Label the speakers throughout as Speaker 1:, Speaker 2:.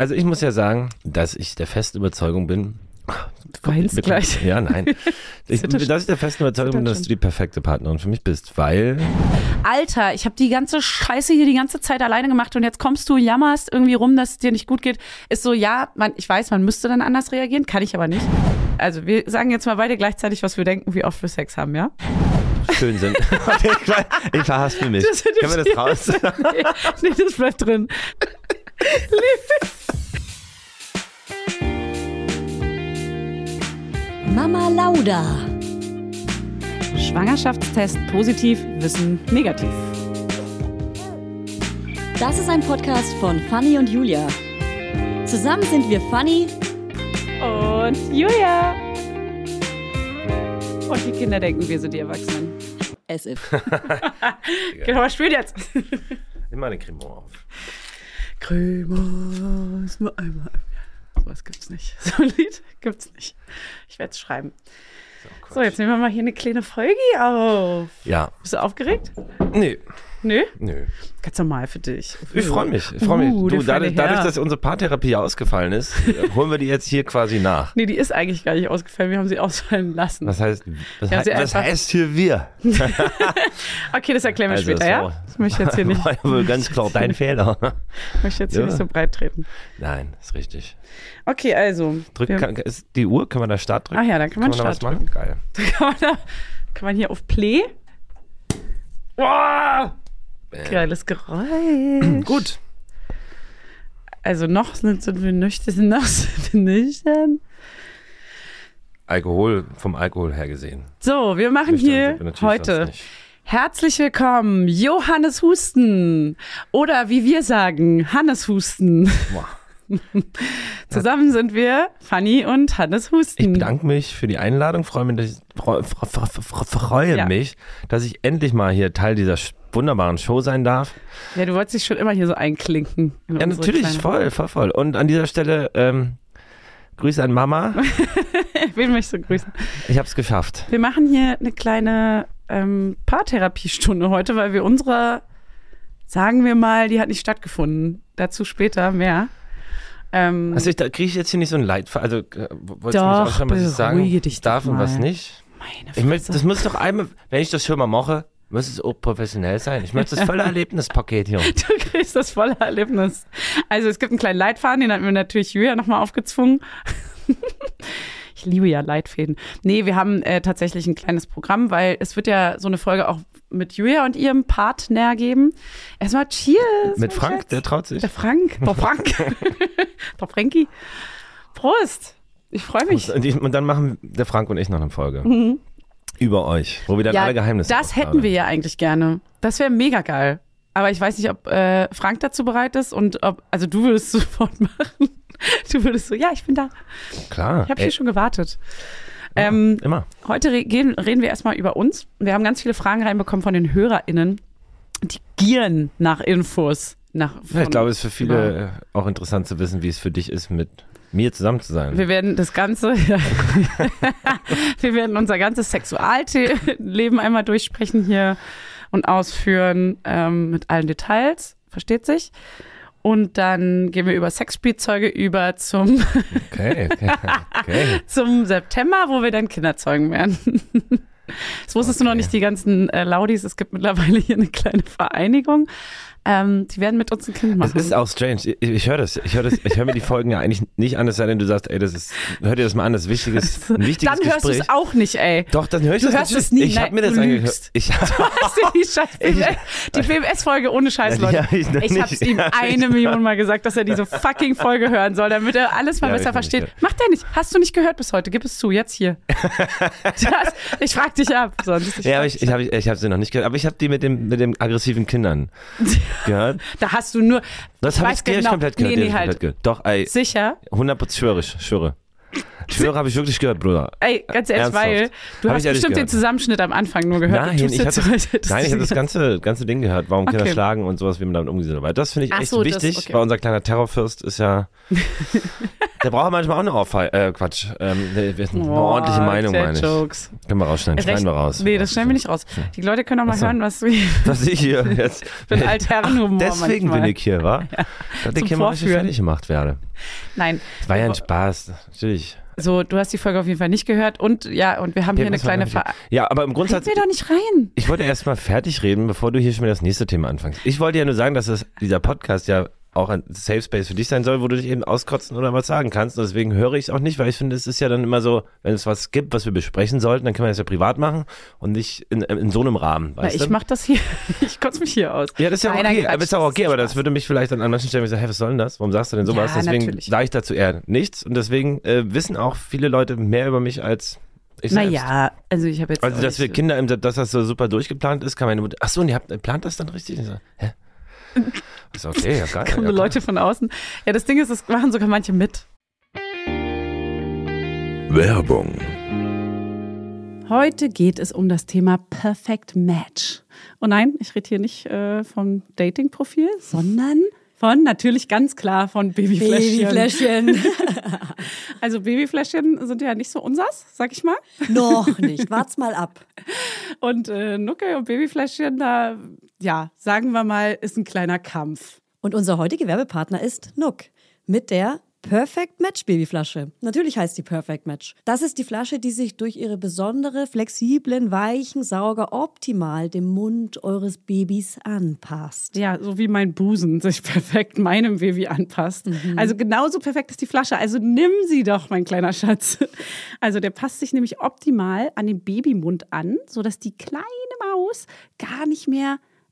Speaker 1: Also ich muss ja sagen, dass ich der festen Überzeugung bin.
Speaker 2: Weinst
Speaker 1: Mit-
Speaker 2: gleich.
Speaker 1: Ja, nein. Ich, dass ich der festen Überzeugung bin, dass du die perfekte Partnerin für mich bist, weil
Speaker 2: Alter, ich habe die ganze Scheiße hier die ganze Zeit alleine gemacht und jetzt kommst du, jammerst irgendwie rum, dass es dir nicht gut geht. Ist so, ja, man, ich weiß, man müsste dann anders reagieren, kann ich aber nicht. Also wir sagen jetzt mal beide gleichzeitig, was wir denken, wie oft wir Sex haben, ja?
Speaker 1: schön sind. ich, ich verhaspel mich.
Speaker 2: Das
Speaker 1: Können wir das raus?
Speaker 2: nee, nee, das bleibt drin.
Speaker 3: Mama Lauda.
Speaker 2: Schwangerschaftstest positiv, Wissen negativ.
Speaker 3: Das ist ein Podcast von Fanny und Julia. Zusammen sind wir Fanny
Speaker 2: Und Julia. Und die Kinder denken, wir sind die Erwachsenen.
Speaker 3: as if.
Speaker 2: Genau, spielt jetzt.
Speaker 1: Nimm mal eine Cremant auf.
Speaker 2: Ist nur einmal. So was gibt's nicht. So ein Lied gibt's nicht. Ich werde es schreiben. So, jetzt nehmen wir mal hier eine kleine Folge auf.
Speaker 1: Ja.
Speaker 2: Bist du aufgeregt?
Speaker 1: Nee,
Speaker 2: Nö?
Speaker 1: nö.
Speaker 2: Ganz normal für dich.
Speaker 1: Ich freue mich. Ich freue mich.
Speaker 2: Uh,
Speaker 1: du, dadurch, dadurch, dass unsere Paartherapie ausgefallen ist, holen wir die jetzt hier quasi nach.
Speaker 2: Nee, die ist eigentlich gar nicht ausgefallen. Wir haben sie ausfallen lassen.
Speaker 1: Was heißt, was, hei- was heißt hier wir?
Speaker 2: Okay, das erklären wir
Speaker 1: Also,
Speaker 2: später,
Speaker 1: das
Speaker 2: ja? Das möchte ich jetzt hier nicht,
Speaker 1: War wohl ganz klar dein Fehler.
Speaker 2: möchte jetzt hier
Speaker 1: Ja.
Speaker 2: nicht so breit treten.
Speaker 1: Nein, ist richtig.
Speaker 2: Okay, also.
Speaker 1: Drück, kann, ist die Uhr, kann man da Start drücken?
Speaker 2: Ach ja, dann kann man
Speaker 1: da was
Speaker 2: Start
Speaker 1: machen? Geil.
Speaker 2: Kann man, da, kann man hier auf Play. Wow! Geiles Geräusch.
Speaker 1: Gut.
Speaker 2: Also noch sind, sind wir nüchtern, noch sind wir nüchtern.
Speaker 1: Alkohol, vom Alkohol her gesehen.
Speaker 2: So, wir machen
Speaker 1: Nüchtern
Speaker 2: hier
Speaker 1: wir
Speaker 2: heute herzlich willkommen Johannes Husten oder wie wir sagen Hannes Husten. Zusammen sind wir Fanny und Hannes Husten.
Speaker 1: Ich bedanke mich für die Einladung, freue mich, dass ich, freu, freu, freu, freu, freue
Speaker 2: Ja.
Speaker 1: mich, dass ich endlich mal hier Teil dieser wunderbaren Show sein darf.
Speaker 2: Ja, du wolltest dich schon immer hier so einklinken. in
Speaker 1: Ja, natürlich, voll, voll, voll. Und an dieser Stelle ähm, Grüße an Mama.
Speaker 2: Wen möchtest du grüßen?
Speaker 1: Ich habe es geschafft.
Speaker 2: Wir machen hier eine kleine ähm, Paartherapiestunde heute, weil wir unsere, sagen wir mal, die hat nicht stattgefunden. Dazu später mehr. Ähm,
Speaker 1: Also ich, da kriege ich jetzt hier nicht so ein Leitfaden. Also äh, wolltest du mich
Speaker 2: Doch,
Speaker 1: ausschreiben, was ich sagen
Speaker 2: dich doch
Speaker 1: darf und was nicht?
Speaker 2: meine
Speaker 1: Ich möchte,
Speaker 2: Fresse.
Speaker 1: das muss doch einmal, wenn ich das schon mal mache, muss es auch professionell sein. Ich möchte das volle Erlebnispaket hier.
Speaker 2: Du kriegst das volle Erlebnis. Also es gibt einen kleinen Leitfaden, den hat mir natürlich Julia nochmal aufgezwungen. Ich liebe ja Leitfäden. Nee, wir haben äh, tatsächlich ein kleines Programm, weil es wird ja so eine Folge auch mit Julia und ihrem Partner geben. Erstmal Cheers.
Speaker 1: Mit Frank,
Speaker 2: Schatz.
Speaker 1: der traut sich.
Speaker 2: Der Frank. Der Frank. der Frankie. Prost. Ich freue mich.
Speaker 1: Und, ich, und dann machen der Frank und ich noch eine Folge. Über euch, wo wir dann.
Speaker 2: Ja,
Speaker 1: alle Geheimnisse
Speaker 2: das hätten wir ja eigentlich gerne. Das wäre mega geil. Aber ich weiß nicht, ob äh, Frank dazu bereit ist und ob, also du würdest sofort machen. Du würdest so, ja, ich bin da.
Speaker 1: Klar.
Speaker 2: Ich habe hier schon gewartet. Ähm,
Speaker 1: Immer.
Speaker 2: heute re gehen, reden wir erstmal über uns. Wir haben ganz viele Fragen reinbekommen von den HörerInnen. Die gieren nach Infos. Nach,
Speaker 1: Ja, ich
Speaker 2: von-
Speaker 1: glaube, es ist für viele äh, auch interessant zu wissen, wie es für dich ist, mit mir zusammen zu sein.
Speaker 2: Wir werden das Ganze, wir werden unser ganzes Sexualleben einmal durchsprechen hier und ausführen ähm, mit allen Details, versteht sich. Und dann gehen wir über Sexspielzeuge über zum,
Speaker 1: Okay, okay, okay.
Speaker 2: zum September, wo wir dann Kinder zeugen werden. Das wusstest du noch
Speaker 1: Okay.
Speaker 2: nicht, die ganzen äh, Laudis. Es gibt mittlerweile hier eine kleine Vereinigung. Ähm, die werden mit uns ein Kind
Speaker 1: Es
Speaker 2: machen.
Speaker 1: ist auch strange. Ich, ich höre das. Ich höre das. Ich höre mir die Folgen ja eigentlich nicht an, es sei denn, du sagst, ey, das ist, hör dir das mal an, das ist wichtiges, ein wichtiges
Speaker 2: dann hörst du es auch nicht, ey.
Speaker 1: Doch, dann höre ich
Speaker 2: Du
Speaker 1: das
Speaker 2: hörst es nie.
Speaker 1: Ich habe
Speaker 2: Nein,
Speaker 1: mir das
Speaker 2: du
Speaker 1: angehört. Ich,
Speaker 2: Hast du die scheiß BMS, die BMS-Folge ohne Scheiß,
Speaker 1: Ja,
Speaker 2: Leute.
Speaker 1: ich
Speaker 2: ich hab's ihm
Speaker 1: Ja,
Speaker 2: eine Million Mal gesagt, dass er diese fucking Folge hören soll, damit er alles mal
Speaker 1: Ja,
Speaker 2: besser
Speaker 1: ich noch nicht
Speaker 2: versteht.
Speaker 1: gehört.
Speaker 2: Macht er nicht. Hast du nicht gehört bis heute? Gib es zu, jetzt hier. das, ich frag dich ab. Sonst. Ich
Speaker 1: ja, aber ich, ich
Speaker 2: ab.
Speaker 1: habe ich hab sie noch nicht gehört. Aber ich habe die mit dem mit dem aggressiven Kindern gehört.
Speaker 2: Da hast du nur.
Speaker 1: Das habe ich, hab ich
Speaker 2: genau.
Speaker 1: komplett gehört.
Speaker 2: Nee, nee, halt.
Speaker 1: komplett gehört. Doch, ey,
Speaker 2: Sicher.
Speaker 1: 100 schwöre ich, schwöre. Schwöre habe ich wirklich gehört, Bruder.
Speaker 2: Ey, ganz ehrlich, weil du
Speaker 1: Hab
Speaker 2: hast
Speaker 1: ich
Speaker 2: bestimmt den. Zusammenschnitt am Anfang nur gehört.
Speaker 1: Nein, ich das,
Speaker 2: hättest
Speaker 1: nein, ich habe das ganze, ganze Ding gehört, warum Kinder
Speaker 2: Okay.
Speaker 1: schlagen und sowas, wie man damit soll. Weil das finde ich
Speaker 2: Ach
Speaker 1: echt
Speaker 2: so, das-
Speaker 1: wichtig,
Speaker 2: okay.
Speaker 1: weil unser kleiner Terrorfürst ist ja Der braucht manchmal auch eine Ohrfeige. Äh, Quatsch. Ähm, eine, eine
Speaker 2: Oh,
Speaker 1: ordentliche Meinung, meine ich.
Speaker 2: Jokes.
Speaker 1: Können wir rausschneiden. Schneiden wir raus.
Speaker 2: Nee, das schneiden wir nicht raus. Die Leute können auch mal
Speaker 1: Ach so.
Speaker 2: hören, was wir
Speaker 1: Dass ich hier jetzt.
Speaker 2: ein Altherrenhumor
Speaker 1: Deswegen
Speaker 2: manchmal.
Speaker 1: bin ich hier, wa? Dass ich hier mal richtig fertig gemacht werde.
Speaker 2: Nein,
Speaker 1: Das war ja ein Spaß, natürlich.
Speaker 2: So, du hast die Folge auf jeden Fall nicht gehört und ja, und wir haben hier eine kleine Ver
Speaker 1: Ja, aber im
Speaker 2: Red
Speaker 1: Grundsatz.
Speaker 2: mir doch nicht rein.
Speaker 1: Ich wollte erst mal fertig reden, bevor du hier schon wieder das nächste Thema anfängst. Ich wollte ja nur sagen, dass das, dieser Podcast ja auch ein Safe Space für dich sein soll, wo du dich eben auskotzen oder was sagen kannst. Und deswegen höre ich es auch nicht, weil ich finde, es ist ja dann immer so, wenn es was gibt, was wir besprechen sollten, dann können wir das ja privat machen und nicht in, in so einem Rahmen.
Speaker 2: Na,
Speaker 1: Weißt
Speaker 2: ich
Speaker 1: du?
Speaker 2: mach das hier. Ich kotze mich hier aus.
Speaker 1: ja, das ist ja
Speaker 2: Nein,
Speaker 1: okay, aber ist auch okay, aber das würde mich vielleicht an manchen Stellen sagen, hä, was soll denn das? Warum sagst du denn sowas?
Speaker 2: Ja,
Speaker 1: deswegen
Speaker 2: natürlich.
Speaker 1: sage ich dazu eher nichts und deswegen äh, wissen auch viele Leute mehr über mich als ich selbst.
Speaker 2: Naja, also ich habe jetzt.
Speaker 1: Also, dass wir Kinder, im, dass das so super durchgeplant ist, kann meine Mutter. Ach so, und ihr habt, plant das dann richtig? Ich so, hä? Ist okay, ja, geil.
Speaker 2: kommen
Speaker 1: ja,
Speaker 2: Leute von außen. Ja, das Ding ist, das machen sogar manche mit.
Speaker 4: Werbung.
Speaker 2: Heute geht es um das Thema Perfect Match. Und nein, ich rede hier nicht äh, vom Dating-Profil, sondern von natürlich ganz klar von Babyfläschchen.
Speaker 3: Babyfläschchen.
Speaker 2: Also Babyfläschchen sind ja nicht so unsers, sag ich mal.
Speaker 3: Noch nicht. Wart's mal ab.
Speaker 2: Und äh, Nucke und Babyfläschchen, da, ja, sagen wir mal, ist ein kleiner Kampf.
Speaker 3: Und unser heutiger Werbepartner ist Nook mit der Perfect Match Babyflasche. Natürlich heißt die Perfect Match. Das ist die Flasche, die sich durch ihre besondere, flexiblen, weichen Sauger optimal dem Mund eures Babys anpasst.
Speaker 2: Ja, so wie mein Busen sich perfekt meinem Baby anpasst. Also genauso perfekt ist die Flasche. Also nimm sie doch, mein kleiner Schatz. Also der passt sich nämlich optimal an den Babymund an, sodass die kleine Maus gar nicht mehr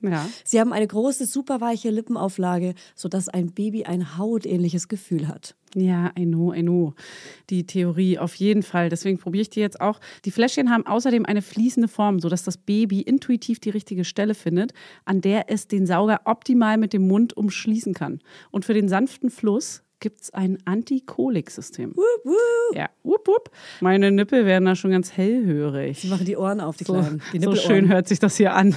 Speaker 2: Ja.
Speaker 3: Sie haben eine große, super weiche Lippenauflage, sodass ein Baby ein hautähnliches Gefühl hat.
Speaker 2: Ja, I know, I know. Die Theorie auf jeden Fall. Deswegen probiere ich die jetzt auch. Die Fläschchen haben außerdem eine fließende Form, sodass das Baby intuitiv die richtige Stelle findet, an der es den Sauger optimal mit dem Mund umschließen kann. Und für den sanften Fluss gibt es ein Antikoliksystem. Ja, wup, wup. Meine Nippel werden da schon ganz hellhörig.
Speaker 3: Sie machen die Ohren auf, die
Speaker 2: So,
Speaker 3: Kleinen. Die
Speaker 2: so schön hört sich das hier an.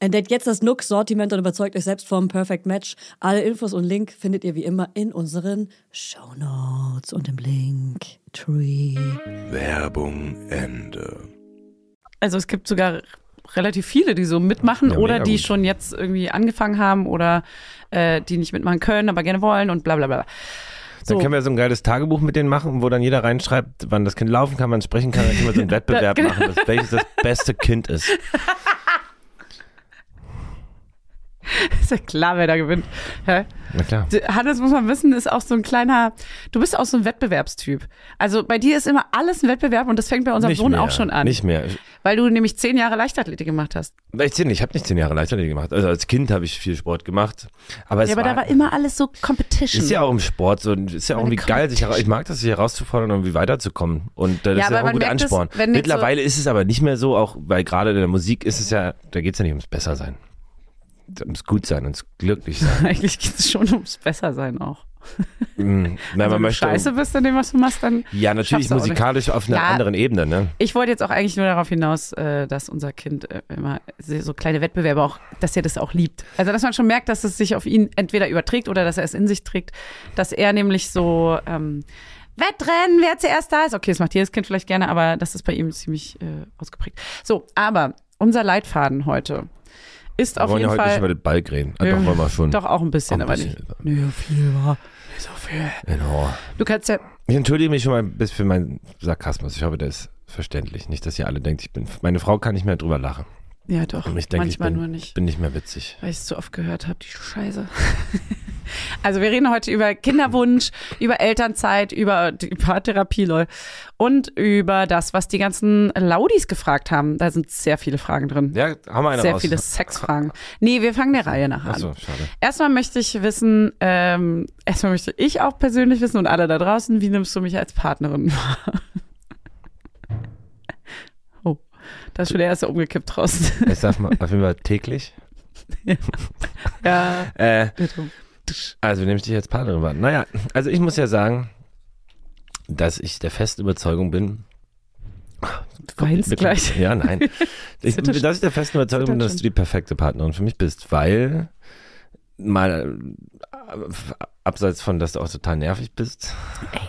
Speaker 3: entdeckt jetzt das Nook-Sortiment und überzeugt euch selbst vom Perfect Match. Alle Infos und Link findet ihr wie immer in unseren Shownotes und im Link Tree.
Speaker 4: Werbung Ende.
Speaker 2: Also es gibt sogar relativ viele, die so mitmachen
Speaker 1: Ja,
Speaker 2: oder die
Speaker 1: gut.
Speaker 2: schon jetzt irgendwie angefangen haben oder äh, die nicht mitmachen können, aber gerne wollen und bla bla bla.
Speaker 1: Dann
Speaker 2: So.
Speaker 1: können wir so ein geiles Tagebuch mit denen machen, wo dann jeder reinschreibt, wann das Kind laufen kann, wann es sprechen kann. Dann können wir so einen Wettbewerb
Speaker 2: genau.
Speaker 1: machen, dass, welches das beste Kind ist.
Speaker 2: Ist ja klar, wer da gewinnt. Hä?
Speaker 1: Na klar.
Speaker 2: Hannes, muss man wissen, ist auch so ein kleiner, du bist auch so ein Wettbewerbstyp. Also bei dir ist immer alles ein Wettbewerb und das fängt bei unserem
Speaker 1: Nicht
Speaker 2: Sohn
Speaker 1: mehr,
Speaker 2: auch schon an.
Speaker 1: Nicht mehr.
Speaker 2: Weil du nämlich zehn Jahre Leichtathletik gemacht hast.
Speaker 1: Ich, zehn, ich habe nicht zehn Jahre Leichtathletik gemacht. Also als Kind habe ich viel Sport gemacht. Aber es
Speaker 2: Ja, aber
Speaker 1: war,
Speaker 2: da war immer alles so Competition.
Speaker 1: ist ja auch im Sport so, ist ja auch irgendwie geil, sich, ich mag das, sich herauszufordern und irgendwie weiterzukommen. Und das
Speaker 2: Ja,
Speaker 1: ist ja auch ein guter
Speaker 2: es,
Speaker 1: Ansporn.
Speaker 2: wenn jetzt so-
Speaker 1: Mittlerweile ist es aber nicht mehr so, auch weil gerade in der Musik ist es ja, da geht es ja nicht ums Bessersein. Ums Gutsein, ums Glücklichsein.
Speaker 2: Eigentlich geht es schon ums Bessersein auch.
Speaker 1: mm, nein,
Speaker 2: Wenn
Speaker 1: man
Speaker 2: du
Speaker 1: möchte.
Speaker 2: scheiße bist in dem, was du machst, dann
Speaker 1: Ja, natürlich musikalisch auf einer
Speaker 2: Ja.
Speaker 1: anderen Ebene, ne?
Speaker 2: Ich wollte jetzt auch eigentlich nur darauf hinaus, äh, dass unser Kind äh, immer so kleine Wettbewerbe auch, dass er das auch liebt. Also, dass man schon merkt, dass es sich auf ihn entweder überträgt oder dass er es in sich trägt. Dass er nämlich so ähm, Wettrennen, wer zuerst da ist. Okay, das macht jedes Kind vielleicht gerne, aber das ist bei ihm ziemlich äh, ausgeprägt. So, aber unser Leitfaden heute ist
Speaker 1: Wir
Speaker 2: auf
Speaker 1: wollen ja
Speaker 2: jeden
Speaker 1: heute nicht
Speaker 2: Fall.
Speaker 1: über den Ball reden. Ah, doch, wollen wir schon.
Speaker 2: Doch auch ein bisschen,
Speaker 1: Auch ein
Speaker 2: aber
Speaker 1: bisschen.
Speaker 2: nicht. Nee, viel war. Nicht so viel.
Speaker 1: Genau.
Speaker 2: Du kannst ja.
Speaker 1: Ich entschuldige mich schon mal ein bisschen für meinen Sarkasmus. Ich hoffe, der ist verständlich. Nicht, dass ihr alle denkt, ich bin. Meine Frau kann nicht mehr drüber lachen.
Speaker 2: Ja, doch.
Speaker 1: Und ich denke, ich
Speaker 2: manchmal
Speaker 1: bin,
Speaker 2: nur nicht.
Speaker 1: bin nicht mehr witzig.
Speaker 2: weil ich es zu oft gehört habe, die Scheiße. also wir reden heute über Kinderwunsch, über Elternzeit, über die Paartherapie, lol. Und über das, was die ganzen Laudis gefragt haben. Da sind sehr viele Fragen drin.
Speaker 1: Ja, haben wir eine
Speaker 2: sehr
Speaker 1: raus.
Speaker 2: viele Sexfragen. Nee, wir fangen der Reihe nach an.
Speaker 1: Achso, schade.
Speaker 2: Erstmal möchte ich wissen, ähm, erstmal möchte ich auch persönlich wissen und alle da draußen, wie nimmst du mich als Partnerin wahr? Da ist schon der erste umgekippt draußen.
Speaker 1: Ich sag mal, auf jeden Fall täglich.
Speaker 2: ja,
Speaker 1: Äh,
Speaker 2: bitte.
Speaker 1: also nehme ich dich als Partnerin wahr. Naja, also ich muss ja sagen, dass ich der festen Überzeugung bin.
Speaker 2: Du weinst
Speaker 1: Mit-
Speaker 2: gleich.
Speaker 1: Ja, nein. Ich, dass ich der festen Überzeugung bin, dass du die perfekte Partnerin für mich bist, weil mal äh, abseits von, dass du auch total nervig bist.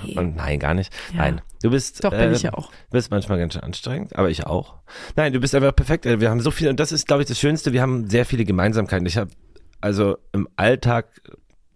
Speaker 2: Ey.
Speaker 1: Und nein, gar nicht.
Speaker 2: Ja.
Speaker 1: Nein, du bist
Speaker 2: Doch, bin
Speaker 1: äh,
Speaker 2: ich ja auch.
Speaker 1: bist manchmal ganz schön anstrengend, aber ich auch. Nein, du bist einfach perfekt. Äh, Wir haben so viel und das ist, glaube ich, das Schönste. Wir haben sehr viele Gemeinsamkeiten. Ich habe also im Alltag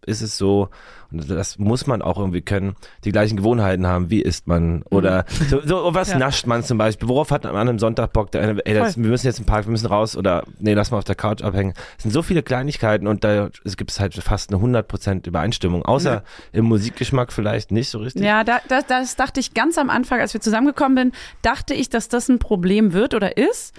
Speaker 1: ist es so, und das muss man auch irgendwie können, die gleichen Gewohnheiten haben. Wie isst man? Oder so, so was
Speaker 2: Mhm. Ja.
Speaker 1: nascht man zum Beispiel? Worauf hat man an einem Sonntag Bock? Der eine, ey, das, wir müssen jetzt im Park, wir müssen raus oder nee, lass mal auf der Couch abhängen. Es sind so viele Kleinigkeiten und da es gibt halt fast eine 100% Übereinstimmung. Außer
Speaker 2: Ja.
Speaker 1: im Musikgeschmack vielleicht nicht so richtig.
Speaker 2: Ja, da, da, das dachte ich ganz am Anfang, als wir zusammengekommen sind, dachte ich, dass das ein Problem wird oder ist,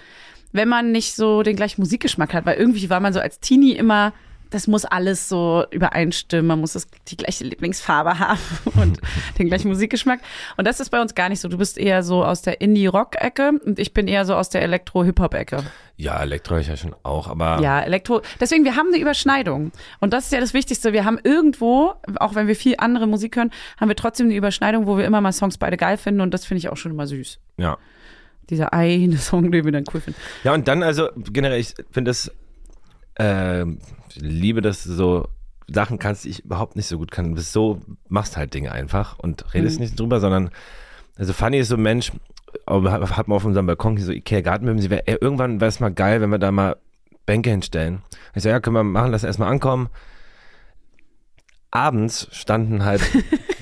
Speaker 2: wenn man nicht so den gleichen Musikgeschmack hat. Weil irgendwie war man so als Teenie immer, das muss alles so übereinstimmen, man muss das, die gleiche Lieblingsfarbe haben und den gleichen Musikgeschmack. Und das ist bei uns gar nicht so. Du bist eher so aus der Indie-Rock-Ecke und ich bin eher so aus der Elektro-Hip-Hop-Ecke.
Speaker 1: Ja, Elektro ich ja schon auch, aber
Speaker 2: Ja, Elektro. Deswegen, wir haben eine Überschneidung. Und das ist ja das Wichtigste. Wir haben irgendwo, auch wenn wir viel andere Musik hören, haben wir trotzdem eine Überschneidung, wo wir immer mal Songs beide geil finden. Und das finde ich auch schon immer süß.
Speaker 1: ja.
Speaker 2: Dieser eine Song, den wir dann cool finden.
Speaker 1: Ja, und dann also generell, ich finde das, äh, liebe das so Sachen kannst, die ich überhaupt nicht so gut kann. Du bist so, machst halt Dinge einfach und redest
Speaker 2: Mhm.
Speaker 1: nicht drüber, sondern, also Fanny ist so ein Mensch, aber hat man auf unserem Balkon hier so Ikea Gartenmöbel, sie wär, ey, irgendwann wäre es mal geil, wenn wir da mal Bänke hinstellen. Ich so, ja, können wir machen, lass erstmal ankommen. Abends standen halt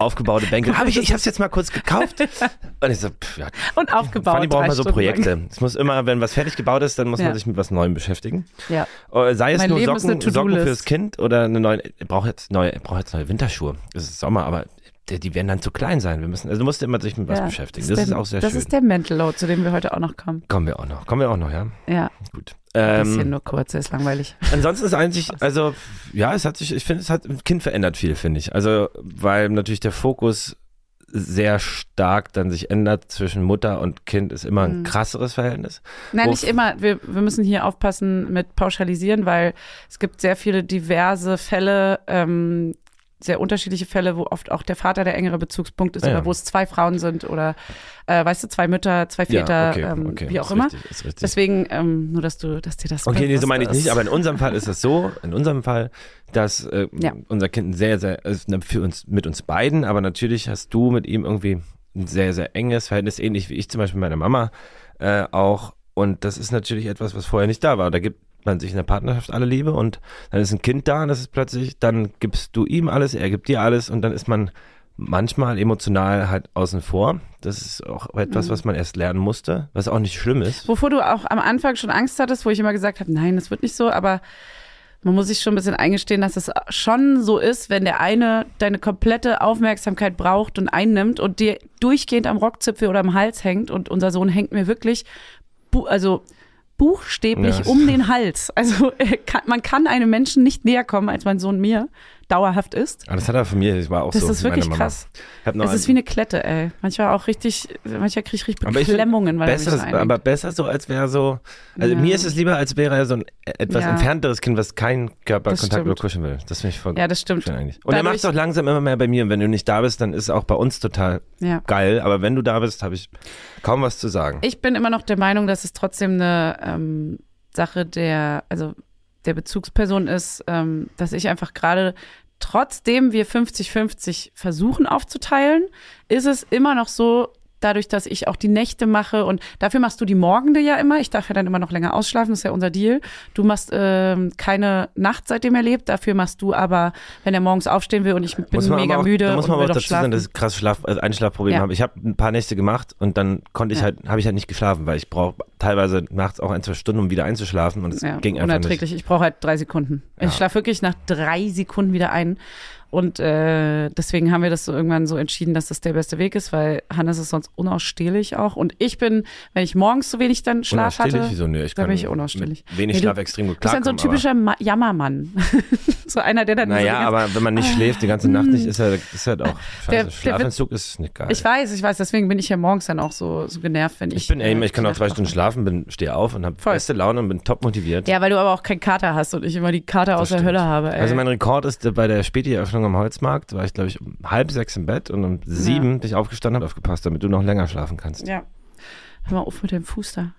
Speaker 1: aufgebaute Bänke. Hab ich, ich hab's jetzt mal kurz gekauft. Und ich so, pff, ja,
Speaker 2: Und aufgebaut.
Speaker 1: Fanny braucht mal so
Speaker 2: Stunden
Speaker 1: Projekte. Es muss immer, wenn was fertig gebaut ist, dann muss
Speaker 2: Ja.
Speaker 1: man sich mit was Neuem beschäftigen.
Speaker 2: Lang. Ja.
Speaker 1: Äh, Sei es
Speaker 2: Mein
Speaker 1: nur
Speaker 2: Leben
Speaker 1: Socken,
Speaker 2: eine
Speaker 1: Socken fürs Kind oder eine neue, er braucht jetzt neue, braucht jetzt neue Winterschuhe. Es ist Sommer, aber die, werden dann zu klein sein. Wir müssen, also du musst immer sich mit was
Speaker 2: ja.
Speaker 1: beschäftigen. Das,
Speaker 2: der,
Speaker 1: ist auch sehr
Speaker 2: Das
Speaker 1: schön.
Speaker 2: ist der Mental Load, zu dem wir heute auch noch kommen.
Speaker 1: Kommen wir auch noch. Kommen wir auch noch, ja.
Speaker 2: Ja,
Speaker 1: Gut.
Speaker 2: ein bisschen
Speaker 1: Ähm,
Speaker 2: nur kurz, ist langweilig.
Speaker 1: ansonsten ist eigentlich, also, ja, es hat sich, ich finde, es hat ein Kind verändert viel, finde ich. Also, weil natürlich der Fokus sehr stark dann sich ändert zwischen Mutter und Kind, ist immer ein
Speaker 2: Mhm.
Speaker 1: krasseres Verhältnis.
Speaker 2: Nein,
Speaker 1: Wo-
Speaker 2: nicht immer. Wir, wir müssen hier aufpassen mit pauschalisieren, weil es gibt sehr viele diverse Fälle, ähm, sehr unterschiedliche Fälle, wo oft auch der Vater der engere Bezugspunkt ist
Speaker 1: Ja, ja.
Speaker 2: oder wo es zwei Frauen sind oder, äh, weißt du, zwei Mütter, zwei Väter,
Speaker 1: ja, okay,
Speaker 2: ähm,
Speaker 1: okay,
Speaker 2: wie auch immer.
Speaker 1: Richtig.
Speaker 2: Deswegen, ähm, nur dass du, dass dir das
Speaker 1: Okay, nee, so meine ich nicht, aber in unserem Fall ist es so, in unserem Fall, dass äh,
Speaker 2: Ja.
Speaker 1: unser Kind sehr, sehr, für uns, mit uns beiden, aber natürlich hast du mit ihm irgendwie ein sehr, sehr enges Verhältnis, ähnlich wie ich zum Beispiel mit meiner Mama äh, auch. Und das ist natürlich etwas, was vorher nicht da war. Da gibt man sich in der Partnerschaft alle Liebe und dann ist ein Kind da und das ist plötzlich, dann gibst du ihm alles, er gibt dir alles und dann ist man manchmal emotional halt außen vor. Das ist auch etwas,
Speaker 2: Mhm.
Speaker 1: was man erst lernen musste, was auch nicht schlimm ist.
Speaker 2: Wovor du auch am Anfang schon Angst hattest, wo ich immer gesagt habe, nein, das wird nicht so, aber man muss sich schon ein bisschen eingestehen, dass es schon so ist, wenn der eine deine komplette Aufmerksamkeit braucht und einnimmt und dir durchgehend am Rockzipfel oder am Hals hängt und unser Sohn hängt mir wirklich, also buchstäblich
Speaker 1: Ja.
Speaker 2: um den Hals. Also kann, man kann einem Menschen nicht näher kommen, als mein Sohn mir dauerhaft ist.
Speaker 1: Aber das hat er von mir, ich war auch
Speaker 2: Das
Speaker 1: so.
Speaker 2: ist
Speaker 1: mit meiner
Speaker 2: wirklich
Speaker 1: Mama.
Speaker 2: krass. Es ist wie eine Klette, ey. Manchmal auch richtig, manchmal kriege ich richtig Beklemmungen, weil er mich
Speaker 1: besser,
Speaker 2: so einengt.
Speaker 1: aber besser so, als wäre so. Also
Speaker 2: Ja.
Speaker 1: mir ist es lieber, als wäre er so ein etwas
Speaker 2: Ja.
Speaker 1: entfernteres Kind, was keinen
Speaker 2: Das
Speaker 1: Körperkontakt oder kuscheln will. Das finde ich voll
Speaker 2: Ja, das stimmt.
Speaker 1: eigentlich. Und er macht
Speaker 2: Dadurch-
Speaker 1: es auch langsam immer mehr bei mir. Und wenn du nicht da bist, dann ist es auch bei uns total
Speaker 2: Ja.
Speaker 1: geil. Aber wenn du da bist, habe ich kaum was zu sagen.
Speaker 2: Ich bin immer noch der Meinung, dass es trotzdem eine ähm, Sache der, also der Bezugsperson ist, ähm, dass ich einfach gerade, trotzdem wir 50-50 versuchen aufzuteilen, ist es immer noch so, dadurch, dass ich auch die Nächte mache und dafür machst du die Morgende ja immer. Ich darf ja dann immer noch länger ausschlafen, das ist ja unser Deal. Du machst ähm, keine Nacht seitdem er lebt, dafür machst du aber, wenn er morgens aufstehen will und ich bin mega
Speaker 1: auch,
Speaker 2: müde
Speaker 1: Da muss man aber auch dazu
Speaker 2: schlafen.
Speaker 1: sagen, dass ich krass Schlaf, also Einschlafprobleme
Speaker 2: Ja.
Speaker 1: habe. Ich habe ein paar Nächte gemacht und dann konnte ich
Speaker 2: Ja.
Speaker 1: halt, habe ich halt nicht geschlafen, weil ich brauche teilweise nachts auch ein, zwei Stunden, um wieder einzuschlafen und es
Speaker 2: ja,
Speaker 1: ging einfach nicht.
Speaker 2: unerträglich. Ich brauche halt drei Sekunden. Ich schlafe wirklich nach drei Sekunden wieder ein. Und äh, deswegen haben wir das so irgendwann so entschieden, dass das der beste Weg ist, weil Hannes ist sonst unausstehlich auch. Und ich bin, wenn ich morgens so wenig dann Schlaf hatte,
Speaker 1: Wieso? Nö, ich
Speaker 2: da
Speaker 1: kann
Speaker 2: bin ich unausstehlich.
Speaker 1: wenig
Speaker 2: Nee,
Speaker 1: Schlaf extrem gut
Speaker 2: du bist dann so ein typischer Ma Jammermann. so einer, der dann so
Speaker 1: Naja,
Speaker 2: ganze-
Speaker 1: aber wenn man nicht schläft die ganze Nacht nicht, ist halt, ist halt auch scheiße.
Speaker 2: Der- der
Speaker 1: Schlafentzug ist nicht geil.
Speaker 2: Ich weiß, ich weiß, deswegen bin ich ja morgens dann auch so, so genervt, wenn ich.
Speaker 1: Ich bin
Speaker 2: äh,
Speaker 1: ey, ich kann auch zwei Stunden schlafen, bin, stehe auf und habe beste Laune und bin top motiviert.
Speaker 2: Ja, weil du aber auch keinen Kater hast und ich immer die Kater aus der
Speaker 1: stimmt.
Speaker 2: Hölle habe. Ey.
Speaker 1: Also mein Rekord ist bei der Späti-Eröffnung am Holzmarkt, war ich glaube ich um halb sechs im Bett und um sieben bin ich aufgestanden und aufgepasst, damit du noch länger schlafen kannst.
Speaker 2: ja. Hör mal auf mit dem Fuß da.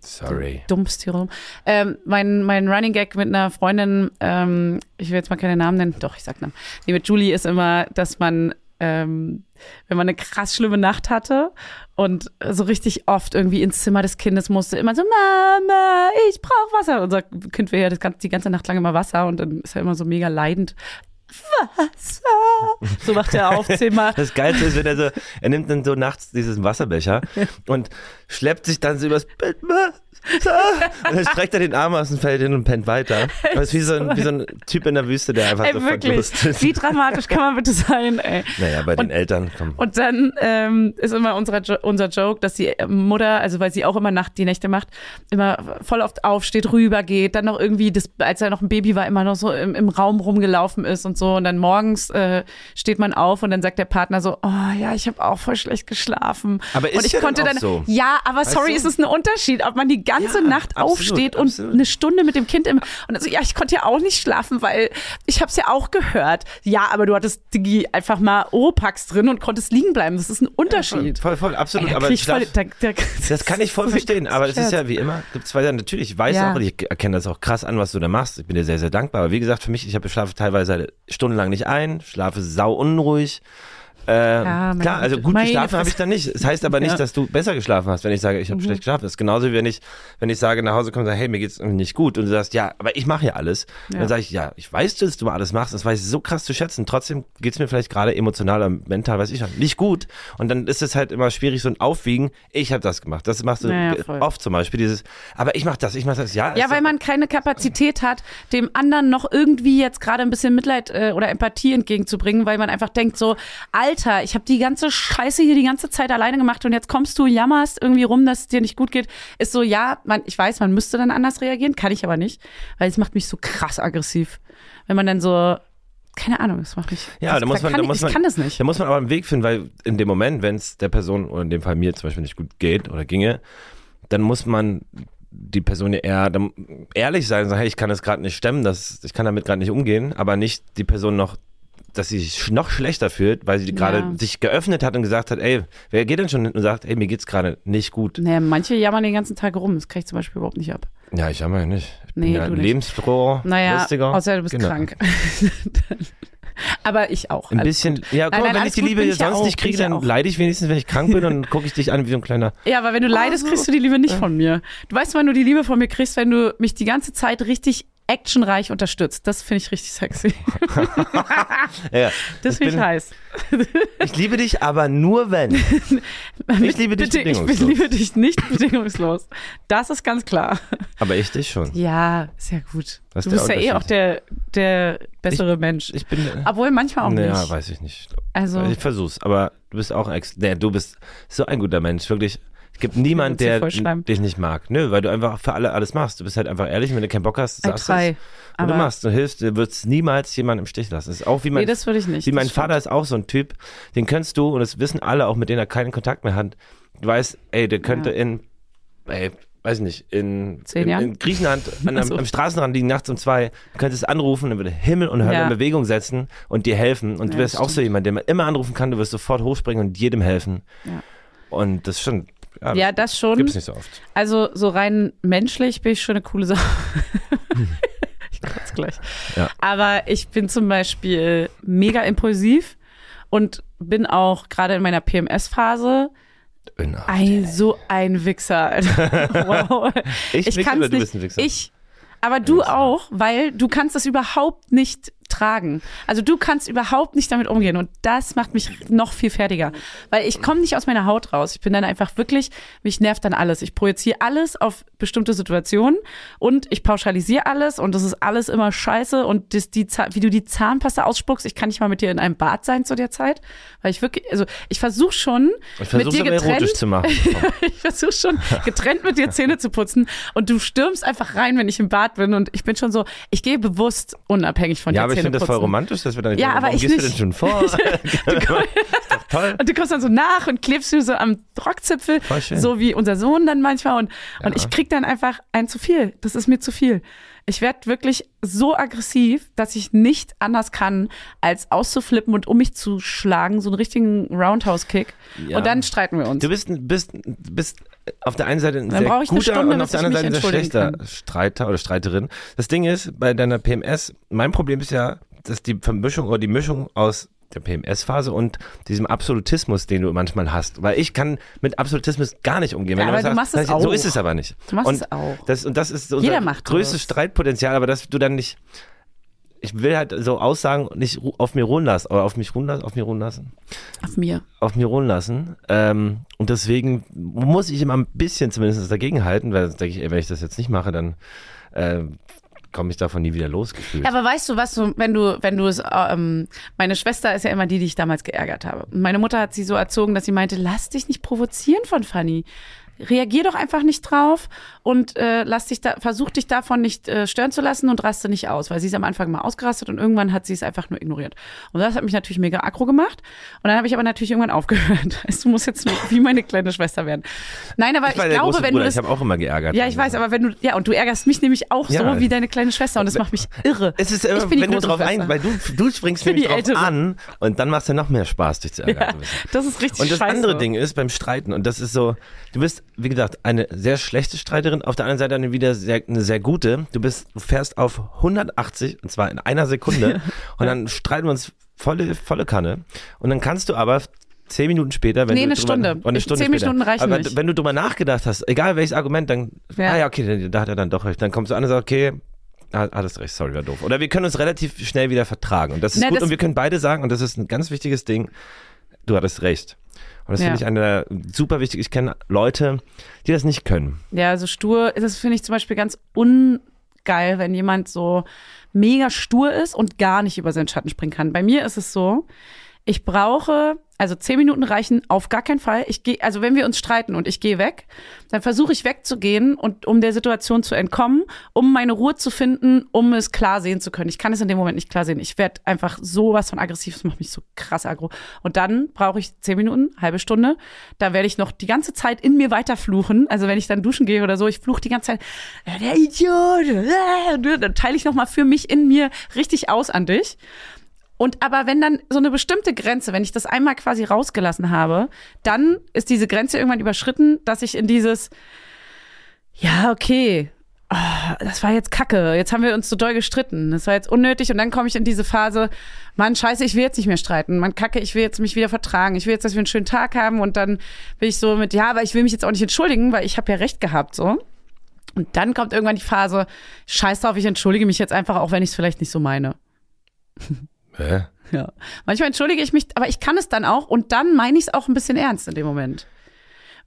Speaker 1: Sorry.
Speaker 2: dumpst hier rum. Ähm, mein, mein Running Gag mit einer Freundin, ähm, ich will jetzt mal keine Namen nennen, doch, ich sag Namen. Nee, mit Julie ist immer, dass man, ähm, wenn man eine krass schlimme Nacht hatte und so richtig oft irgendwie ins Zimmer des Kindes musste, immer so, Mama, ich brauche Wasser. Unser Kind will ja das ganze, die ganze Nacht lang immer Wasser und dann ist er immer so mega leidend. Wasser. So macht er auf zehnmal.
Speaker 1: Das Geilste ist, wenn er so, er nimmt dann so nachts diesen Wasserbecher und schleppt sich dann so übers Bett. Wasser. Und dann streckt er den Arm aus dem Feld hin und pennt weiter. Das ist wie so ein, wie so ein Typ in der Wüste, der einfach
Speaker 2: Ey,
Speaker 1: so
Speaker 2: wirklich.
Speaker 1: verdurstet.
Speaker 2: Wie dramatisch kann man bitte sein, ey?
Speaker 1: Naja, bei den
Speaker 2: Und-
Speaker 1: Eltern, komm.
Speaker 2: Und dann ähm, ist immer unser, unser Joke, dass die Mutter, also weil sie auch immer Nacht die Nächte macht, immer voll oft aufsteht, rübergeht, dann noch irgendwie, das, als er noch ein Baby war, immer noch so im, im Raum rumgelaufen ist und so. Und dann morgens äh, steht man auf und dann sagt der Partner so, oh ja, ich habe auch voll schlecht geschlafen.
Speaker 1: Aber ist
Speaker 2: und ich
Speaker 1: ja dann
Speaker 2: konnte
Speaker 1: auch
Speaker 2: dann,
Speaker 1: so.
Speaker 2: ja, aber
Speaker 1: Weißt
Speaker 2: sorry,
Speaker 1: du?
Speaker 2: es ist ein Unterschied, ob man die ganze
Speaker 1: Ja,
Speaker 2: Nacht
Speaker 1: absolut,
Speaker 2: aufsteht und
Speaker 1: absolut.
Speaker 2: eine Stunde mit dem Kind im und also ja, ich konnte ja auch nicht schlafen, weil ich habe es ja auch gehört. Ja, aber du hattest die einfach mal Oropax drin und konntest liegen bleiben. Das ist ein Unterschied.
Speaker 1: Voll, voll, absolut.
Speaker 2: Ey,
Speaker 1: aber
Speaker 2: ich voll, da, da,
Speaker 1: das kann ich voll verstehen, aber es ist ja wie immer, gibt zwei Sachen. Natürlich, ich weiß
Speaker 2: Ja.
Speaker 1: auch, und ich erkenne das auch krass an, was du da machst. Ich bin dir sehr, sehr dankbar. Aber wie gesagt, für mich, ich habe schlafe teilweise halt stundenlang nicht ein, schlafe sau unruhig. Äh,
Speaker 2: Ja,
Speaker 1: klar, also gut geschlafen habe ich dann nicht. Das heißt aber nicht,
Speaker 2: Ja. Mhm.
Speaker 1: dass du besser geschlafen hast, wenn ich sage, ich habe schlecht geschlafen. Das ist genauso wie wenn ich, wenn ich sage, nach Hause komme und sage, hey, mir geht's irgendwie nicht gut. Und du sagst, ja, aber ich mache ja alles.
Speaker 2: Ja.
Speaker 1: Dann sage ich, ja, ich weiß, dass du mal alles machst. Das weiß ich so krass zu schätzen. Trotzdem geht's mir vielleicht gerade emotional oder mental, weiß ich schon, nicht gut. Und dann ist es halt immer schwierig, so ein Aufwiegen. Ich habe das gemacht. Das machst du
Speaker 2: Ja, ja, voll.
Speaker 1: oft zum Beispiel. Dieses, aber ich mache das, ich mache das. Ja,
Speaker 2: Ja, weil man keine Kapazität hat, dem anderen noch irgendwie jetzt gerade ein bisschen Mitleid äh, oder Empathie entgegenzubringen, weil man einfach denkt so, Alter, ich habe die ganze Scheiße hier die ganze Zeit alleine gemacht und jetzt kommst du, jammerst irgendwie rum, dass es dir nicht gut geht. Ist so, ja, man, ich weiß, man müsste dann anders reagieren, kann ich aber nicht, weil es macht mich so krass aggressiv. Wenn man dann so, keine Ahnung, das macht mich.
Speaker 1: Ja, da muss man,
Speaker 2: kann
Speaker 1: da
Speaker 2: ich,
Speaker 1: muss
Speaker 2: ich
Speaker 1: man,
Speaker 2: kann das nicht.
Speaker 1: Da muss man aber einen Weg finden, weil in dem Moment, wenn es der Person oder in dem Fall mir zum Beispiel nicht gut geht oder ginge, dann muss man die Person eher ehrlich sein und sagen, hey, ich kann das gerade nicht stemmen, das, ich kann damit gerade nicht umgehen, aber nicht die Person noch dass sie sich noch schlechter fühlt, weil sie gerade
Speaker 2: Ja.
Speaker 1: sich geöffnet hat und gesagt hat, ey, wer geht denn schon hin und sagt, ey, mir geht's gerade nicht gut.
Speaker 2: Naja, manche jammern den ganzen Tag rum, das kann ich zum Beispiel überhaupt nicht ab.
Speaker 1: Ja, ich jammer ja nicht. Ich
Speaker 2: Nee,
Speaker 1: bin ja
Speaker 2: du
Speaker 1: lebensfroher,
Speaker 2: Naja,
Speaker 1: lustiger.
Speaker 2: außer du bist
Speaker 1: Genau.
Speaker 2: krank. Aber ich auch.
Speaker 1: Ein bisschen,
Speaker 2: gut.
Speaker 1: ja, guck mal, wenn ich die Liebe
Speaker 2: ja
Speaker 1: sonst
Speaker 2: auch,
Speaker 1: nicht kriege,
Speaker 2: ja
Speaker 1: dann
Speaker 2: auch.
Speaker 1: leide ich wenigstens, wenn ich krank bin und dann gucke ich dich an wie so ein kleiner
Speaker 2: Ja, aber wenn du leidest,
Speaker 1: so.
Speaker 2: kriegst du die Liebe nicht von mir. Du weißt, wann du die Liebe von mir kriegst, wenn du mich die ganze Zeit richtig actionreich unterstützt. Das finde ich richtig sexy.
Speaker 1: Ja,
Speaker 2: Das finde ich heiß.
Speaker 1: Ich liebe dich, aber nur wenn. Ich liebe dich
Speaker 2: Bitte, ich
Speaker 1: bedingungslos.
Speaker 2: liebe dich nicht bedingungslos. Das ist ganz klar.
Speaker 1: Aber ich dich schon.
Speaker 2: Ja, ist ja gut.
Speaker 1: Das
Speaker 2: du bist ja eh auch der, der bessere Mensch.
Speaker 1: Ich bin.
Speaker 2: Obwohl manchmal auch
Speaker 1: naja,
Speaker 2: nicht.
Speaker 1: weiß ich nicht.
Speaker 2: Also,
Speaker 1: Ich versuch's, aber du bist auch ein Ex. Nee, du bist so ein guter Mensch, wirklich. Es gibt niemand,
Speaker 2: du
Speaker 1: der dich nicht mag. Nö, weil du einfach für alle alles machst. Du bist halt einfach ehrlich, wenn du keinen Bock hast, sagst
Speaker 2: try.
Speaker 1: es. Und du machst, du hilfst, du würdest niemals jemanden im Stich lassen. Das ist auch wie mein,
Speaker 2: nee, das würde ich nicht.
Speaker 1: wie mein
Speaker 2: stimmt.
Speaker 1: Vater ist auch so ein Typ, den kennst du und das wissen alle, auch mit denen er keinen Kontakt mehr hat. Du weißt, ey, der könnte
Speaker 2: Ja.
Speaker 1: in, ey, weiß nicht, in, in, in Griechenland an, am, am Straßenrand liegen nachts um zwei, du könntest anrufen, dann würde Himmel und Hölle
Speaker 2: Ja.
Speaker 1: in Bewegung setzen und dir helfen. Und du
Speaker 2: Ja,
Speaker 1: wirst
Speaker 2: das
Speaker 1: auch so jemand, der man immer anrufen kann, du wirst sofort hochspringen und jedem helfen. Und das ist schon, ja,
Speaker 2: Ja, das schon.
Speaker 1: gibt's nicht so oft.
Speaker 2: Also so rein menschlich bin ich schon eine coole Sache. ich kotze gleich.
Speaker 1: Ja.
Speaker 2: Aber ich bin zum Beispiel mega impulsiv und bin auch gerade in meiner PMS-Phase. Ein, so ein Wichser. Wow.
Speaker 1: Ich
Speaker 2: kann's
Speaker 1: oder du
Speaker 2: nicht.
Speaker 1: bist ein Wichser?
Speaker 2: Ich. Aber du auch, weil du kannst das überhaupt nicht tragen. Also du kannst überhaupt nicht damit umgehen und das macht mich noch viel fertiger, weil ich komme nicht aus meiner Haut raus. Ich bin dann einfach wirklich, mich nervt dann alles. Ich projiziere alles auf bestimmte Situationen und ich pauschalisiere alles und das ist alles immer scheiße und das, die, wie du die Zahnpasta ausspuckst, ich kann nicht mal mit dir in einem Bad sein zu der Zeit, weil ich wirklich, also ich versuche schon
Speaker 1: Ich
Speaker 2: mit
Speaker 1: versuche
Speaker 2: dir getrennt
Speaker 1: zu machen.
Speaker 2: ich versuche schon getrennt mit dir Zähne zu putzen und du stürmst einfach rein, wenn ich im Bad bin und ich bin schon so, ich gehe bewusst unabhängig von
Speaker 1: Ja,
Speaker 2: dir
Speaker 1: ich finde das voll romantisch, dass wir dann
Speaker 2: Ja, aber ich
Speaker 1: gehst
Speaker 2: nicht.
Speaker 1: du denn schon vor? toll.
Speaker 2: Und du kommst dann so nach und klebst mir so am Rockzipfel, so wie unser Sohn dann manchmal. Und, und
Speaker 1: Ja.
Speaker 2: ich krieg dann einfach ein zu viel. Das ist mir zu viel. Ich werde wirklich so aggressiv, dass ich nicht anders kann, als auszuflippen und um mich zu schlagen, so einen richtigen Roundhouse-Kick.
Speaker 1: Ja.
Speaker 2: Und dann streiten wir uns.
Speaker 1: Du bist, bist, bist auf der einen Seite ein sehr guter
Speaker 2: Stunde,
Speaker 1: und auf der anderen Seite ein sehr schlechter Streiter oder Streiterin. Das Ding ist, bei deiner PMS, mein Problem ist ja, dass die Vermischung oder die Mischung aus der PMS-Phase und diesem Absolutismus, den du manchmal hast. Weil ich kann mit Absolutismus gar nicht umgehen.
Speaker 2: Ja, aber du
Speaker 1: sagst,
Speaker 2: machst es
Speaker 1: das- So
Speaker 2: auch.
Speaker 1: ist es aber nicht.
Speaker 2: Du machst
Speaker 1: und
Speaker 2: es auch.
Speaker 1: Das, und das ist unser
Speaker 2: macht
Speaker 1: größtes
Speaker 2: das.
Speaker 1: Streitpotenzial, aber dass du dann nicht ich will halt so Aussagen nicht auf mir ruhen lassen, oder auf mich ruhen lassen, auf mir ruhen lassen
Speaker 2: Auf mir.
Speaker 1: auf mir ruhen lassen. Ähm, und deswegen muss ich immer ein bisschen zumindest dagegen halten, weil denke ich, ey, wenn ich das jetzt nicht mache, dann äh, komme ich davon nie wieder losgefühlt.
Speaker 2: Ja, aber weißt du, was du, wenn du, wenn du es, ähm, meine Schwester ist ja immer die, die ich damals geärgert habe. Meine Mutter hat sie so erzogen, dass sie meinte, lass dich nicht provozieren von Fanny. Reagier doch einfach nicht drauf und äh, lass dich da, versuch dich davon nicht äh, stören zu lassen und raste nicht aus, weil sie ist am Anfang mal ausgerastet und irgendwann hat sie es einfach nur ignoriert. Und das hat mich natürlich mega aggro gemacht. Und dann habe ich aber natürlich irgendwann aufgehört. Du musst jetzt wie meine kleine Schwester werden. Nein, aber ich,
Speaker 1: ich
Speaker 2: glaube, wenn
Speaker 1: Bruder,
Speaker 2: du das,
Speaker 1: ich habe auch immer geärgert.
Speaker 2: ja, ich weiß, aber wenn du, ja, und du ärgerst mich nämlich auch
Speaker 1: Ja.
Speaker 2: so wie deine kleine Schwester und das macht mich irre.
Speaker 1: es ist immer, wenn du drauf
Speaker 2: Schwester.
Speaker 1: ein, weil du, du springst nämlich drauf
Speaker 2: Ältere.
Speaker 1: an und dann machst du noch mehr Spaß, dich zu ärgern.
Speaker 2: Ja, das ist richtig
Speaker 1: Und das
Speaker 2: scheiße.
Speaker 1: andere Ding ist beim Streiten, und das ist so, du bist, wie gesagt, eine sehr schlechte Streiterin, auf der anderen Seite eine wieder sehr, eine sehr gute. Du bist, du fährst auf 180, und zwar in einer Sekunde, und dann streiten wir uns volle, volle Kanne. Und dann kannst du aber zehn Minuten später, wenn
Speaker 2: Nee,
Speaker 1: du
Speaker 2: eine
Speaker 1: drüber,
Speaker 2: Stunde.
Speaker 1: Oh, eine Stunde
Speaker 2: zehn
Speaker 1: später.
Speaker 2: Minuten reichen
Speaker 1: aber
Speaker 2: nicht.
Speaker 1: wenn du drüber nachgedacht hast, egal welches Argument, dann,
Speaker 2: Ja.
Speaker 1: ah ja, okay, da hat er dann doch recht. Dann kommst du an und sagst, okay, Ah, Hattest recht, sorry, war doof. Oder wir können uns relativ schnell wieder vertragen. Und das ist
Speaker 2: Na,
Speaker 1: gut.
Speaker 2: das-
Speaker 1: und wir können beide sagen, und das ist ein ganz wichtiges Ding, du hattest recht. Und das
Speaker 2: Ja.
Speaker 1: finde ich eine super wichtig. Ich kenne Leute, die das nicht können.
Speaker 2: Ja, so stur, das finde ich zum Beispiel ganz ungeil, wenn jemand so mega stur ist und gar nicht über seinen Schatten springen kann. Bei mir ist es so, ich brauche, also zehn Minuten reichen auf gar keinen Fall. Ich gehe, also wenn wir uns streiten und ich gehe weg, dann versuche ich wegzugehen und um der Situation zu entkommen, um meine Ruhe zu finden, um es klar sehen zu können. Ich kann es in dem Moment nicht klar sehen. Ich werde einfach sowas von aggressiv, das macht mich so krass aggro. Und dann brauche ich zehn Minuten, halbe Stunde. Da werde ich noch die ganze Zeit in mir weiter fluchen. Also wenn ich dann duschen gehe oder so, ich fluche die ganze Zeit, "Ja, der Idiot, äh", dann teile ich noch mal für mich in mir richtig aus an dich. Und aber wenn dann so eine bestimmte Grenze, wenn ich das einmal quasi rausgelassen habe, dann ist diese Grenze irgendwann überschritten, dass ich in dieses, ja, okay, ah, das war jetzt kacke, jetzt haben wir uns so doll gestritten, das war jetzt unnötig und dann komme ich in diese Phase, Mann, scheiße, ich will jetzt nicht mehr streiten, Mann, kacke, ich will jetzt mich wieder vertragen, ich will jetzt, dass wir einen schönen Tag haben und dann bin ich so mit, ja, aber ich will mich jetzt auch nicht entschuldigen, weil ich habe ja recht gehabt, so. Und dann kommt irgendwann die Phase, scheiß drauf, ich entschuldige mich jetzt einfach, auch wenn ich es vielleicht nicht so meine.
Speaker 1: Hä?
Speaker 2: Ja. Manchmal entschuldige ich mich, aber ich kann es dann auch und dann meine ich es auch ein bisschen ernst in dem Moment.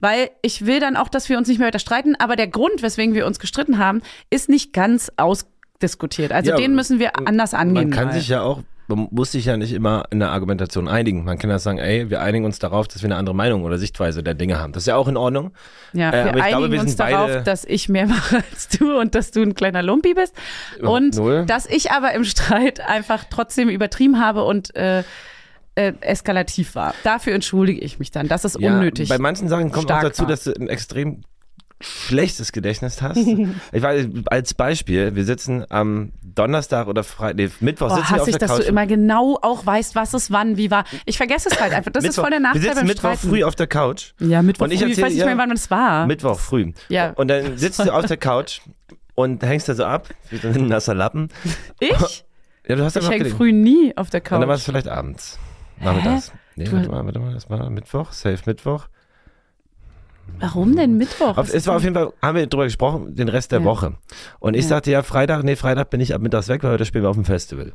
Speaker 2: Weil ich will dann auch, dass wir uns nicht mehr weiter streiten, aber der Grund, weswegen wir uns gestritten haben, ist nicht ganz ausdiskutiert. Also
Speaker 1: Ja,
Speaker 2: den müssen wir anders angehen.
Speaker 1: Man kann
Speaker 2: mal.
Speaker 1: sich ja auch, man muss sich ja nicht immer in der Argumentation einigen. Man kann ja sagen, ey, wir einigen uns darauf, dass wir eine andere Meinung oder Sichtweise der Dinge haben. Das ist ja auch in Ordnung.
Speaker 2: ja,
Speaker 1: äh,
Speaker 2: wir
Speaker 1: aber ich
Speaker 2: einigen
Speaker 1: glaube, wir
Speaker 2: uns darauf, dass ich mehr mache als du und dass du ein kleiner Lumpi bist. Und
Speaker 1: null.
Speaker 2: dass ich aber im Streit einfach trotzdem übertrieben habe und äh, äh, eskalativ war. Dafür entschuldige ich mich dann. Das ist
Speaker 1: Ja,
Speaker 2: unnötig.
Speaker 1: Bei manchen Sachen kommt auch dazu,
Speaker 2: war.
Speaker 1: dass du ein extrem schlechtes Gedächtnis hast. ich weiß, als Beispiel, wir sitzen am Donnerstag oder Freitag, nee, Mittwoch
Speaker 2: Boah,
Speaker 1: sitzen wir auf
Speaker 2: ich,
Speaker 1: der
Speaker 2: dass
Speaker 1: Couch.
Speaker 2: du immer genau auch weißt, was es wann, wie war. Ich vergesse es halt einfach. Das ist
Speaker 1: Mittwoch,
Speaker 2: voll der
Speaker 1: wir
Speaker 2: Nachteil
Speaker 1: sitzen
Speaker 2: beim
Speaker 1: Mittwoch
Speaker 2: Streiten.
Speaker 1: früh auf der Couch.
Speaker 2: ja, Mittwoch
Speaker 1: Und ich
Speaker 2: früh. Ich
Speaker 1: erzähl
Speaker 2: weiß nicht mehr, wann es war.
Speaker 1: Mittwoch früh.
Speaker 2: Ja.
Speaker 1: Und dann sitzt du auf der Couch und hängst da so ab, wie so ein nasser Lappen.
Speaker 2: ich?
Speaker 1: Ja, du hast
Speaker 2: Ich hänge früh nie auf der
Speaker 1: Und dann war es
Speaker 2: Couch.
Speaker 1: vielleicht abends. Nachmittags. Nee, warte mal, warte mal, das war Mittwoch, safe Mittwoch.
Speaker 2: Warum denn Mittwoch?
Speaker 1: Auf, es war auf jeden Fall, haben wir drüber gesprochen, den Rest der
Speaker 2: Ja.
Speaker 1: Woche. Und ich
Speaker 2: Ja.
Speaker 1: sagte ja, Freitag, nee, Freitag bin ich ab mittags weg, weil heute spielen wir auf dem Festival.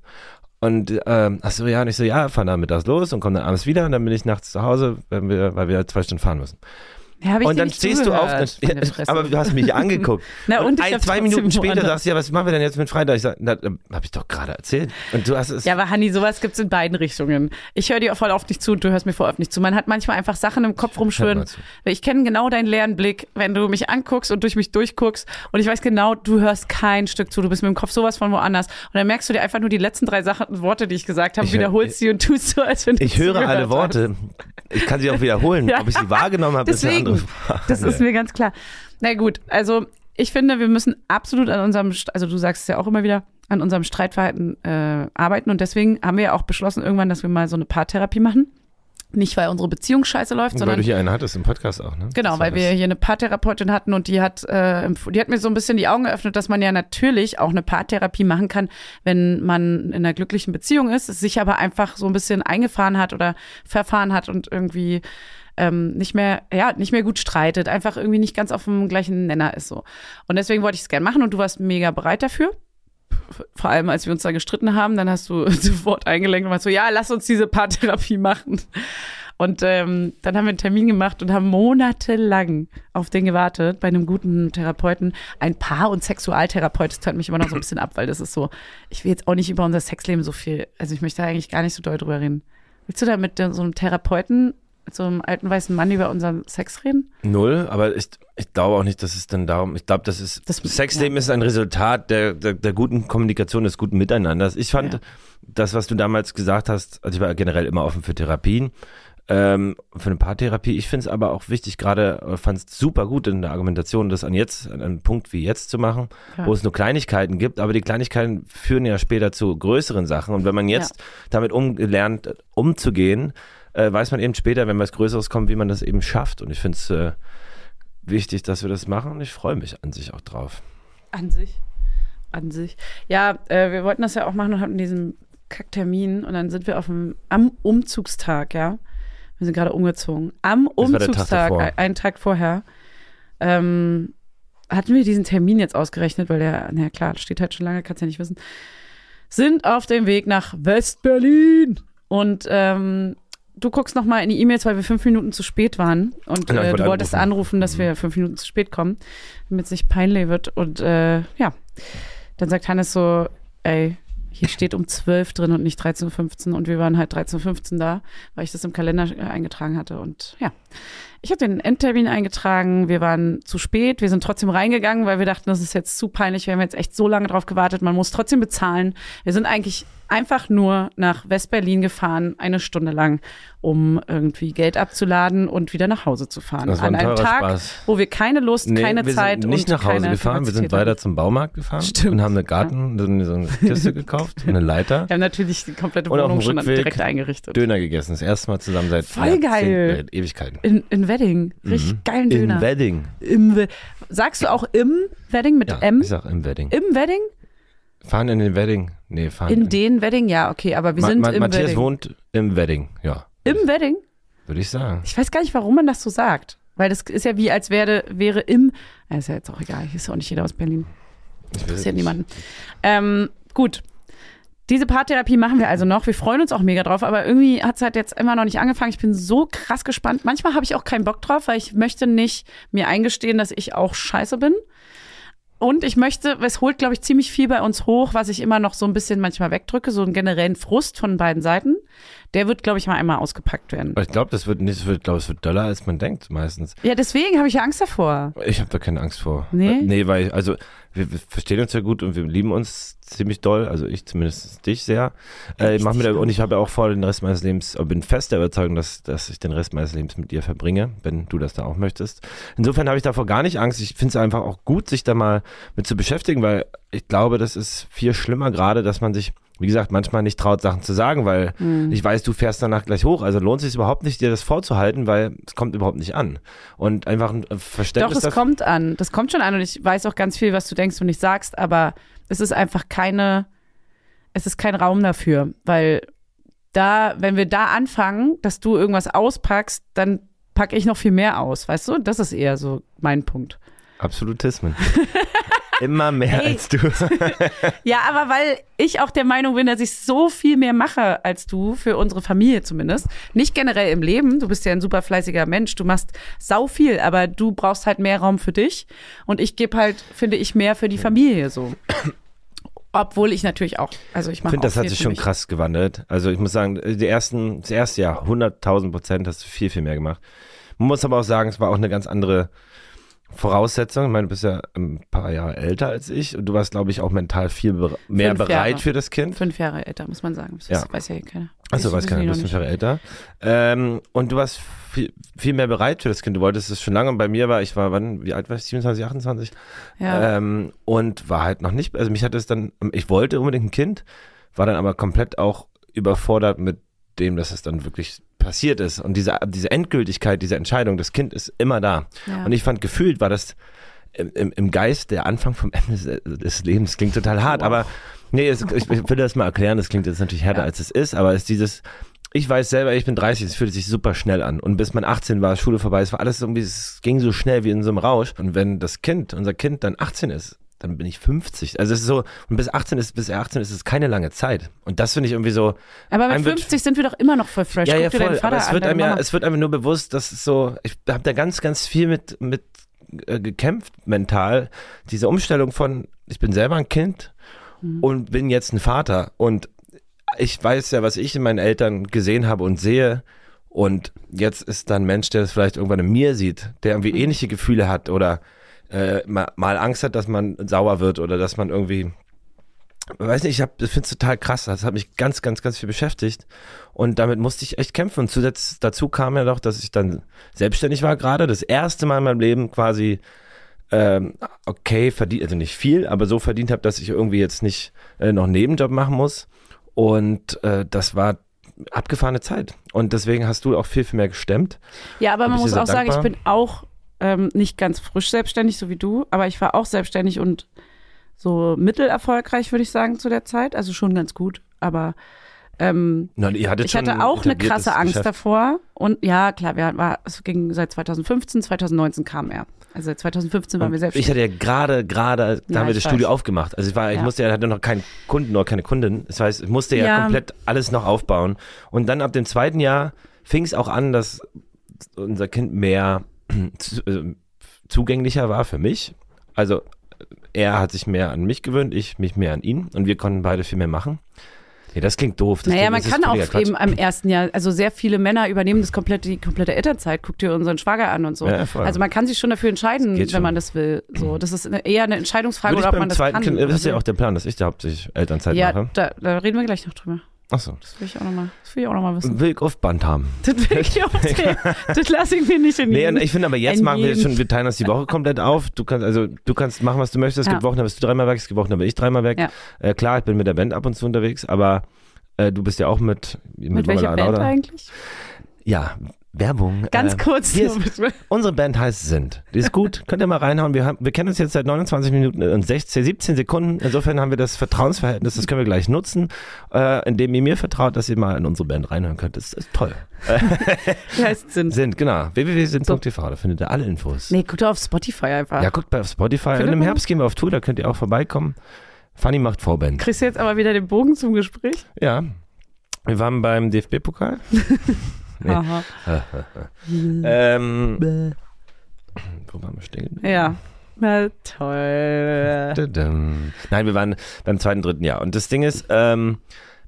Speaker 1: Und ähm, ach so, ja, und ich so, ja, fahren dann mittags los und kommen dann abends wieder und dann bin ich nachts zu Hause, wir, weil wir zwei Stunden fahren müssen.
Speaker 2: Ja, hab ich
Speaker 1: und dann stehst du auf, dann, aber du hast mich angeguckt.
Speaker 2: Na, und ich
Speaker 1: ein,
Speaker 2: hab
Speaker 1: zwei Minuten später sagst du, ja, was machen wir denn jetzt mit Freitag? Ich sag, na, habe ich doch gerade erzählt. Und du hast es.
Speaker 2: Ja, aber Hanni, sowas gibt's in beiden Richtungen. Ich höre dir voll oft nicht zu und du hörst mir voll oft nicht zu. Man hat manchmal einfach Sachen im Kopf rumschwirren.
Speaker 1: Zu.
Speaker 2: Ich kenne genau deinen leeren Blick, wenn du mich anguckst und durch mich durchguckst. Und ich weiß genau, du hörst kein Stück zu. Du bist mit dem Kopf sowas von woanders. Und dann merkst du dir einfach nur die letzten drei Sachen, Worte, die ich gesagt habe, wiederholst sie und tust so, als wenn du
Speaker 1: ich höre alle
Speaker 2: hast.
Speaker 1: Worte. Ich kann sie auch wiederholen.
Speaker 2: Ja.
Speaker 1: Ob ich sie wahrgenommen habe, ist eine andere Frage.
Speaker 2: das ist mir ganz klar. Na gut, also ich finde, wir müssen absolut an unserem, also du sagst es ja auch immer wieder, an unserem Streitverhalten äh, arbeiten. Und deswegen haben wir ja auch beschlossen irgendwann, dass wir mal so eine Paartherapie machen. Nicht, weil unsere Beziehung scheiße läuft,
Speaker 1: weil
Speaker 2: sondern
Speaker 1: du hier einen hattest im Podcast auch, ne?
Speaker 2: Genau,
Speaker 1: Das
Speaker 2: weil wir
Speaker 1: das.
Speaker 2: hier eine Paartherapeutin hatten und die hat, äh, die hat mir so ein bisschen die Augen geöffnet, dass man ja natürlich auch eine Paartherapie machen kann, wenn man in einer glücklichen Beziehung ist, sich aber einfach so ein bisschen eingefahren hat oder verfahren hat und irgendwie ähm, nicht mehr, ja, nicht mehr gut streitet, einfach irgendwie nicht ganz auf dem gleichen Nenner ist so. Und deswegen wollte ich es gerne machen und du warst mega bereit dafür. Vor allem, als wir uns da gestritten haben, dann hast du sofort eingelenkt und meinst so, ja, lass uns diese Paartherapie machen. Und ähm, dann haben wir einen Termin gemacht und haben monatelang auf den gewartet bei einem guten Therapeuten. Ein Paar- und Sexualtherapeut, das tönt mich immer noch so ein bisschen ab, weil das ist so, ich will jetzt auch nicht über unser Sexleben so viel, also ich möchte da eigentlich gar nicht so doll drüber reden. Willst du da mit so einem Therapeuten, mit so einem alten weißen Mann über unseren Sex reden?
Speaker 1: Null, aber ich, ich glaube auch nicht, dass es dann darum, ich glaube, das ist,
Speaker 2: Das-
Speaker 1: Sexleben ist ein Resultat der, der, der guten Kommunikation, des guten Miteinanders. Ich fand
Speaker 2: Ja.
Speaker 1: das, was du damals gesagt hast, also ich war generell immer offen für Therapien, ähm, für eine Paartherapie. Ich finde es aber auch wichtig, gerade äh, fand es super gut in der Argumentation, das an jetzt, an einem Punkt wie jetzt zu machen,
Speaker 2: Ja.
Speaker 1: wo es nur Kleinigkeiten gibt, aber die Kleinigkeiten führen ja später zu größeren Sachen. Und wenn man jetzt damit umgelernt, umzugehen, äh, weiß man eben später, wenn was Größeres kommt, wie man das eben schafft. Und ich finde es äh, wichtig, dass wir das machen und ich freue mich an sich auch drauf.
Speaker 2: An sich. An sich. Ja, äh, wir wollten das ja auch machen und hatten diesen Kacktermin und dann sind wir auf dem, am Umzugstag, ja. Wir sind gerade umgezogen. Am
Speaker 1: Tag
Speaker 2: Umzugstag, ein- einen Tag vorher, ähm, hatten wir diesen Termin jetzt ausgerechnet, weil der, na klar, steht halt schon lange, kannst ja nicht wissen, sind auf dem Weg nach West-Berlin. Und ähm, du guckst noch mal in die E-Mails, weil wir fünf Minuten zu spät waren. Und
Speaker 1: ich
Speaker 2: äh,
Speaker 1: wollte
Speaker 2: du wolltest
Speaker 1: anrufen.
Speaker 2: anrufen, dass wir fünf Minuten zu spät kommen, damit es nicht peinlich wird. Und äh, ja, dann sagt Hannes so, ey, hier steht um 12 drin und nicht 13.15 Uhr. Und wir waren halt 13.15 Uhr da, weil ich das im Kalender äh, eingetragen hatte. Und ja, ich habe den Endtermin eingetragen. Wir waren zu spät. Wir sind trotzdem reingegangen, weil wir dachten, das ist jetzt zu peinlich. Wir haben jetzt echt so lange drauf gewartet. Man muss trotzdem bezahlen. Wir sind eigentlich einfach nur nach West-Berlin gefahren, eine Stunde lang, um irgendwie Geld abzuladen und wieder nach Hause zu fahren. An
Speaker 1: ein
Speaker 2: einem Tag,
Speaker 1: Spaß.
Speaker 2: wo wir keine Lust,
Speaker 1: Nee,
Speaker 2: keine
Speaker 1: wir
Speaker 2: Zeit
Speaker 1: sind nicht
Speaker 2: und
Speaker 1: nach Hause gefahren, wir sind weiter zum Baumarkt gefahren
Speaker 2: Stimmt.
Speaker 1: und haben eine Garten, eine, so eine Kiste gekauft, eine Leiter,
Speaker 2: Wir haben natürlich die komplette Wohnung schon direkt eingerichtet.
Speaker 1: Döner gegessen. Das erste Mal zusammen seit
Speaker 2: Voll geil.
Speaker 1: Ewigkeiten.
Speaker 2: In, in Wedding. Richtig geilen Döner.
Speaker 1: In Wedding.
Speaker 2: Im We Sagst du auch im Wedding mit
Speaker 1: Ja,
Speaker 2: M?
Speaker 1: ich sag im Wedding.
Speaker 2: Im Wedding?
Speaker 1: Fahren in den Wedding. Nee, fahren
Speaker 2: In den Wedding? Ja, okay, aber wir
Speaker 1: Ma
Speaker 2: sind
Speaker 1: Ma
Speaker 2: im
Speaker 1: Matthias
Speaker 2: Wedding.
Speaker 1: wohnt im Wedding, ja.
Speaker 2: Im Wedding?
Speaker 1: Würde ich sagen.
Speaker 2: Ich weiß gar nicht, warum man das so sagt. Weil das ist ja wie, als wäre, wäre im. Ist ja jetzt auch egal. Hier ist ja auch nicht jeder aus Berlin. Interessiert niemanden. Ähm, gut. Diese Paartherapie machen wir also noch. Wir freuen uns auch mega drauf, aber irgendwie hat es halt jetzt immer noch nicht angefangen. Ich bin so krass gespannt. Manchmal habe ich auch keinen Bock drauf, weil ich möchte nicht mir eingestehen, dass ich auch scheiße bin. Und ich möchte, es holt, glaube ich, ziemlich viel bei uns hoch, was ich immer noch so ein bisschen manchmal wegdrücke, so einen generellen Frust von beiden Seiten. Der wird, glaube ich, mal einmal ausgepackt werden.
Speaker 1: Aber ich glaube, das wird nicht, ich glaube, es wird doller, als man denkt, meistens.
Speaker 2: Ja, deswegen habe ich ja Angst davor.
Speaker 1: Ich habe da keine Angst vor.
Speaker 2: Nee?
Speaker 1: Nee, weil, ich- also, wir, wir verstehen uns ja gut und wir lieben uns ziemlich doll. Also, ich zumindest dich sehr. Äh, ich mach mir da, und ich habe ja auch vor, den Rest meines Lebens, äh, bin fest der Überzeugung, dass, dass ich den Rest meines Lebens mit dir verbringe, wenn du das da auch möchtest. Insofern habe ich davor gar nicht Angst. Ich finde es einfach auch gut, sich da mal mit zu beschäftigen, weil ich glaube, das ist viel schlimmer gerade, dass man sich, wie gesagt, manchmal nicht traut, Sachen zu sagen, weil
Speaker 2: Hm.
Speaker 1: ich weiß, du fährst danach gleich hoch. Also lohnt sich überhaupt nicht, dir das vorzuhalten, weil es kommt überhaupt nicht an. Und einfach ein
Speaker 2: Doch,
Speaker 1: Verständnis
Speaker 2: das
Speaker 1: dafür-
Speaker 2: kommt an. Das kommt schon an und ich weiß auch ganz viel, was du denkst und nicht sagst, aber es ist einfach keine, es ist kein Raum dafür, weil da, wenn wir da anfangen, dass du irgendwas auspackst, dann packe ich noch viel mehr aus, weißt du? Das ist eher so mein Punkt.
Speaker 1: Absolutismen. Immer mehr
Speaker 2: Ey.
Speaker 1: als du.
Speaker 2: Ja, aber weil ich auch der Meinung bin, dass ich so viel mehr mache als du, für unsere Familie zumindest. Nicht generell im Leben, du bist ja ein super fleißiger Mensch, du machst sau viel, aber du brauchst halt mehr Raum für dich und ich gebe halt, finde ich, mehr für die Familie so. Obwohl ich natürlich auch, also ich
Speaker 1: Ich
Speaker 2: mache
Speaker 1: finde,
Speaker 2: auch
Speaker 1: das hat sich schon
Speaker 2: mich.
Speaker 1: krass gewandelt. Also ich muss sagen, die ersten, das erste Jahr, 100.000 Prozent hast du viel, viel mehr gemacht. Man muss aber auch sagen, es war auch eine ganz andere Voraussetzung. Ich meine, du bist ja ein paar Jahre älter als ich und du warst, glaube ich, auch mental viel bere mehr
Speaker 2: Fünf
Speaker 1: bereit
Speaker 2: Jahre.
Speaker 1: für das Kind.
Speaker 2: Fünf Jahre älter, muss man sagen. Das
Speaker 1: Ja.
Speaker 2: weiß ja keiner.
Speaker 1: Achso, weiß keiner, du bist fünf. Jahre älter. Ähm, und du warst viel, viel mehr bereit für das Kind. Du wolltest es schon lange. Und bei mir war, ich war, wann, wie alt war ich? 27, 28?
Speaker 2: Ja.
Speaker 1: Ähm, und war halt noch nicht, also mich hat es dann, ich wollte unbedingt ein Kind, war dann aber komplett auch überfordert mit dem, dass es dann wirklich passiert ist. Und diese, diese Endgültigkeit, diese Entscheidung, das Kind ist immer da.
Speaker 2: Ja.
Speaker 1: Und ich fand, gefühlt war das im, im, Geist der Anfang vom Ende des, Lebens. Klingt total hart, aber nee, es, ich, ich will das mal erklären, das klingt jetzt natürlich härter,
Speaker 2: Ja.
Speaker 1: als es ist, aber es ist dieses, ich weiß selber, ich bin 30, es fühlt sich super schnell an. Und bis man 18 war, Schule vorbei, es war alles irgendwie, es ging so schnell wie in so einem Rausch. Und wenn das Kind, unser Kind dann 18 ist, dann bin ich 50. Also es ist so, und bis 18 ist, bis er 18 ist, es keine lange Zeit. Und das finde ich irgendwie so,
Speaker 2: aber mit
Speaker 1: einem wird-
Speaker 2: 50 sind wir doch immer noch voll fresh.
Speaker 1: ja,
Speaker 2: Guck
Speaker 1: ja, voll.
Speaker 2: Vater
Speaker 1: Aber es wird, einem ja, es wird einem nur bewusst, dass es so, ich habe da ganz, ganz viel mit, mit äh, gekämpft mental. Diese Umstellung von, ich bin selber ein Kind
Speaker 2: Mhm.
Speaker 1: und bin jetzt ein Vater. Und ich weiß ja, was ich in meinen Eltern gesehen habe und sehe. Und jetzt ist da ein Mensch, der das vielleicht irgendwann in mir sieht, der irgendwie
Speaker 2: Mhm.
Speaker 1: ähnliche Gefühle hat oder äh, mal, mal Angst hat, dass man sauer wird oder dass man irgendwie weiß nicht, ich hab, ich finde es total krass. Das hat mich ganz, ganz, ganz viel beschäftigt. Und damit musste ich echt kämpfen. Und zusätzlich dazu kam ja doch, dass ich dann selbstständig war gerade. Das erste Mal in meinem Leben quasi ähm, okay verdient, also nicht viel, aber so verdient habe, dass ich irgendwie jetzt nicht äh, noch einen Nebenjob machen muss. Und äh, das war abgefahrene Zeit. Und deswegen hast du auch viel, viel mehr gestemmt.
Speaker 2: Ja, aber man muss auch
Speaker 1: sehr
Speaker 2: sagen, ich
Speaker 1: dankbar.
Speaker 2: bin auch ähm, nicht ganz frisch selbstständig, so wie du, aber ich war auch selbstständig und so mittelerfolgreich, würde ich sagen, zu der Zeit. Also schon ganz gut. Aber ähm,
Speaker 1: hattet
Speaker 2: ich hatte auch eine krasse Angst
Speaker 1: Geschäft.
Speaker 2: davor. Und ja, klar, wir war, es ging seit 2015, 2019 kam er. Also seit 2015 waren wir
Speaker 1: Ich
Speaker 2: selbstständig.
Speaker 1: hatte ja gerade, gerade, da
Speaker 2: Ja,
Speaker 1: haben wir
Speaker 2: ich
Speaker 1: das Studio
Speaker 2: weiß.
Speaker 1: aufgemacht. Also ich war, ich
Speaker 2: Ja.
Speaker 1: musste ja, hatte noch keinen Kunden oder keine Kundin. Das heißt, ich musste ja,
Speaker 2: Ja.
Speaker 1: komplett alles noch aufbauen. Und dann ab dem zweiten Jahr fing es auch an, dass unser Kind mehr zugänglicher war für mich. Also er hat sich mehr an mich gewöhnt, ich mich mehr an ihn und wir konnten beide viel mehr machen. Nee, das klingt doof. Das
Speaker 2: naja,
Speaker 1: klingt,
Speaker 2: man kann auch eben am ersten Jahr, also sehr viele Männer übernehmen das komplette, die komplette Elternzeit. Guck dir unseren Schwager an und so.
Speaker 1: Ja,
Speaker 2: also man kann sich schon dafür entscheiden, wenn
Speaker 1: schon.
Speaker 2: man das will. So, das ist eine, eher eine Entscheidungsfrage,
Speaker 1: Würde
Speaker 2: oder ob man das kann.
Speaker 1: Kind, das ist ja auch der Plan, dass ich da hauptsächlich Elternzeit
Speaker 2: ja,
Speaker 1: mache.
Speaker 2: da, da reden wir gleich noch drüber.
Speaker 1: Achso.
Speaker 2: Das will ich auch noch mal, das will ich auch noch mal wissen.
Speaker 1: Will ich auf Band haben.
Speaker 2: Das will ich auch. Das lasse ich mir nicht in
Speaker 1: Nee,
Speaker 2: jeden-
Speaker 1: ich finde aber jetzt machen wir schon, wir teilen das die Woche komplett auf. Du kannst, also du kannst machen, was du möchtest. Es
Speaker 2: Ja.
Speaker 1: gibt Wochen, da bist du dreimal weg, es gibt Wochen, da bin ich dreimal weg.
Speaker 2: Ja.
Speaker 1: Äh, klar, ich bin mit der Band ab und zu unterwegs, aber äh, du bist ja auch mit mit,
Speaker 2: Mit welcher Band
Speaker 1: oder?
Speaker 2: eigentlich?
Speaker 1: Ja, Werbung.
Speaker 2: Ganz
Speaker 1: äh,
Speaker 2: kurz.
Speaker 1: ist-. Unsere Band heißt Sind. Die ist gut, könnt ihr mal reinhauen. Wir, haben, wir kennen uns jetzt seit 29 Minuten und 16, 17 Sekunden. Insofern haben wir das Vertrauensverhältnis, das können wir gleich nutzen, äh, indem ihr mir vertraut, dass ihr mal in unsere Band reinhören könnt. Das ist toll.
Speaker 2: Die heißt Sinn.
Speaker 1: Sind, genau. www.sind.tv, da findet ihr alle Infos.
Speaker 2: Nee, guck doch auf Spotify einfach.
Speaker 1: Ja, guckt bei Spotify.
Speaker 2: Findet
Speaker 1: Und im Herbst gehen wir auf Tour, da könnt ihr auch vorbeikommen. Funny macht Vorband.
Speaker 2: Kriegst du jetzt aber wieder den Bogen zum Gespräch?
Speaker 1: Ja. Wir waren beim DFB-Pokal. Nee. Ähm, wo waren wir stehen?
Speaker 2: Ja. Na toll.
Speaker 1: Nein, wir waren beim zweiten, dritten Jahr. Und das Ding ist, ähm,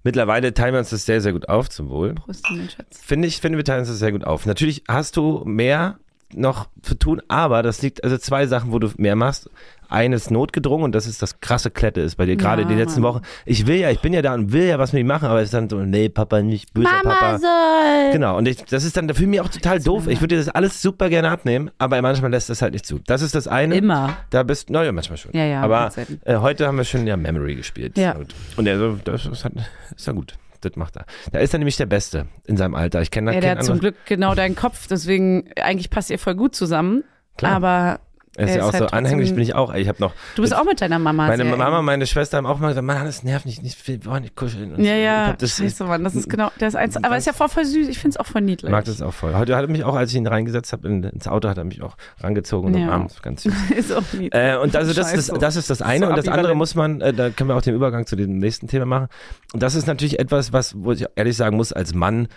Speaker 1: mittlerweile teilen wir uns das sehr, sehr gut auf, zum Wohl.
Speaker 2: Prost, mein Schatz.
Speaker 1: Finde ich, finde wir teilen uns das sehr gut auf. Natürlich hast du mehr noch zu tun, aber das liegt, also zwei Sachen, wo du mehr machst. Eines notgedrungen und das ist das krasse Klette ist bei dir, gerade
Speaker 2: Ja,
Speaker 1: in den letzten
Speaker 2: Mann.
Speaker 1: Wochen. Ich will ja, ich bin ja da und will ja was mit ihm machen, aber es ist dann so, nee, Papa, nicht böser Papa.
Speaker 2: soll.
Speaker 1: Genau, und ich, das ist dann für mich auch total doof. Ich würde dir das alles super gerne abnehmen, aber manchmal lässt das halt nicht zu. Das ist das eine.
Speaker 2: Immer.
Speaker 1: Da bist naja, manchmal schon.
Speaker 2: Ja, ja,
Speaker 1: Aber äh, heute haben wir schon ja Memory gespielt.
Speaker 2: Ja.
Speaker 1: Und, und er so, das ist, halt, ist ja gut. Das macht er. Da ist er nämlich der Beste in seinem Alter. Ich kenne da
Speaker 2: Ja, der hat zum
Speaker 1: anderen.
Speaker 2: Glück genau deinen Kopf, deswegen eigentlich passt ihr voll gut zusammen.
Speaker 1: Klar.
Speaker 2: Aber
Speaker 1: Er ist ja auch
Speaker 2: halt
Speaker 1: so anhänglich bin ich auch. Ich habe noch
Speaker 2: Du bist auch mit deiner Mama.
Speaker 1: meine Mama, meine Schwester haben auch mal gesagt, Mann, das nervt nicht, nicht wir wollen nicht kuscheln. Und
Speaker 2: Ja,
Speaker 1: ich
Speaker 2: ja.
Speaker 1: das,
Speaker 2: Scheiße, Mann, das ist genau. Ist eins, aber
Speaker 1: Ganz-
Speaker 2: ist ja voll, voll süß. Ich finde es auch voll niedlich.
Speaker 1: Ich mag das auch voll. Heute hat er mich auch, als ich ihn reingesetzt habe in, ins Auto, hat er mich auch rangezogen und
Speaker 2: Ja.
Speaker 1: umarmt. Ganz süß.
Speaker 2: ist auch niedlich.
Speaker 1: Äh, und also das, das, das ist das eine.
Speaker 2: So
Speaker 1: und das andere muss man, äh, da können wir auch den Übergang zu dem nächsten Thema machen. Und das ist natürlich etwas, was, wo ich ehrlich sagen muss, als Mann,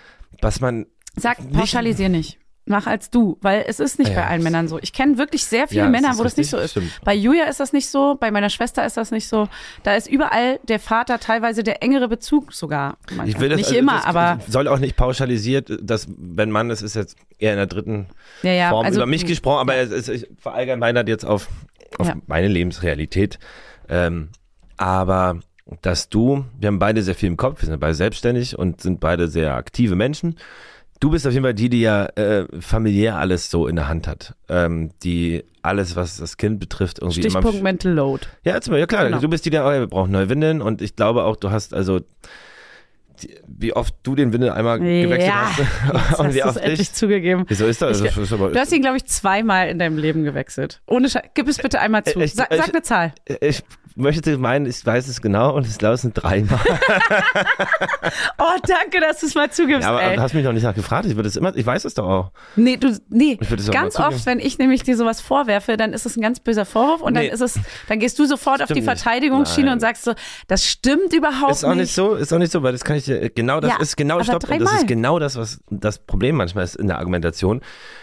Speaker 1: was man.
Speaker 2: Sag,
Speaker 1: nicht-
Speaker 2: pauschalisier nicht. Mach als du, weil es ist nicht
Speaker 1: Ja.
Speaker 2: bei allen Männern so. Ich kenne wirklich sehr viele
Speaker 1: Ja,
Speaker 2: Männer, wo das nicht so ist.
Speaker 1: stimmt.
Speaker 2: Bei Julia ist das nicht so, bei meiner Schwester ist das nicht so. Da ist überall der Vater teilweise der engere Bezug sogar.
Speaker 1: Ich will das,
Speaker 2: nicht
Speaker 1: also
Speaker 2: immer,
Speaker 1: das
Speaker 2: aber
Speaker 1: soll auch nicht pauschalisiert, dass wenn Mann, das ist jetzt eher in der dritten
Speaker 2: ja, ja,
Speaker 1: Form
Speaker 2: also
Speaker 1: über mich gesprochen, aber es ist ich verallgemeinert jetzt auf, auf meine Lebensrealität. Ähm, aber dass du, wir haben beide sehr viel im Kopf, wir sind beide selbstständig und sind beide sehr aktive Menschen. Du bist auf jeden Fall die, die ja äh, familiär alles so in der Hand hat, ähm, die alles, was das Kind betrifft, irgendwie immer.
Speaker 2: Stichpunkt Mental Load.
Speaker 1: Ja, zum Beispiel, ja klar,
Speaker 2: Genau.
Speaker 1: du bist die, die, oh, wir brauchen neue Windeln und ich glaube auch, du hast also, wie oft du den Windel einmal gewechselt
Speaker 2: Ja,
Speaker 1: hast und
Speaker 2: hast
Speaker 1: wie
Speaker 2: es
Speaker 1: oft
Speaker 2: endlich
Speaker 1: ich.
Speaker 2: zugegeben.
Speaker 1: Wieso ist das?
Speaker 2: Ich- Du hast ihn, glaube ich, zweimal in deinem Leben gewechselt. Ohne Scheiß. Gib es bitte einmal zu.
Speaker 1: Äh,
Speaker 2: Sag,
Speaker 1: ich-
Speaker 2: sag eine Zahl.
Speaker 1: ich möchte meinen, ich weiß es genau und ich glaube, es sind dreimal.
Speaker 2: Oh, danke, dass du es mal zugibst,
Speaker 1: Ja, aber
Speaker 2: ey.
Speaker 1: du hast mich noch nicht nachgefragt. Ich würde es immer, ich weiß es doch auch.
Speaker 2: Nee, du, nee. Ganz oft, wenn ich nämlich dir sowas vorwerfe, dann ist es ein ganz böser Vorwurf und
Speaker 1: Nee.
Speaker 2: dann ist es, dann gehst du sofort auf die
Speaker 1: Stimmt.
Speaker 2: Verteidigungsschiene
Speaker 1: Nein.
Speaker 2: und sagst so, das stimmt überhaupt
Speaker 1: Ist auch nicht so, ist auch nicht so, weil das kann ich dir, genau das
Speaker 2: Ja,
Speaker 1: ist genau, stopp, das ist genau das, was das Problem manchmal ist in der Argumentation.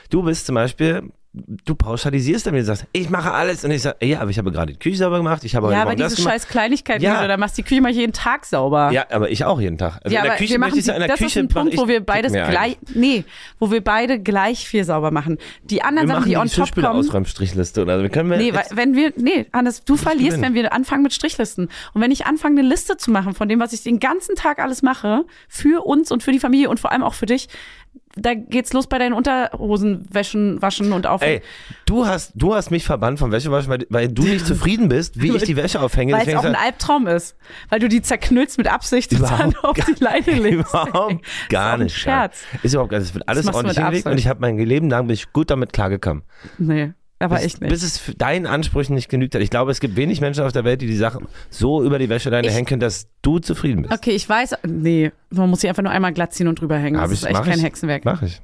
Speaker 1: Du bist zum Beispiel, du pauschalisierst dann, wenn du sagst, ich mache alles und ich sage, ja, aber ich habe gerade die Küche sauber gemacht, ich habe
Speaker 2: Ja, aber diese scheiß Kleinigkeiten,
Speaker 1: Ja.
Speaker 2: die du da machst, die Küche mal jeden Tag sauber.
Speaker 1: Ja, aber ich auch jeden Tag. Also
Speaker 2: Ja,
Speaker 1: in der Küche
Speaker 2: wir machen
Speaker 1: ja in der
Speaker 2: das
Speaker 1: Küche
Speaker 2: ist ein Punkt, wo wir beides gleich, nee, wo wir beide gleich viel sauber machen. Die anderen
Speaker 1: Wir
Speaker 2: Sachen, die
Speaker 1: die
Speaker 2: on top kommen,
Speaker 1: Geschirrspüler-Ausräumstrichliste oder wir können wir
Speaker 2: Nee, wenn wir, nee, Hannes, du verlierst, wenn wir anfangen mit Strichlisten. Und wenn ich anfange, eine Liste zu machen von dem, was ich den ganzen Tag alles mache, für uns und für die Familie und vor allem auch für dich, da geht's los bei deinen Unterhosen wäschen, waschen und aufhängen.
Speaker 1: Ey, du hast, du hast mich verbannt vom Wäschewaschen, weil, weil du nicht zufrieden bist, wie ich die Wäsche aufhänge.
Speaker 2: Weil es auch ein Albtraum ist. Weil du die zerknüllst mit Absicht und dann auf die Leine legst.
Speaker 1: Überhaupt gar nicht.
Speaker 2: Scherz.
Speaker 1: Ist überhaupt gar nicht. Es wird alles ordentlich hingelegt und ich habe mein Leben lang bin ich gut damit klargekommen.
Speaker 2: Nee, aber
Speaker 1: bis,
Speaker 2: echt nicht.
Speaker 1: Bis es deinen Ansprüchen nicht genügt hat. Ich glaube, es gibt wenig Menschen auf der Welt, die die Sachen so über die Wäscheleine
Speaker 2: Ich-
Speaker 1: hängen können, dass du zufrieden bist.
Speaker 2: Okay, ich weiß, nee, man muss sie einfach nur einmal glatt ziehen und drüber hängen. Das
Speaker 1: ich-
Speaker 2: ist echt kein
Speaker 1: ich.
Speaker 2: Hexenwerk.
Speaker 1: Mach ich.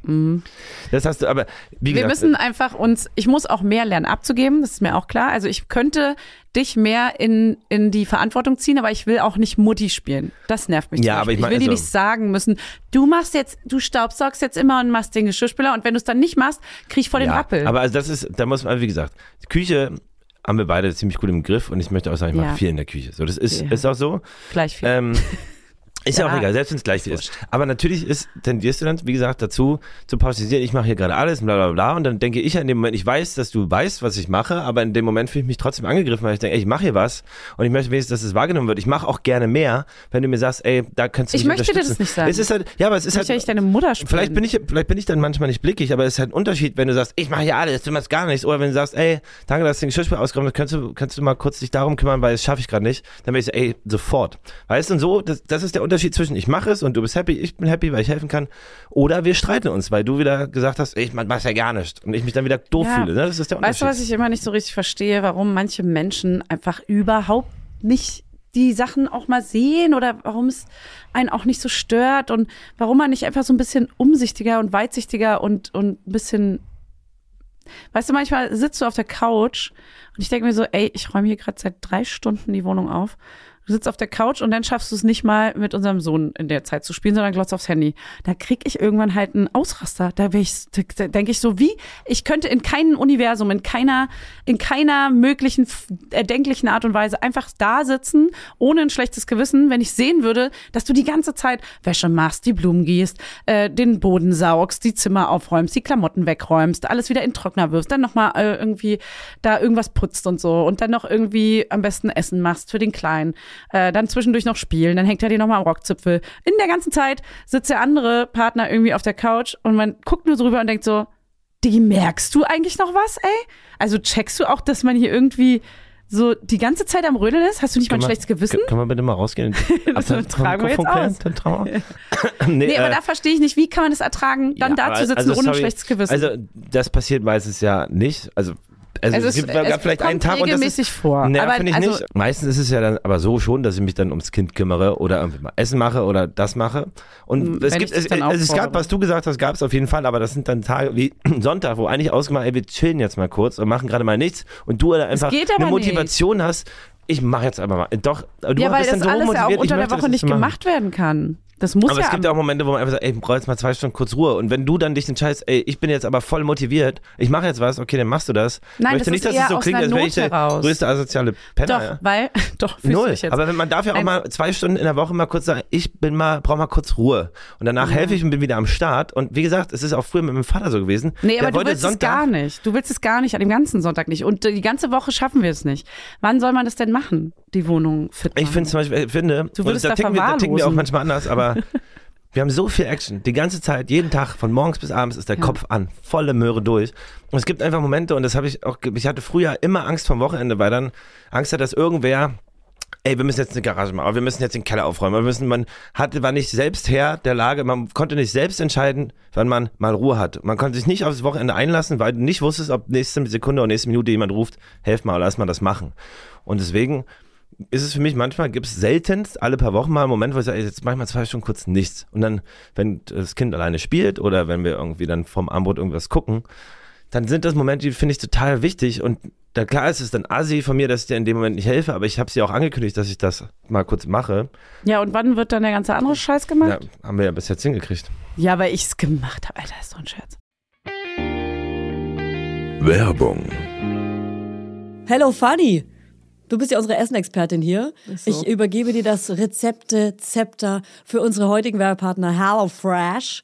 Speaker 1: Das hast du, aber wie
Speaker 2: Wir
Speaker 1: gesagt,
Speaker 2: müssen einfach uns, ich muss auch mehr lernen abzugeben, das ist mir auch klar. Also ich könnte dich mehr in, in die Verantwortung ziehen, aber ich will auch nicht Mutti spielen. Das nervt mich.
Speaker 1: Ja, aber ich mein,
Speaker 2: will dir
Speaker 1: also-
Speaker 2: nicht sagen müssen, du machst jetzt, du staubsaugst jetzt immer und machst den Geschirrspüler und wenn du es dann nicht machst, krieg ich voll den
Speaker 1: ja,
Speaker 2: Rappel.
Speaker 1: aber also das ist, da muss man, wie gesagt, die Küche haben wir beide ziemlich gut im Griff und ich möchte auch sagen, ich
Speaker 2: Ja.
Speaker 1: mache viel in der Küche. So, das ist,
Speaker 2: Ja.
Speaker 1: ist auch so.
Speaker 2: Gleich viel.
Speaker 1: Ähm, ist ja.
Speaker 2: Ja.
Speaker 1: auch egal, selbst wenn es gleich ist. Aber natürlich ist, tendierst du dann, wie gesagt, dazu zu pauschalisieren, ich mache hier gerade alles, bla bla bla. Und dann denke ich ja in dem Moment, ich weiß, dass du weißt, was ich mache, aber in dem Moment fühle ich mich trotzdem angegriffen, weil ich denke, ey, ich mache hier was und ich möchte wenigstens, dass es wahrgenommen wird. Ich mache auch gerne mehr, wenn du mir sagst, ey, da kannst du
Speaker 2: Ich möchte dir das nicht sagen.
Speaker 1: Es ist halt, ja, aber es ist
Speaker 2: ich
Speaker 1: halt,
Speaker 2: nicht deine Mutter.
Speaker 1: Vielleicht bin ich, vielleicht bin ich dann manchmal nicht blickig, aber es ist halt ein Unterschied, wenn du sagst, ich mache hier alles, du machst gar nichts. Oder wenn du sagst, ey, danke, dass du den Geschirrspüler ausgeräumt hast, kannst du, kannst du mal kurz dich darum kümmern, weil das schaffe ich gerade nicht. Dann bin ich so, ey, sofort. Weißt du, und so, das, das ist der Unterschied zwischen ich mache es und du bist happy, ich bin happy, weil ich helfen kann. Oder wir streiten uns, weil du wieder gesagt hast, ich mach ja gar nicht. Und ich mich dann wieder doof
Speaker 2: Ja.
Speaker 1: fühle. Ne? Das ist der
Speaker 2: Weißt du,
Speaker 1: Unterschied.
Speaker 2: was ich immer nicht so richtig verstehe, warum manche Menschen einfach überhaupt nicht die Sachen auch mal sehen oder warum es einen auch nicht so stört und warum man nicht einfach so ein bisschen umsichtiger und weitsichtiger und, und ein bisschen Weißt du, manchmal sitzt du auf der Couch und ich denke mir so, ey, ich räume hier gerade seit drei Stunden die Wohnung auf. Du sitzt auf der Couch und dann schaffst du es nicht mal mit unserem Sohn in der Zeit zu spielen, sondern glotzt aufs Handy. Da krieg ich irgendwann halt einen Ausraster. Da, da denke ich so, wie? Ich könnte in keinem Universum, in keiner, in keiner möglichen, erdenklichen Art und Weise einfach da sitzen, ohne ein schlechtes Gewissen, wenn ich sehen würde, dass du die ganze Zeit Wäsche machst, die Blumen gießt, äh, den Boden saugst, die Zimmer aufräumst, die Klamotten wegräumst, alles wieder in Trockner wirfst, dann nochmal äh, irgendwie da irgendwas putzt und so und dann noch irgendwie am besten Essen machst für den Kleinen, äh, dann zwischendurch noch spielen, dann hängt er dir nochmal am Rockzipfel. In der ganzen Zeit sitzt der andere Partner irgendwie auf der Couch und man guckt nur so rüber und denkt so, Digi, merkst du eigentlich noch was, ey? Also checkst du auch, dass man hier irgendwie so die ganze Zeit am Rödeln ist? Hast du nicht mal ein schlechtes Gewissen?
Speaker 1: Können wir bitte mal rausgehen?
Speaker 2: Das
Speaker 1: Ab-
Speaker 2: tragen wir jetzt
Speaker 1: klären?
Speaker 2: aus.
Speaker 1: Wir. nee,
Speaker 2: Nee, aber
Speaker 1: äh,
Speaker 2: da verstehe ich nicht, wie kann man das ertragen, dann
Speaker 1: Ja,
Speaker 2: da
Speaker 1: aber
Speaker 2: zu sitzen
Speaker 1: also
Speaker 2: ohne ein
Speaker 1: sorry,
Speaker 2: schlechtes Gewissen?
Speaker 1: Also das passiert meistens ja nicht. Also Also,
Speaker 2: Also
Speaker 1: es
Speaker 2: es-
Speaker 1: gibt gab
Speaker 2: es
Speaker 1: vielleicht einen Tag und das ist,
Speaker 2: vor.
Speaker 1: Naja,
Speaker 2: Aber
Speaker 1: finde ich
Speaker 2: also-
Speaker 1: nicht. Meistens ist es ja dann aber so schon, dass ich mich dann ums Kind kümmere oder irgendwie mal Essen mache oder das mache. Und
Speaker 2: Hm,
Speaker 1: es gibt, es, also es gab, was du gesagt hast, gab es auf jeden Fall, aber das sind dann Tage wie Sonntag, wo eigentlich ausgemacht, ey, wir chillen jetzt mal kurz und machen gerade mal nichts und du einfach eine Motivation hast. Ich mache jetzt aber mal. Doch, du
Speaker 2: ja, weil das
Speaker 1: dann so
Speaker 2: alles ja auch unter der Woche nicht gemacht werden kann. Das muss
Speaker 1: Aber
Speaker 2: ja
Speaker 1: es gibt ja auch Momente, wo man einfach sagt, ey, ich brauche jetzt mal zwei Stunden kurz Ruhe. Und wenn du dann dich entscheidest, ey, ich bin jetzt aber voll motiviert, ich mache jetzt was, okay, dann machst du das.
Speaker 2: Nein,
Speaker 1: ich möchte
Speaker 2: das
Speaker 1: nicht,
Speaker 2: ist
Speaker 1: dass es so klingt, als wäre ich der größte asoziale Penner.
Speaker 2: Doch,
Speaker 1: ja.
Speaker 2: weil, doch,
Speaker 1: Null.
Speaker 2: dich jetzt.
Speaker 1: Aber wenn man darf ja auch mal zwei Stunden in der Woche mal kurz sagen, ich bin mal, brauche mal kurz Ruhe. Und danach helfe ich und bin wieder am Start. Und wie gesagt, es ist auch früher mit meinem Vater so gewesen.
Speaker 2: Nee,
Speaker 1: Der
Speaker 2: aber du willst es
Speaker 1: Sonntag,
Speaker 2: gar nicht. Du willst es gar nicht, an dem ganzen Sonntag nicht. Und die ganze Woche schaffen wir es nicht. Wann soll man das denn machen, die Wohnung fit machen?
Speaker 1: Ich finde zum Beispiel, ich finde,
Speaker 2: Du
Speaker 1: und
Speaker 2: würdest
Speaker 1: da
Speaker 2: da
Speaker 1: ticken, wir, da ticken wir auch manchmal anders, aber wir haben so viel Action. Die ganze Zeit, jeden Tag, von morgens bis abends ist der
Speaker 2: Ja.
Speaker 1: Kopf an, volle Möhre durch. Und es gibt einfach Momente, und das habe ich auch, ich hatte früher immer Angst vom Wochenende, weil dann Angst hat, dass irgendwer ey, wir müssen jetzt eine Garage machen, aber wir müssen jetzt den Keller aufräumen. Wir müssen, man hatte, war nicht selbst Herr der Lage, man konnte nicht selbst entscheiden, wann man mal Ruhe hat. Man konnte sich nicht aufs Wochenende einlassen, weil du nicht wusstest, ob nächste Sekunde oder nächste Minute jemand ruft, helf mal oder lass mal das machen. Und deswegen ist es für mich manchmal, gibt es seltenst alle paar Wochen mal einen Moment, wo ich sage, jetzt mach ich mal zwei Stunden kurz nichts. Und dann, wenn das Kind alleine spielt oder wenn wir irgendwie dann vom Armbrot irgendwas gucken, dann sind das Momente, die finde ich total wichtig. Und da klar ist es dann assi von mir, dass ich dir in dem Moment nicht helfe, aber ich habe sie auch angekündigt, dass ich das mal kurz mache.
Speaker 2: Ja, und wann wird dann der ganze andere Scheiß
Speaker 1: Ja,
Speaker 2: gemacht?
Speaker 1: haben wir ja bis jetzt hingekriegt.
Speaker 2: Ja, weil ich es gemacht habe. Alter, ist doch ein Scherz.
Speaker 4: Werbung,
Speaker 3: Hello Funny! Du bist ja unsere Essenexpertin hier.
Speaker 2: So.
Speaker 3: Ich übergebe dir das Rezepte-Zepter für unsere heutigen Werbepartner HelloFresh.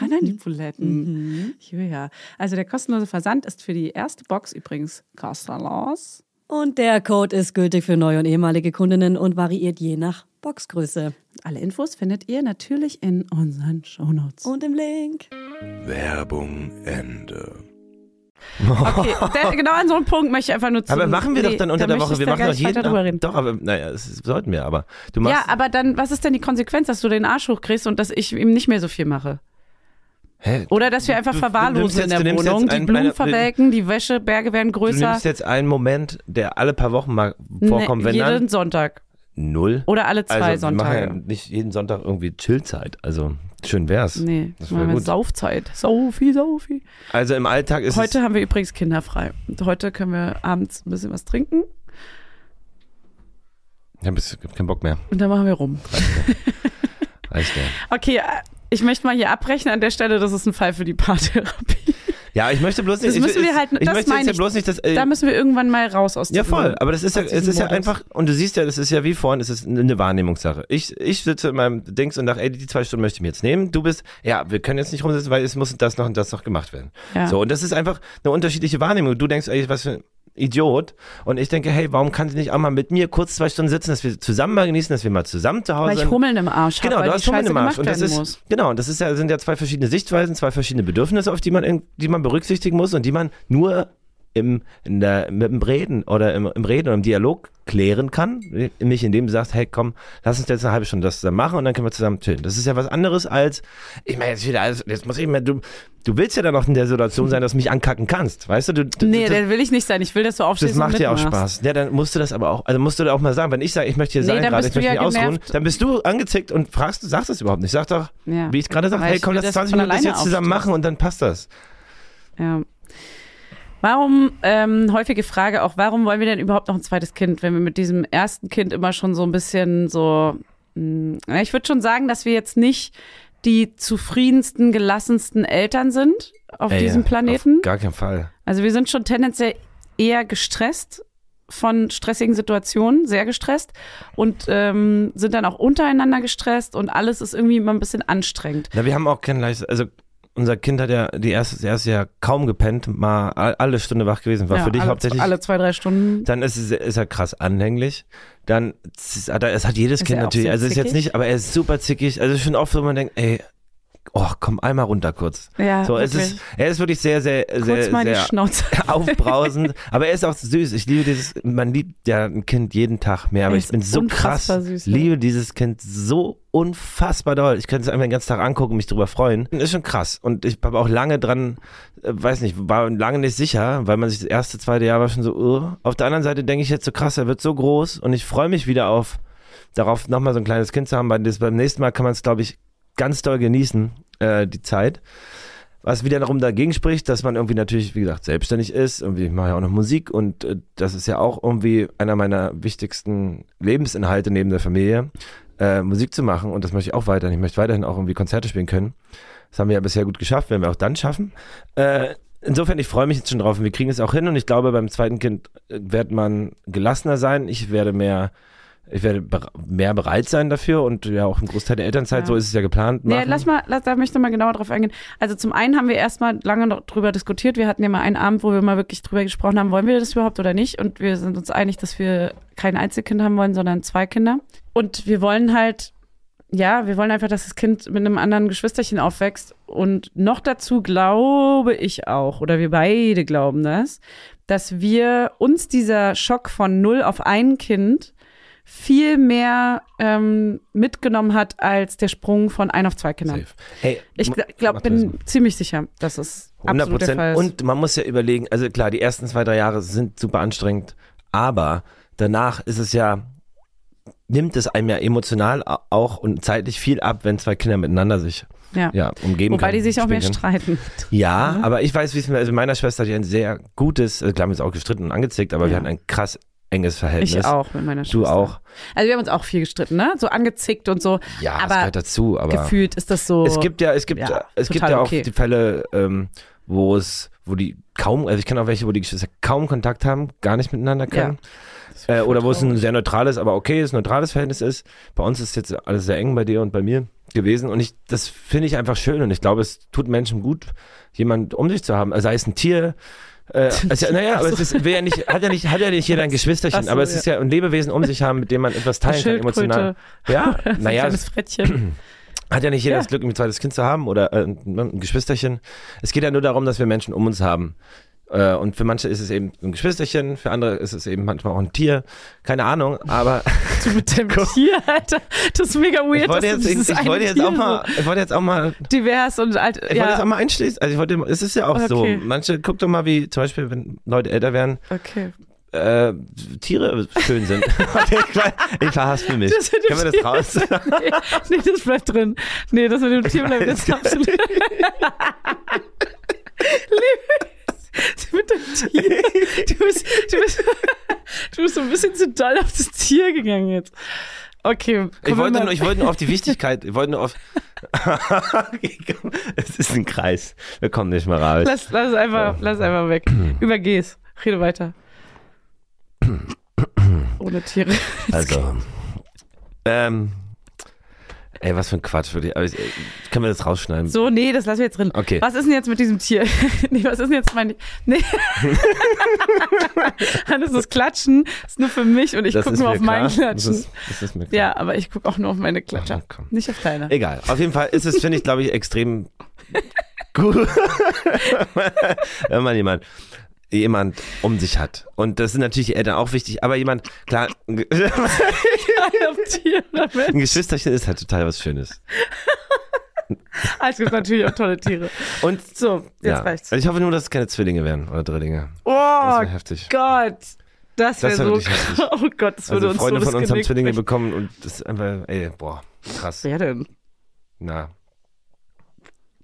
Speaker 2: Ran an die Buletten. Ja. Also der kostenlose Versand ist für die erste Box übrigens kostenlos.
Speaker 3: Und der Code ist gültig für neue und ehemalige Kundinnen und variiert je nach Boxgröße.
Speaker 2: Alle Infos findet ihr natürlich in unseren Shownotes.
Speaker 3: Und im Link.
Speaker 4: Werbung Ende.
Speaker 2: Okay, der, genau an so einem Punkt möchte ich einfach nur zu.
Speaker 1: Aber machen wir doch dann unter
Speaker 2: da
Speaker 1: der Woche. Wir machen doch jeden
Speaker 2: drüber reden.
Speaker 1: Doch, aber naja, das sollten wir, aber du machst.
Speaker 2: Ja, aber dann, was ist denn die Konsequenz, dass du den Arsch hochkriegst und dass ich ihm nicht mehr so viel mache?
Speaker 1: Hä?
Speaker 2: Oder dass wir einfach
Speaker 1: Du- du
Speaker 2: verwahrlosen in der
Speaker 1: du
Speaker 2: Wohnung, die Blumen
Speaker 1: eine-
Speaker 2: verwelken, die Wäscheberge werden
Speaker 1: Du
Speaker 2: größer.
Speaker 1: nimmst jetzt einen Moment, der alle paar Wochen mal vorkommt, wenn dann.
Speaker 2: jeden Sonntag.
Speaker 1: null.
Speaker 2: Oder alle zwei
Speaker 1: also, wir
Speaker 2: Sonntage.
Speaker 1: machen ja nicht jeden Sonntag irgendwie Chillzeit. Also schön wär's.
Speaker 2: nee,
Speaker 1: das
Speaker 2: machen wir
Speaker 1: gut.
Speaker 2: Saufzeit. Sophie, Sophie.
Speaker 1: Also im Alltag ist
Speaker 2: Heute haben wir übrigens kinderfrei. Und heute können wir abends ein bisschen was trinken.
Speaker 1: Ich habe jetzt keinen Bock mehr.
Speaker 2: und dann machen wir rum.
Speaker 1: Reicht ja.
Speaker 2: Okay, äh, ich möchte mal hier abbrechen an der Stelle, das ist ein Fall für die Paartherapie.
Speaker 1: Ja, ich möchte bloß nicht.
Speaker 2: Das
Speaker 1: ich,
Speaker 2: müssen wir halt-
Speaker 1: ich
Speaker 2: das
Speaker 1: möchte
Speaker 2: meine
Speaker 1: jetzt ja
Speaker 2: ich.
Speaker 1: bloß nicht, dass. Äh,
Speaker 2: Da müssen wir irgendwann mal raus aus
Speaker 1: ja, voll. Aber das ist ja, es ist ja einfach, und du siehst ja, das ist ja wie vorhin, es ist eine Wahrnehmungssache. Ich, ich sitze in meinem Dings und dachte, ey, die zwei Stunden möchte ich mir jetzt nehmen. Du bist, ja, wir können jetzt nicht rumsitzen, weil es muss das noch und das noch gemacht werden.
Speaker 2: Ja.
Speaker 1: So, und das ist einfach eine unterschiedliche Wahrnehmung. Du denkst, ey, was für Idiot. Und ich denke, hey, warum kann sie nicht auch mal mit mir kurz zwei Stunden sitzen, dass wir zusammen mal genießen, dass wir mal zusammen zu Hause
Speaker 2: Weil ich
Speaker 1: sind?
Speaker 2: Hummeln im Arsch habe,
Speaker 1: Genau, du hast Hummeln im Arsch. Und das ist,
Speaker 2: muss.
Speaker 1: genau, und das ist ja, sind ja zwei verschiedene Sichtweisen, zwei verschiedene Bedürfnisse, auf die man, in- die man berücksichtigen muss und die man nur im, in der, mit dem Reden oder im, im Reden oder im Dialog klären kann. Nicht indem du sagst, hey, komm, lass uns jetzt eine halbe Stunde das zusammen machen und dann können wir zusammen chillen. Das ist ja was anderes als, ich meine jetzt wieder, alles, jetzt muss ich mir, du, du willst ja dann noch in der Situation sein, dass du mich ankacken kannst, weißt du? du, du
Speaker 2: Nee, der will ich nicht sein. Ich will, dass du aufstehst
Speaker 1: das macht
Speaker 2: und
Speaker 1: dir auch. Spaß. Ja, dann musst du das aber auch, also musst du da auch mal sagen, wenn ich sage, ich möchte hier
Speaker 2: Nee,
Speaker 1: sein
Speaker 2: dann
Speaker 1: gerade, ich möchte
Speaker 2: ja
Speaker 1: mich ausruhen, dann bist du angezickt und fragst, sagst das überhaupt nicht. Sag doch,
Speaker 2: Ja.
Speaker 1: wie ich gerade sage, hey, komm, lass
Speaker 2: dass
Speaker 1: 20
Speaker 2: von
Speaker 1: Minuten das jetzt zusammen machen und dann passt das.
Speaker 2: Ja. Warum, ähm, häufige Frage auch, warum wollen wir denn überhaupt noch ein zweites Kind, wenn wir mit diesem ersten Kind immer schon so ein bisschen so, mh, ja, ich würde schon sagen, dass wir jetzt nicht die zufriedensten, gelassensten Eltern sind auf
Speaker 1: Ey,
Speaker 2: diesem Planeten.
Speaker 1: Auf gar keinen Fall.
Speaker 2: Also wir sind schon tendenziell eher gestresst von stressigen Situationen, sehr gestresst und ähm, sind dann auch untereinander gestresst und alles ist irgendwie immer ein bisschen anstrengend.
Speaker 1: Na, wir haben auch kein leichtes, also unser Kind hat ja die erste, das erste Jahr kaum gepennt, mal alle Stunde wach gewesen, war
Speaker 2: Ja,
Speaker 1: für dich
Speaker 2: alle,
Speaker 1: hauptsächlich.
Speaker 2: alle zwei, drei Stunden.
Speaker 1: Dann ist, es, ist er krass anhänglich. Dann es hat jedes
Speaker 2: Ist
Speaker 1: Kind natürlich, also es ist jetzt
Speaker 2: zickig?
Speaker 1: nicht, aber er ist super zickig. Also schon oft, wo man denkt, ey, oh, komm einmal runter kurz.
Speaker 2: Ja,
Speaker 1: So, es ist, er ist wirklich sehr, sehr,
Speaker 2: Kurz
Speaker 1: sehr,
Speaker 2: mal
Speaker 1: sehr
Speaker 2: Schnauze.
Speaker 1: aufbrausend. aber er ist auch süß. Ich liebe dieses, man liebt ja ein Kind jeden Tag mehr, aber
Speaker 2: Er
Speaker 1: ich bin so krass,
Speaker 2: süß,
Speaker 1: liebe dieses Kind so unfassbar doll. Ich könnte es einfach den ganzen Tag angucken und mich drüber freuen. Ist schon krass. Und ich habe auch lange dran, äh, weiß nicht, war lange nicht sicher, weil man sich das erste, zweite Jahr war schon so, uh. auf der anderen Seite denke ich jetzt so krass, er wird so groß und ich freue mich wieder auf, darauf nochmal so ein kleines Kind zu haben, weil das beim nächsten Mal kann man es, glaube ich, ganz doll genießen, äh, die Zeit. Was wiederum dagegen spricht, dass man irgendwie natürlich, wie gesagt, selbstständig ist. Irgendwie ich mache ja auch noch Musik und äh, das ist ja auch irgendwie einer meiner wichtigsten Lebensinhalte neben der Familie, äh, Musik zu machen. Und das möchte ich auch weiterhin. Ich möchte weiterhin auch irgendwie Konzerte spielen können. Das haben wir ja bisher gut geschafft, werden wir auch dann schaffen. Äh, insofern, ich freue mich jetzt schon drauf und wir kriegen es auch hin. Und ich glaube, beim zweiten Kind äh, wird man gelassener sein. Ich werde mehr ich werde mehr bereit sein dafür und ja auch im Großteil der Elternzeit,
Speaker 2: Ja.
Speaker 1: so ist es ja geplant.
Speaker 2: Nee, lass mal, lass, da möchte ich mal genauer drauf eingehen. Also zum einen haben wir erstmal lange noch drüber diskutiert. Wir hatten ja mal einen Abend, wo wir mal wirklich drüber gesprochen haben, wollen wir das überhaupt oder nicht? Und wir sind uns einig, dass wir kein Einzelkind haben wollen, sondern zwei Kinder. Und wir wollen halt, ja, wir wollen einfach, dass das Kind mit einem anderen Geschwisterchen aufwächst. Und noch dazu glaube ich auch, oder wir beide glauben das, dass wir uns dieser Schock von null auf ein Kind viel mehr ähm, mitgenommen hat als der Sprung von ein auf zwei Kindern.
Speaker 1: Safe. Hey,
Speaker 2: Ich glaube, bin ziemlich sicher, dass es
Speaker 1: 100
Speaker 2: absolut der Fall
Speaker 1: Prozent.
Speaker 2: ist.
Speaker 1: Und man muss ja überlegen, also klar, die ersten zwei, drei Jahre sind super anstrengend, aber danach ist es ja, nimmt es einem ja emotional auch und zeitlich viel ab, wenn zwei Kinder miteinander sich
Speaker 2: ja.
Speaker 1: ja, umgeben
Speaker 2: Wobei
Speaker 1: können,
Speaker 2: die sich auch mehr streiten.
Speaker 1: Ja,
Speaker 2: Mhm.
Speaker 1: aber ich weiß, wie es mir, also meiner Schwester hat ja ein sehr gutes, also klar, wir uns auch gestritten und angezickt, aber
Speaker 2: Ja.
Speaker 1: wir hatten ein krass enges Verhältnis.
Speaker 2: Ich auch mit meiner Schwester.
Speaker 1: Du auch.
Speaker 2: Also wir haben uns auch viel gestritten, ne? So angezickt und so.
Speaker 1: Ja, das
Speaker 2: aber
Speaker 1: gehört dazu, aber.
Speaker 2: gefühlt ist das so.
Speaker 1: Es gibt ja, es gibt,
Speaker 2: Ja,
Speaker 1: es gibt ja auch
Speaker 2: okay.
Speaker 1: die Fälle, ähm, wo es, wo die kaum, also ich kenne auch welche, wo die Geschwister kaum Kontakt haben, gar nicht miteinander können. Äh, oder wo es ein sehr neutrales, aber okayes, neutrales Verhältnis ist. Bei uns ist jetzt alles sehr eng bei dir und bei mir gewesen. Und ich, das finde ich einfach schön und ich glaube, es tut Menschen gut, jemand um sich zu haben. Sei es ein Tier, äh, also, ja, naja, aber es ist, will ja nicht, hat ja nicht, hat ja nicht jeder ein Geschwisterchen,
Speaker 2: so,
Speaker 1: aber es
Speaker 2: ja.
Speaker 1: ist ja ein Lebewesen um sich haben, mit dem man etwas teilen kann, emotional. Ja,
Speaker 2: ein
Speaker 1: naja,
Speaker 2: kleines Frettchen.
Speaker 1: hat ja nicht jeder
Speaker 2: Ja.
Speaker 1: das Glück, ein zweites Kind zu haben oder äh, ein Geschwisterchen. Es geht ja nur darum, dass wir Menschen um uns haben. Äh, und für manche ist es eben ein Geschwisterchen, für andere ist es eben manchmal auch ein Tier. Keine Ahnung, aber
Speaker 2: Du mit dem Tier, Alter. Das ist mega weird.
Speaker 1: ich wollte jetzt, ich, ich wollte jetzt auch mal, ich wollte jetzt auch mal,
Speaker 2: so divers und alt.
Speaker 1: ich wollte jetzt auch mal einschließen. Also ich wollte, es ist ja auch so.
Speaker 2: Okay.
Speaker 1: Manche, guck doch mal, wie zum Beispiel, wenn Leute älter werden,
Speaker 2: okay.
Speaker 1: äh, Tiere schön sind. ich, verhaspel mich.
Speaker 2: Das
Speaker 1: Können wir das raus?
Speaker 2: nee, nee, das bleibt drin. Nee, das mit dem Tier bleibt das ist absolut. Liebes, mit dem Tier. Du bist, du, bist, du bist so ein bisschen zu doll auf das Tier gegangen jetzt. Okay,
Speaker 1: Ich wollte, nur, ich wollte nur auf die Wichtigkeit, ich wollte nur auf. Es ist ein Kreis. Wir kommen nicht mehr raus.
Speaker 2: lass, lass, einfach, lass einfach weg. Übergeh's. Rede weiter. Ohne Tiere.
Speaker 1: Also. Ähm. Ey, was für ein Quatsch. Wirklich. Aber ich, äh, können wir das rausschneiden?
Speaker 2: So, nee, das lassen wir jetzt drin.
Speaker 1: Okay.
Speaker 2: Was ist denn jetzt mit diesem Tier? nee, was ist denn jetzt mein. Nee. Hannes, das Klatschen ist nur für mich und ich gucke nur auf mein
Speaker 1: klar.
Speaker 2: Klatschen.
Speaker 1: Das ist, das ist mir klar.
Speaker 2: ja, aber ich gucke auch nur auf meine Klatscher.
Speaker 1: Ach.
Speaker 2: Nicht auf deine.
Speaker 1: Egal. Auf jeden Fall ist es, finde ich, glaube ich, extrem gut, wenn man jemand jemand um sich hat. Und das sind natürlich die Eltern auch wichtig, aber jemand, klar, ein. Geschwisterchen ist halt total was Schönes.
Speaker 2: Es gibt natürlich auch tolle Tiere.
Speaker 1: Und
Speaker 2: So, jetzt
Speaker 1: ja,
Speaker 2: reicht's.
Speaker 1: Also ich hoffe nur, dass es keine Zwillinge werden oder Drillinge. Das
Speaker 2: Oh
Speaker 1: wäre heftig.
Speaker 2: Gott. Das wäre
Speaker 1: Das wär
Speaker 2: so.
Speaker 1: heftig.
Speaker 2: Oh Gott, das würde
Speaker 1: Also
Speaker 2: uns
Speaker 1: Freunde
Speaker 2: so
Speaker 1: von
Speaker 2: das
Speaker 1: uns haben Zwillinge bekommen und das ist einfach, ey, boah, krass.
Speaker 2: Wer denn?
Speaker 1: Na.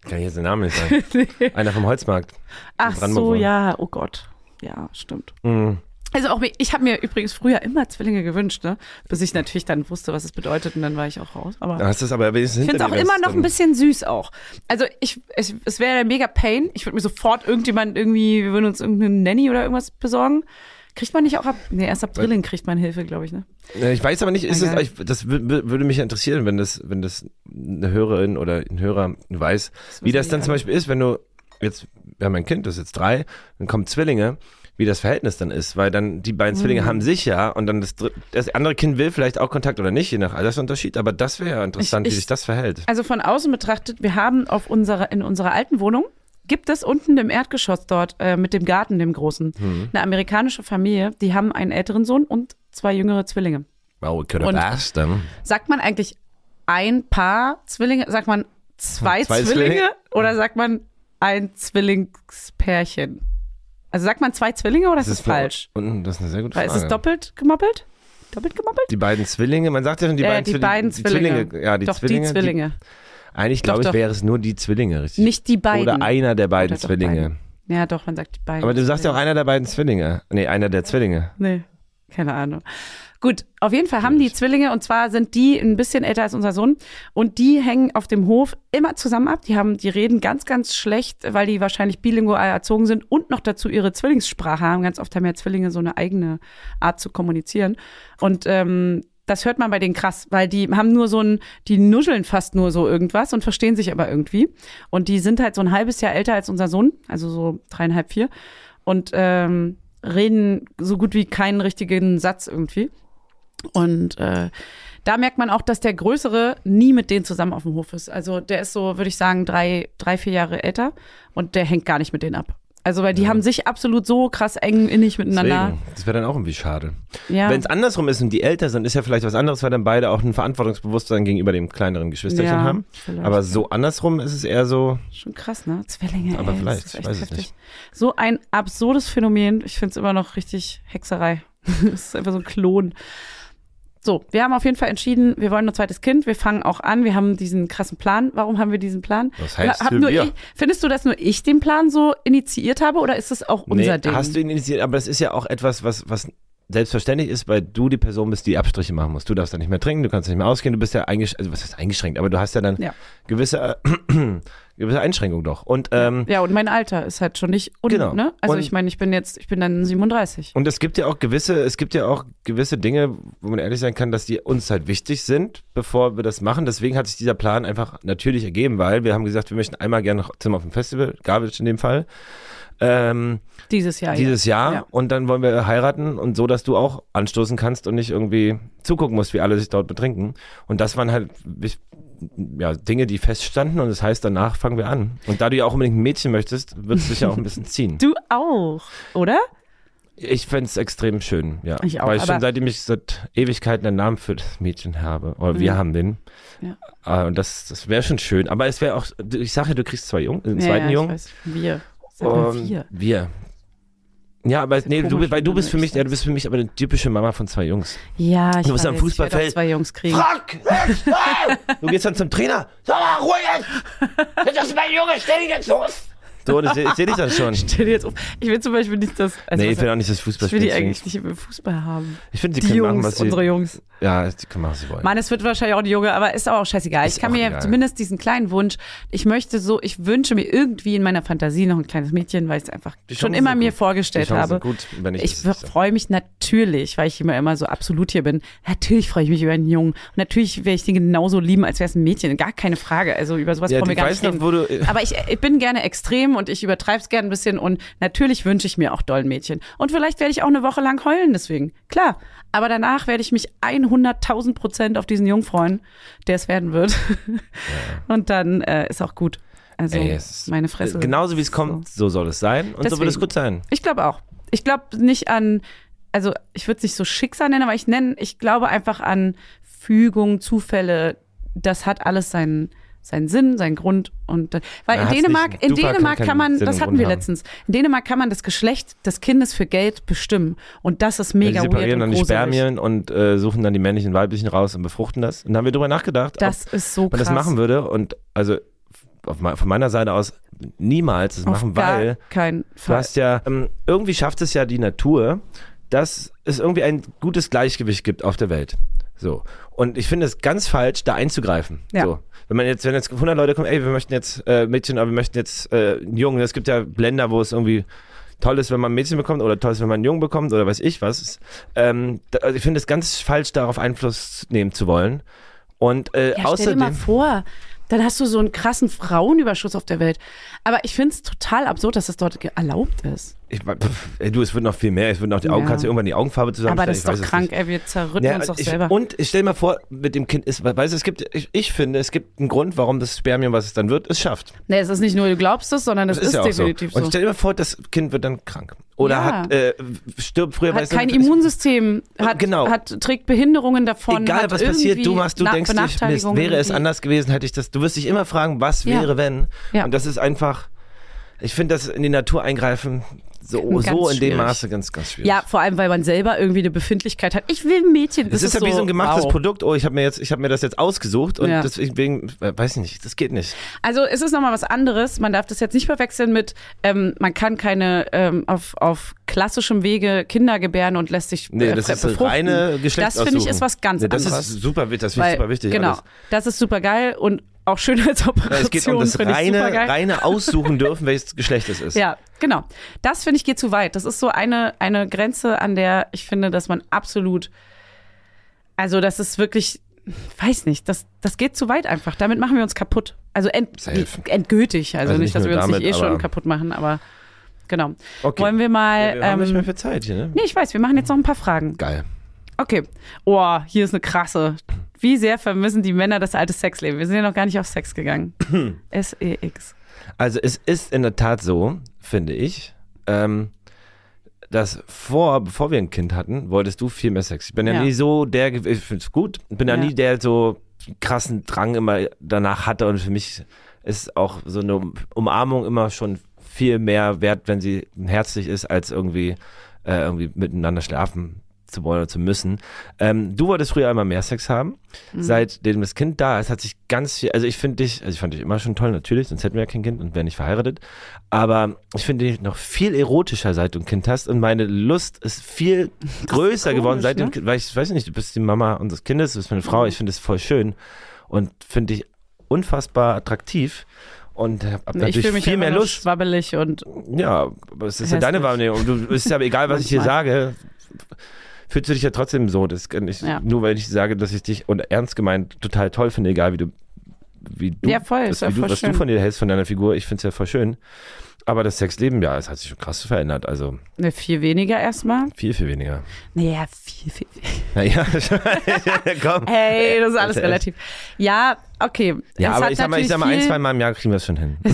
Speaker 1: Kann ich jetzt den Namen nicht sagen. Einer vom Holzmarkt.
Speaker 2: Ach so, ja. Oh Gott. Ja, stimmt.
Speaker 1: Mhm.
Speaker 2: Also auch, ich habe mir übrigens früher immer Zwillinge gewünscht, ne? Bis ich natürlich dann wusste, was es bedeutet und dann war ich auch raus. Aber
Speaker 1: Da hast es aber
Speaker 2: ich finde es auch immer noch ein bisschen süß auch. Also ich, ich es wäre mega Pain. Ich würde mir sofort irgendjemand irgendwie, wir würden uns irgendeine Nanny oder irgendwas besorgen. Kriegt man nicht auch ab? Nee, erst ab Drilling kriegt man Hilfe, glaube ich, ne?
Speaker 1: Ich weiß aber nicht, ist es, das wü- wü- würde mich interessieren, wenn das, wenn das eine Hörerin oder ein Hörer weiß, wie
Speaker 2: wissen
Speaker 1: das dann zum. Beispiel ist, wenn du jetzt, wir haben ein Kind, das ist jetzt drei, dann kommen Zwillinge, wie das Verhältnis dann ist, weil dann die beiden Zwillinge
Speaker 2: Mhm.
Speaker 1: haben sich ja und dann das, das andere Kind will vielleicht auch Kontakt oder nicht, je nach Altersunterschied, aber das wäre ja interessant,
Speaker 2: Ich-
Speaker 1: wie
Speaker 2: ich-
Speaker 1: sich das verhält.
Speaker 2: Also von außen betrachtet, wir haben auf unserer, in unserer alten Wohnung, gibt es unten im Erdgeschoss dort äh, mit dem Garten, dem großen,
Speaker 1: Mhm.
Speaker 2: eine amerikanische Familie, die haben einen älteren Sohn und zwei jüngere Zwillinge.
Speaker 1: Wow, we could
Speaker 2: Und-
Speaker 1: have asked them.
Speaker 2: Sagt man eigentlich ein Paar Zwillinge, sagt man zwei,
Speaker 1: Zwei
Speaker 2: Zwillinge,
Speaker 1: Zwillinge?
Speaker 2: oder sagt man ein Zwillingspärchen? Also sagt man zwei Zwillinge oder ist das, falsch?
Speaker 1: Und das ist eine sehr gute
Speaker 2: Weil
Speaker 1: Frage.
Speaker 2: ist es doppelt gemoppelt? Doppelt gemoppelt?
Speaker 1: die beiden Zwillinge, man sagt ja schon die
Speaker 2: Äh,
Speaker 1: beiden
Speaker 2: die
Speaker 1: Zwillinge.
Speaker 2: beiden
Speaker 1: die
Speaker 2: Zwillinge.
Speaker 1: Ja, die
Speaker 2: Doch,
Speaker 1: Zwillinge.
Speaker 2: die Zwillinge.
Speaker 1: Die, eigentlich glaube ich,
Speaker 2: doch.
Speaker 1: wäre es nur die Zwillinge, richtig?
Speaker 2: Nicht die beiden.
Speaker 1: Oder einer der beiden
Speaker 2: Oder
Speaker 1: Zwillinge.
Speaker 2: beiden. Ja, doch, man sagt die beiden.
Speaker 1: Aber du sagst ja auch einer der beiden Zwillinge. Nee, einer der Zwillinge.
Speaker 2: Nee, keine Ahnung. Gut, auf jeden Fall haben die Zwillinge und zwar sind die ein bisschen älter als unser Sohn und die hängen auf dem Hof immer zusammen ab. Die haben, die reden ganz, ganz schlecht, weil die wahrscheinlich bilingual erzogen sind und noch dazu ihre Zwillingssprache haben. Ganz oft haben ja Zwillinge so eine eigene Art zu kommunizieren und ähm, das hört man bei denen krass, weil die haben nur so ein, die nuscheln fast nur so irgendwas und verstehen sich aber irgendwie. Und die sind halt so ein halbes Jahr älter als unser Sohn, also so dreieinhalb, vier. Und ähm, reden so gut wie keinen richtigen Satz irgendwie. Und äh, da merkt man auch, dass der Größere nie mit denen zusammen auf dem Hof ist. Also der ist so, würde ich sagen, drei, drei, vier Jahre älter und der hängt gar nicht mit denen ab. Also weil die haben sich absolut so krass eng innig miteinander.
Speaker 1: Deswegen. Das wäre dann auch irgendwie schade.
Speaker 2: Ja.
Speaker 1: Wenn es andersrum ist und die älter sind, ist ja vielleicht was anderes, weil dann beide auch ein Verantwortungsbewusstsein gegenüber dem kleineren Geschwisterchen
Speaker 2: Ja,
Speaker 1: haben.
Speaker 2: vielleicht,
Speaker 1: Aber
Speaker 2: ja.
Speaker 1: so andersrum ist es eher so,
Speaker 2: Schon krass, ne? Zwillinge.
Speaker 1: Aber
Speaker 2: ey,
Speaker 1: vielleicht,
Speaker 2: das
Speaker 1: ich weiß es nicht.
Speaker 2: So ein absurdes Phänomen. Ich finde es immer noch richtig Hexerei. Es ist einfach so ein Klon. So, wir haben auf jeden Fall entschieden, wir wollen ein zweites Kind. Wir fangen auch an. Wir haben diesen krassen Plan. Warum haben wir diesen Plan?
Speaker 1: Was heißt
Speaker 2: Hab nur
Speaker 1: wir?
Speaker 2: ich, findest du, dass nur ich den Plan so initiiert habe oder ist das auch unser
Speaker 1: nee,
Speaker 2: Ding?
Speaker 1: hast du ihn initiiert, aber das ist ja auch etwas, was, was selbstverständlich ist, weil du die Person bist, die Abstriche machen muss. Du darfst da nicht mehr trinken, du kannst nicht mehr ausgehen, du bist ja eingeschränkt, also was heißt eingeschränkt, aber du hast ja dann
Speaker 2: Ja.
Speaker 1: gewisse, äh, gewisse Einschränkungen doch. Und, ähm,
Speaker 2: ja, und mein Alter ist halt schon nicht un,
Speaker 1: Genau.
Speaker 2: ne? Also
Speaker 1: Und-
Speaker 2: ich meine, ich bin jetzt, ich bin dann 37.
Speaker 1: Und es gibt ja auch gewisse, es gibt ja auch gewisse Dinge, wo man ehrlich sein kann, dass die uns halt wichtig sind, bevor wir das machen. Deswegen hat sich dieser Plan einfach natürlich ergeben, weil wir haben gesagt, wir möchten einmal gerne noch Zimmer auf dem Festival, Garbage in dem Fall, ähm,
Speaker 2: Dieses Jahr.
Speaker 1: dieses Jahr.
Speaker 2: Ja.
Speaker 1: Und dann wollen wir heiraten und so, dass du auch anstoßen kannst und nicht irgendwie zugucken musst, wie alle sich dort betrinken. Und das waren halt ja, Dinge, die feststanden und das heißt, danach fangen wir an. Und da du ja auch unbedingt ein Mädchen möchtest, wird es dich ja auch ein bisschen ziehen.
Speaker 2: Du auch, oder?
Speaker 1: Ich fände es extrem schön, ja.
Speaker 2: Ich auch,
Speaker 1: Weil ich schon seitdem ich seit Ewigkeiten einen Namen für das Mädchen habe. Oder wir
Speaker 2: Mhm.
Speaker 1: haben den.
Speaker 2: Ja.
Speaker 1: Äh, und das, das wäre schon schön. Aber es wäre auch, ich sage ja, du kriegst zwei Jungen, einen
Speaker 2: Ja,
Speaker 1: zweiten
Speaker 2: ja,
Speaker 1: Jungen.
Speaker 2: Wir. Sag mal wir.
Speaker 1: wir. Ja, aber nee, du, weil du bist für mich, ja, du bist für mich aber eine typische Mama von zwei Jungs.
Speaker 2: Ja, ich
Speaker 1: Du bist am Fußballfeld.
Speaker 2: zwei Jungs kriegen.
Speaker 1: Frank! du gehst dann zum Trainer. Sag mal, ruhig jetzt! Das ist mein Junge, stell dich jetzt los! So, das sehe seh ich dann schon.
Speaker 2: Stell dir jetzt auf. Ich will zum Beispiel nicht das. Also
Speaker 1: Nee, ich will auch nicht das Fußball
Speaker 2: ich will die eigentlich nicht im Fußball haben.
Speaker 1: Ich finde, sie
Speaker 2: Die
Speaker 1: können machen,
Speaker 2: Jungs,
Speaker 1: was sie.
Speaker 2: unsere Jungs.
Speaker 1: Ja, die können machen, was sie wollen.
Speaker 2: Mann, es wird wahrscheinlich auch die Junge, aber ist auch scheißegal.
Speaker 1: Ist
Speaker 2: ich kann mir
Speaker 1: egal.
Speaker 2: zumindest diesen kleinen Wunsch, ich möchte so, ich wünsche mir irgendwie in meiner Fantasie noch ein kleines Mädchen, weil ich es einfach
Speaker 1: Die
Speaker 2: schon immer mir
Speaker 1: gut.
Speaker 2: vorgestellt
Speaker 1: Die
Speaker 2: habe.
Speaker 1: gut, wenn ich
Speaker 2: Ich freue mich natürlich, weil ich immer immer so absolut hier bin. Natürlich freue ich mich über einen Jungen. Und natürlich werde ich den genauso lieben, als wäre es ein Mädchen. Gar keine Frage. Also über sowas
Speaker 1: Ja,
Speaker 2: brauchen wir
Speaker 1: ich
Speaker 2: gar nicht reden. Aber ich, ich bin gerne extrem und ich übertreibe es gerne ein bisschen und natürlich wünsche ich mir auch doll Mädchen. Und vielleicht werde ich auch eine Woche lang heulen deswegen. Klar. Aber danach werde ich mich 100.000 Prozent auf diesen Jungen freuen, der es werden wird. Und dann äh, ist auch gut. Also
Speaker 1: Ey,
Speaker 2: meine Fresse.
Speaker 1: Genauso wie es kommt, so soll es sein. Und so wird es
Speaker 2: Deswegen.
Speaker 1: gut sein.
Speaker 2: Ich glaube auch. Ich glaube nicht an, also ich würde es nicht so Schicksal nennen, aber ich nenne, ich glaube einfach an Fügung, Zufälle. Das hat alles seinen seinen Sinn, seinen Grund und weil in Dänemark,
Speaker 1: nicht.
Speaker 2: in
Speaker 1: kann
Speaker 2: Dänemark kann man,
Speaker 1: Sinn
Speaker 2: das hatten wir
Speaker 1: haben.
Speaker 2: letztens. In Dänemark kann man das Geschlecht des Kindes für Geld bestimmen und das ist
Speaker 1: Ja,
Speaker 2: mega
Speaker 1: die
Speaker 2: weird
Speaker 1: separieren dann
Speaker 2: und
Speaker 1: die. Spermien und äh, suchen dann die männlichen und weiblichen raus und befruchten das. Und dann haben wir drüber nachgedacht,
Speaker 2: Das ist so
Speaker 1: ob man
Speaker 2: krass.
Speaker 1: das machen würde. Und also von meiner Seite aus niemals das
Speaker 2: Auf
Speaker 1: machen, weil
Speaker 2: keinen
Speaker 1: du
Speaker 2: Fall.
Speaker 1: hast ja, ähm, irgendwie schafft es ja die Natur, dass es irgendwie ein gutes Gleichgewicht gibt auf der Welt. So. Und ich finde es ganz falsch, da einzugreifen.
Speaker 2: Ja.
Speaker 1: So. Wenn man jetzt, wenn jetzt 100 Leute kommen, ey, wir möchten jetzt äh, Mädchen, aber wir möchten jetzt äh, einen Jungen. Es gibt ja Länder, wo es irgendwie toll ist, wenn man ein Mädchen bekommt oder toll ist, wenn man einen Jungen bekommt oder weiß ich was. Ähm, da, also ich finde es ganz falsch, darauf Einfluss nehmen zu wollen. Und äh,
Speaker 2: Ja, stell dir mal
Speaker 1: außerdem,
Speaker 2: vor, dann hast du so einen krassen Frauenüberschuss auf der Welt. Aber ich finde es total absurd, dass das dort erlaubt ist.
Speaker 1: ich, pff, ey, du, es wird noch viel mehr. Es wird noch die Augen,
Speaker 2: Ja.
Speaker 1: kannst du irgendwann die Augenfarbe zusammenstellen.
Speaker 2: Aber das ist doch krank, ey, wir zerrütten
Speaker 1: Ja,
Speaker 2: uns doch
Speaker 1: ich,
Speaker 2: selber.
Speaker 1: Und ich stell mal vor, mit dem Kind ist, weißt du, es gibt, ich, ich finde, es gibt einen Grund, warum das Spermium, was es dann wird, es schafft.
Speaker 2: Nee, es ist nicht nur, du glaubst es, sondern es ist,
Speaker 1: ist, ja auch so.
Speaker 2: definitiv
Speaker 1: Und
Speaker 2: so.
Speaker 1: stell dir mal vor, das Kind wird dann krank. Oder
Speaker 2: Ja.
Speaker 1: hat, äh, stirbt früher,
Speaker 2: Hat
Speaker 1: du,
Speaker 2: kein
Speaker 1: ist-
Speaker 2: Immunsystem, hat,
Speaker 1: Genau.
Speaker 2: hat, trägt Behinderungen davon.
Speaker 1: Egal was passiert, du machst, du denkst dich, Mist, wäre es anders gewesen, hätte ich das, du wirst dich immer fragen, was wäre, wenn.
Speaker 2: Ja.
Speaker 1: Und das ist einfach, ich finde das in die Natur eingreifen, so, so in dem. Maße ganz, ganz schwierig.
Speaker 2: Ja, vor allem, weil man selber irgendwie eine Befindlichkeit hat. Ich will ein Mädchen.
Speaker 1: Das, ist ja wie so ein gemachtes
Speaker 2: wow.
Speaker 1: Produkt. Oh, ich habe mir jetzt, ich habe mir das jetzt ausgesucht und
Speaker 2: Ja.
Speaker 1: deswegen, äh, weiß ich nicht, das geht nicht.
Speaker 2: Also es ist nochmal was anderes. Man darf das jetzt nicht verwechseln mit, ähm, man kann keine ähm, auf, auf klassischem Wege Kinder gebären und lässt sich
Speaker 1: Nee,
Speaker 2: äh,
Speaker 1: das ist
Speaker 2: befruchten.
Speaker 1: reine Geschlechtsaussuchung.
Speaker 2: Das finde ich ist was ganz
Speaker 1: nee, das
Speaker 2: anderes.
Speaker 1: ist super, wichtig, das finde ich
Speaker 2: Weil-
Speaker 1: super wichtig.
Speaker 2: Genau,
Speaker 1: alles.
Speaker 2: das ist super geil und auch schön als Operation.
Speaker 1: Ja, es geht um das reine, reine Aussuchen dürfen, welches Geschlecht es ist.
Speaker 2: Ja, genau. Das finde ich geht zu weit. Das ist so eine, eine Grenze, an der ich finde, dass man absolut, also das ist wirklich, weiß nicht, das, das geht zu weit einfach. Damit machen wir uns kaputt. Also
Speaker 1: Safe.
Speaker 2: endgültig. Also,
Speaker 1: Also
Speaker 2: nicht,
Speaker 1: nicht
Speaker 2: dass wir uns
Speaker 1: damit,
Speaker 2: nicht eh schon kaputt machen, aber genau.
Speaker 1: Okay.
Speaker 2: Wollen wir
Speaker 1: Ja,
Speaker 2: mal.
Speaker 1: wir haben nicht
Speaker 2: ähm,
Speaker 1: mehr viel Zeit hier, ne?
Speaker 2: nee, ich weiß, wir machen jetzt noch ein paar Fragen.
Speaker 1: Geil.
Speaker 2: Okay. Oh, hier ist eine krasse. Wie sehr vermissen die Männer das alte Sexleben? Wir sind ja noch gar nicht auf Sex gegangen. S-E-X.
Speaker 1: Also es ist in der Tat so, finde ich, ähm, dass vor, bevor wir ein Kind hatten, wolltest du viel mehr Sex. Ich bin ja,
Speaker 2: Ja.
Speaker 1: nie so der, ich finde es gut, bin ja.
Speaker 2: Ja.
Speaker 1: nie der so krassen Drang immer danach hatte und für mich ist auch so eine Umarmung immer schon viel mehr wert, wenn sie herzlich ist, als irgendwie, äh, irgendwie miteinander schlafen zu wollen oder zu müssen. Ähm, du wolltest früher immer mehr Sex haben. Seitdem das Kind da ist, hat sich ganz viel, also ich finde dich, also ich fand dich immer schon toll, natürlich, sonst hätten wir ja kein Kind und wären nicht verheiratet. Aber ich finde dich noch viel erotischer, seit du ein Kind hast. Und meine Lust ist viel größer
Speaker 2: komisch,
Speaker 1: geworden, seit
Speaker 2: ne?
Speaker 1: dem weil ich weiß nicht, du bist die Mama unseres Kindes, du bist meine Frau, ich finde es voll schön und finde dich unfassbar attraktiv. Und habe
Speaker 2: Ich
Speaker 1: natürlich
Speaker 2: mich
Speaker 1: viel mehr Lust.
Speaker 2: schwabbelig und
Speaker 1: Ja, aber es ist ja deine
Speaker 2: Hässlich.
Speaker 1: Wahrnehmung. Du ist ja egal, was ich hier sage. Fühlst du dich ja trotzdem so. Das kann ich,
Speaker 2: Ja.
Speaker 1: Nur weil ich sage, dass ich dich und ernst gemeint total toll finde, egal wie du, wie du,
Speaker 2: Ja, voll,
Speaker 1: das, wie du was
Speaker 2: schön.
Speaker 1: du von dir hältst, von deiner Figur. Ich finde es ja voll schön. Aber das Sexleben, ja, es hat sich schon krass verändert. Also
Speaker 2: ne, viel weniger erstmal.
Speaker 1: viel, viel weniger.
Speaker 2: Naja, viel, viel.
Speaker 1: Naja, komm.
Speaker 2: Hey, das ist alles
Speaker 1: Das ist
Speaker 2: relativ. Ja, okay.
Speaker 1: Ja,
Speaker 2: Es
Speaker 1: aber
Speaker 2: hat
Speaker 1: ich sag mal, ich sag mal, ein, zwei Mal im Jahr kriegen wir es schon hin.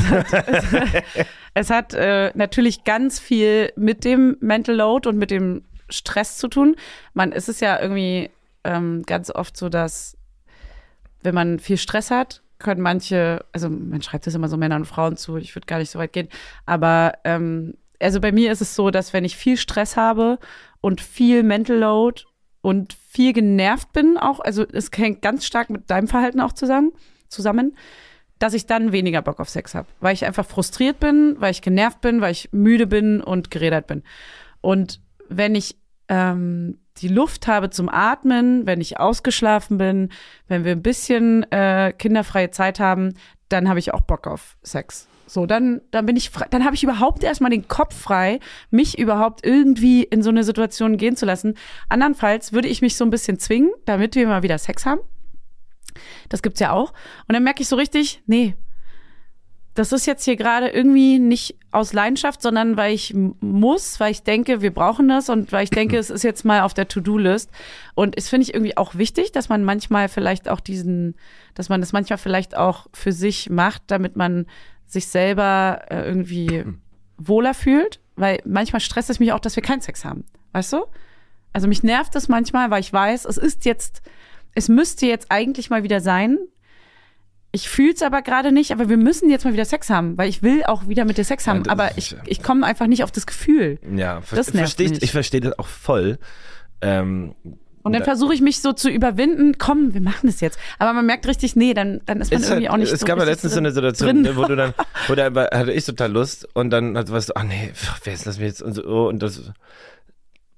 Speaker 2: Es hat äh, natürlich ganz viel mit dem Mental Load und mit dem Stress zu tun. Man, es ist ja irgendwie ähm, ganz oft so, dass wenn man viel Stress hat, können manche, also man schreibt das immer so Männern und Frauen zu, ich würde gar nicht so weit gehen, aber ähm, also bei mir ist es so, dass wenn ich viel Stress habe und viel Mental Load und viel genervt bin, auch, also es hängt ganz stark mit deinem Verhalten auch zusammen, zusammen dass ich dann weniger Bock auf Sex habe, weil ich einfach frustriert bin, weil ich genervt bin, weil ich müde bin und gerädert bin. Und wenn ich ähm, die Luft habe zum Atmen, wenn ich ausgeschlafen bin, wenn wir ein bisschen äh, kinderfreie Zeit haben, dann habe ich auch Bock auf Sex. So, dann, dann bin ich frei, dann habe ich überhaupt erstmal den Kopf frei, mich überhaupt irgendwie in so eine Situation gehen zu lassen. Andernfalls würde ich mich so ein bisschen zwingen, damit wir mal wieder Sex haben. Das gibt's ja auch. Und dann merke ich so richtig, nee, das ist jetzt hier gerade irgendwie nicht aus Leidenschaft, sondern weil ich muss, weil ich denke, wir brauchen das und weil ich denke, es ist jetzt mal auf der To-Do-List. Und es finde ich irgendwie auch wichtig, dass man manchmal vielleicht auch diesen, dass man das manchmal vielleicht auch für sich macht, damit man sich selber äh, irgendwie wohler fühlt. Weil manchmal stresst es mich auch, dass wir keinen Sex haben. Weißt du? Also mich nervt es manchmal, weil ich weiß, es ist jetzt, es müsste jetzt eigentlich mal wieder sein. Ich fühle es aber gerade nicht, aber wir müssen jetzt mal wieder Sex haben, weil ich will auch wieder mit dir Sex haben.
Speaker 1: das
Speaker 2: aber ich,
Speaker 1: ja-
Speaker 2: ich komme einfach nicht auf das Gefühl.
Speaker 1: Ja, ver
Speaker 2: Das nervt
Speaker 1: versteh ich, ich verstehe das auch voll. Ähm,
Speaker 2: Und dann
Speaker 1: da-
Speaker 2: versuche ich mich so zu überwinden, komm, wir machen das jetzt. Aber man merkt richtig, nee, dann, dann ist man
Speaker 1: ist
Speaker 2: irgendwie
Speaker 1: halt,
Speaker 2: auch nicht
Speaker 1: es
Speaker 2: so
Speaker 1: gab ja letztens so eine. Situation,
Speaker 2: drin.
Speaker 1: ne, wo du dann, wo da hatte ich total Lust und dann hat- warst du, ah nee, wer ist das mir jetzt und so oh, und das.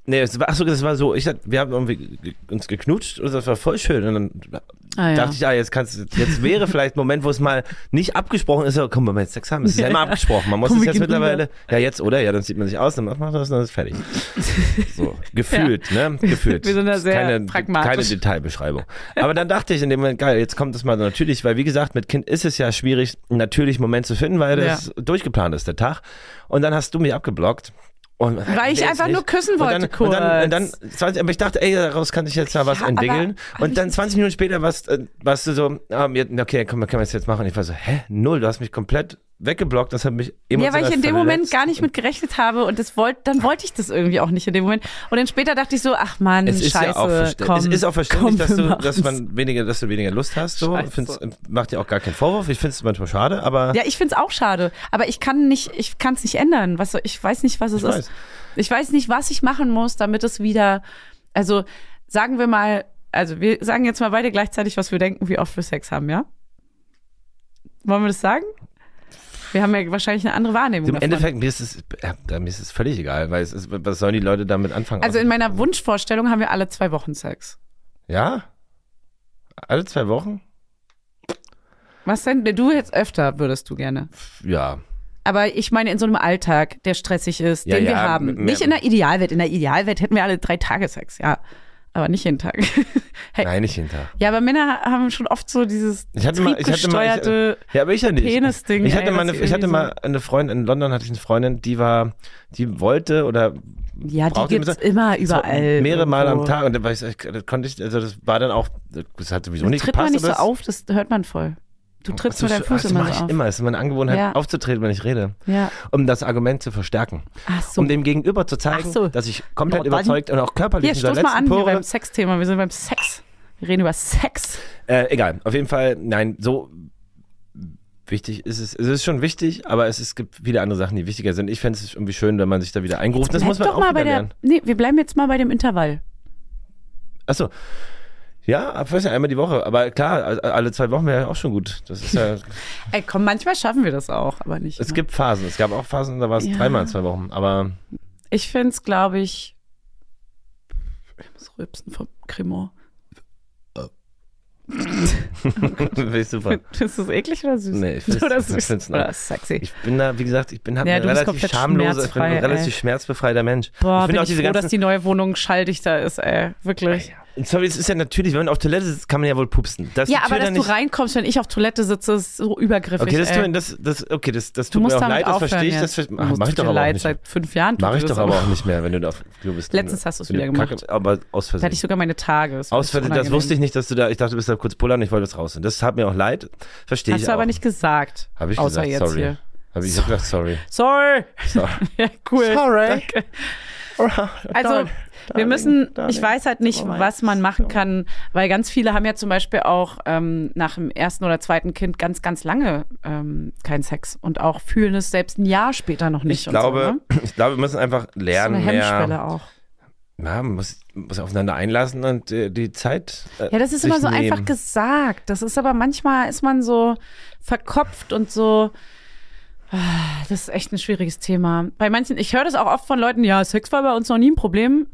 Speaker 1: Nee, es war, ach so, das war so, ich, wir haben irgendwie ge- uns geknutscht und das war voll schön und dann
Speaker 2: Ah, ja.
Speaker 1: dachte ich, ah, jetzt kannst jetzt wäre vielleicht ein Moment, wo es mal nicht abgesprochen ist, aber komm, wenn wir jetzt Sex haben, es ist ja,
Speaker 2: Ja.
Speaker 1: immer abgesprochen, man muss
Speaker 2: Komm,
Speaker 1: es jetzt mittlerweile, ja jetzt, oder? Ja, dann sieht man sich aus, dann macht man das und dann ist fertig. So, gefühlt, ne, gefühlt.
Speaker 2: Wir sind da sehr
Speaker 1: keine,
Speaker 2: pragmatisch.
Speaker 1: Keine Detailbeschreibung. Aber dann dachte ich in dem Moment, geil, jetzt kommt das mal natürlich, weil wie gesagt, mit Kind ist es ja schwierig, einen natürlichen Moment zu finden, weil das durchgeplant ist, der Tag. Und dann hast du mich abgeblockt. Und,
Speaker 2: Weil ich einfach
Speaker 1: jetzt
Speaker 2: nur küssen
Speaker 1: und dann,
Speaker 2: wollte,
Speaker 1: Und dann, und dann
Speaker 2: kurz.
Speaker 1: 20, aber ich dachte, ey, daraus kann sich jetzt ja was
Speaker 2: Ja,
Speaker 1: entwickeln. Und dann 20 Minuten später warst, äh, warst du so, ah, okay, komm, können wir es jetzt machen. Und ich war so, hä, null, du hast mich komplett weggeblockt, das hat mich
Speaker 2: Ja,
Speaker 1: emotional
Speaker 2: weil ich in dem Moment gar nicht mit gerechnet habe und das wollt, dann wollte ich das irgendwie auch nicht in dem Moment. Und dann später dachte ich so, ach Mann,
Speaker 1: Es ist
Speaker 2: scheiße,
Speaker 1: ja auch,
Speaker 2: komm,
Speaker 1: es ist auch verständlich,
Speaker 2: komm,
Speaker 1: dass, du, dass man weniger, dass du weniger Lust hast. So. Find's, macht dir auch gar keinen Vorwurf. Ich finde es manchmal schade, aber
Speaker 2: Ja, ich find's auch schade, aber ich kann nicht, ich kann es nicht ändern. Was, ich weiß nicht, was es
Speaker 1: Ich
Speaker 2: ist.
Speaker 1: weiß.
Speaker 2: Ich weiß nicht, was ich machen muss, damit es wieder, also sagen wir mal, also wir sagen jetzt mal beide gleichzeitig, was wir denken, wie oft wir Sex haben, ja? Wollen wir das sagen? Wir haben ja wahrscheinlich eine andere Wahrnehmung
Speaker 1: im
Speaker 2: davon.
Speaker 1: Endeffekt, mir ist, es, ja, mir ist es völlig egal, weil es ist, was sollen die Leute damit anfangen?
Speaker 2: also in meiner Wunschvorstellung haben wir alle zwei Wochen Sex.
Speaker 1: ja? Alle zwei Wochen?
Speaker 2: Was denn? Du jetzt öfter würdest du gerne.
Speaker 1: Ja.
Speaker 2: Aber ich meine in so einem Alltag, der stressig ist,
Speaker 1: Ja,
Speaker 2: den wir
Speaker 1: ja,
Speaker 2: haben.
Speaker 1: mehr-
Speaker 2: Nicht in der Idealwelt. In der Idealwelt hätten wir alle drei Tage Sex, ja. Aber nicht jeden Tag. Hey.
Speaker 1: Nein, nicht hinter.
Speaker 2: Ja, aber Männer haben schon oft so dieses
Speaker 1: Ich hatte mal, ich hatte mal, ich,
Speaker 2: triebgesteuerte
Speaker 1: ja, aber ich ja nicht.
Speaker 2: Penis-Ding.
Speaker 1: Ich hatte,
Speaker 2: ey,
Speaker 1: mal eine, ich hatte
Speaker 2: irgendwie
Speaker 1: mal eine Freundin, in London hatte ich eine Freundin, die war, die wollte oder
Speaker 2: so, Ja, die gibt's
Speaker 1: so-
Speaker 2: immer
Speaker 1: so
Speaker 2: überall.
Speaker 1: mehrere Mal am. Tag und das konnte ich, also das war dann auch, das hat sowieso
Speaker 2: Das
Speaker 1: nicht
Speaker 2: tritt
Speaker 1: gepasst.
Speaker 2: man nicht so
Speaker 1: das-
Speaker 2: auf, das hört man voll. Du trittst
Speaker 1: das,
Speaker 2: mit deinem Fuß
Speaker 1: das
Speaker 2: immer
Speaker 1: mache
Speaker 2: so
Speaker 1: ich immer. Es ist meine Angewohnheit,
Speaker 2: Ja.
Speaker 1: aufzutreten, wenn ich rede.
Speaker 2: Ja.
Speaker 1: Um das Argument zu verstärken.
Speaker 2: Ach so.
Speaker 1: Um dem Gegenüber zu zeigen,
Speaker 2: so.
Speaker 1: dass ich komplett
Speaker 2: dann-
Speaker 1: überzeugt und auch körperlich
Speaker 2: Hier, stoß mal an hier
Speaker 1: Pore.
Speaker 2: beim Sexthema. Wir sind beim Sex. Wir reden über Sex.
Speaker 1: Äh, egal, auf jeden Fall, nein, so wichtig ist es. Es ist schon wichtig, aber es, es gibt viele andere Sachen, die wichtiger sind. Ich fände es irgendwie schön, wenn man sich da wieder eingerufen. Das muss man
Speaker 2: doch
Speaker 1: auch
Speaker 2: mal
Speaker 1: wieder
Speaker 2: bei der.
Speaker 1: lernen.
Speaker 2: Nee, wir bleiben jetzt mal bei dem Intervall.
Speaker 1: Achso. Ja, ich weiß nicht, einmal die Woche. Aber klar, also alle zwei Wochen wäre ja auch schon gut. Das ist ja.
Speaker 2: Ey, komm, manchmal schaffen wir das auch, aber nicht.
Speaker 1: es gibt Phasen. Es gab auch Phasen, da war es
Speaker 2: Ja.
Speaker 1: dreimal in zwei Wochen. Aber
Speaker 2: Ich finde es, glaube ich. Ich muss rülpsen vom Cremant.
Speaker 1: finde ich super.
Speaker 2: Findest du es eklig oder süß?
Speaker 1: Nee, ich
Speaker 2: süß
Speaker 1: find's
Speaker 2: oder sexy.
Speaker 1: Ich bin da, wie gesagt, ich bin halt
Speaker 2: Ja,
Speaker 1: ein relativ schamloser, ich bin ein relativ
Speaker 2: ey.
Speaker 1: schmerzbefreiter Mensch.
Speaker 2: Boah,
Speaker 1: ich
Speaker 2: bin
Speaker 1: auch
Speaker 2: ich
Speaker 1: diese
Speaker 2: froh, dass
Speaker 1: ganzen,
Speaker 2: die neue Wohnung schalldichter ist, ey. Wirklich.
Speaker 1: Sorry, es ist ja natürlich, wenn man auf Toilette sitzt, kann man ja wohl pupsen. Dass
Speaker 2: Ja, aber dass
Speaker 1: dann
Speaker 2: du
Speaker 1: nicht-
Speaker 2: reinkommst, wenn ich auf Toilette sitze, ist so übergriffig.
Speaker 1: Okay, das,
Speaker 2: ey.
Speaker 1: tut, das, das, okay, das, das
Speaker 2: du
Speaker 1: tut mir
Speaker 2: musst
Speaker 1: auch leid, das verstehe ich.
Speaker 2: jetzt.
Speaker 1: Das ver-
Speaker 2: Du
Speaker 1: mach, ich
Speaker 2: tut
Speaker 1: doch
Speaker 2: dir
Speaker 1: aber auch
Speaker 2: leid,
Speaker 1: nicht.
Speaker 2: seit fünf Jahren.
Speaker 1: Mach ich doch aber auch nicht mehr, wenn du da auf Klo bist.
Speaker 2: Letztens hast
Speaker 1: du
Speaker 2: wieder
Speaker 1: Kacke-
Speaker 2: gemacht.
Speaker 1: Aber aus
Speaker 2: Da hatte
Speaker 1: Versehen.
Speaker 2: ich sogar meine Tage. Das,
Speaker 1: Aus Versehen, das wusste ich nicht, dass du da, ich dachte, du bist da kurz pullern, ich wollte das raus. Das tat mir auch leid. Verstehe
Speaker 2: Hast
Speaker 1: ich
Speaker 2: du
Speaker 1: auch.
Speaker 2: aber nicht gesagt.
Speaker 1: Habe ich
Speaker 2: außer
Speaker 1: gesagt,
Speaker 2: jetzt
Speaker 1: sorry.
Speaker 2: hier.
Speaker 1: Hab ich, habe gesagt, sorry.
Speaker 2: Sorry.
Speaker 1: sorry.
Speaker 2: Ja, cool.
Speaker 1: Sorry.
Speaker 2: Danke. Also, wir müssen, ich weiß halt nicht, was man machen kann, weil ganz viele haben ja zum Beispiel auch ähm, nach dem ersten oder zweiten Kind ganz, ganz lange ähm, keinen Sex und auch fühlen es selbst ein Jahr später noch nicht.
Speaker 1: Ich glaube,
Speaker 2: so, ne?
Speaker 1: ich glaube, wir müssen einfach
Speaker 2: so
Speaker 1: lernen,
Speaker 2: eine Hemmschwelle
Speaker 1: mehr,
Speaker 2: auch.
Speaker 1: ja, man muss, muss aufeinander einlassen und äh, die Zeit. Äh,
Speaker 2: Ja, das ist
Speaker 1: sich
Speaker 2: immer so
Speaker 1: nehmen.
Speaker 2: einfach gesagt. Das ist aber manchmal ist man so verkopft und so. Ah, Das ist echt ein schwieriges Thema. Bei manchen, ich höre das auch oft von Leuten, ja, Sex war bei uns noch nie ein Problem.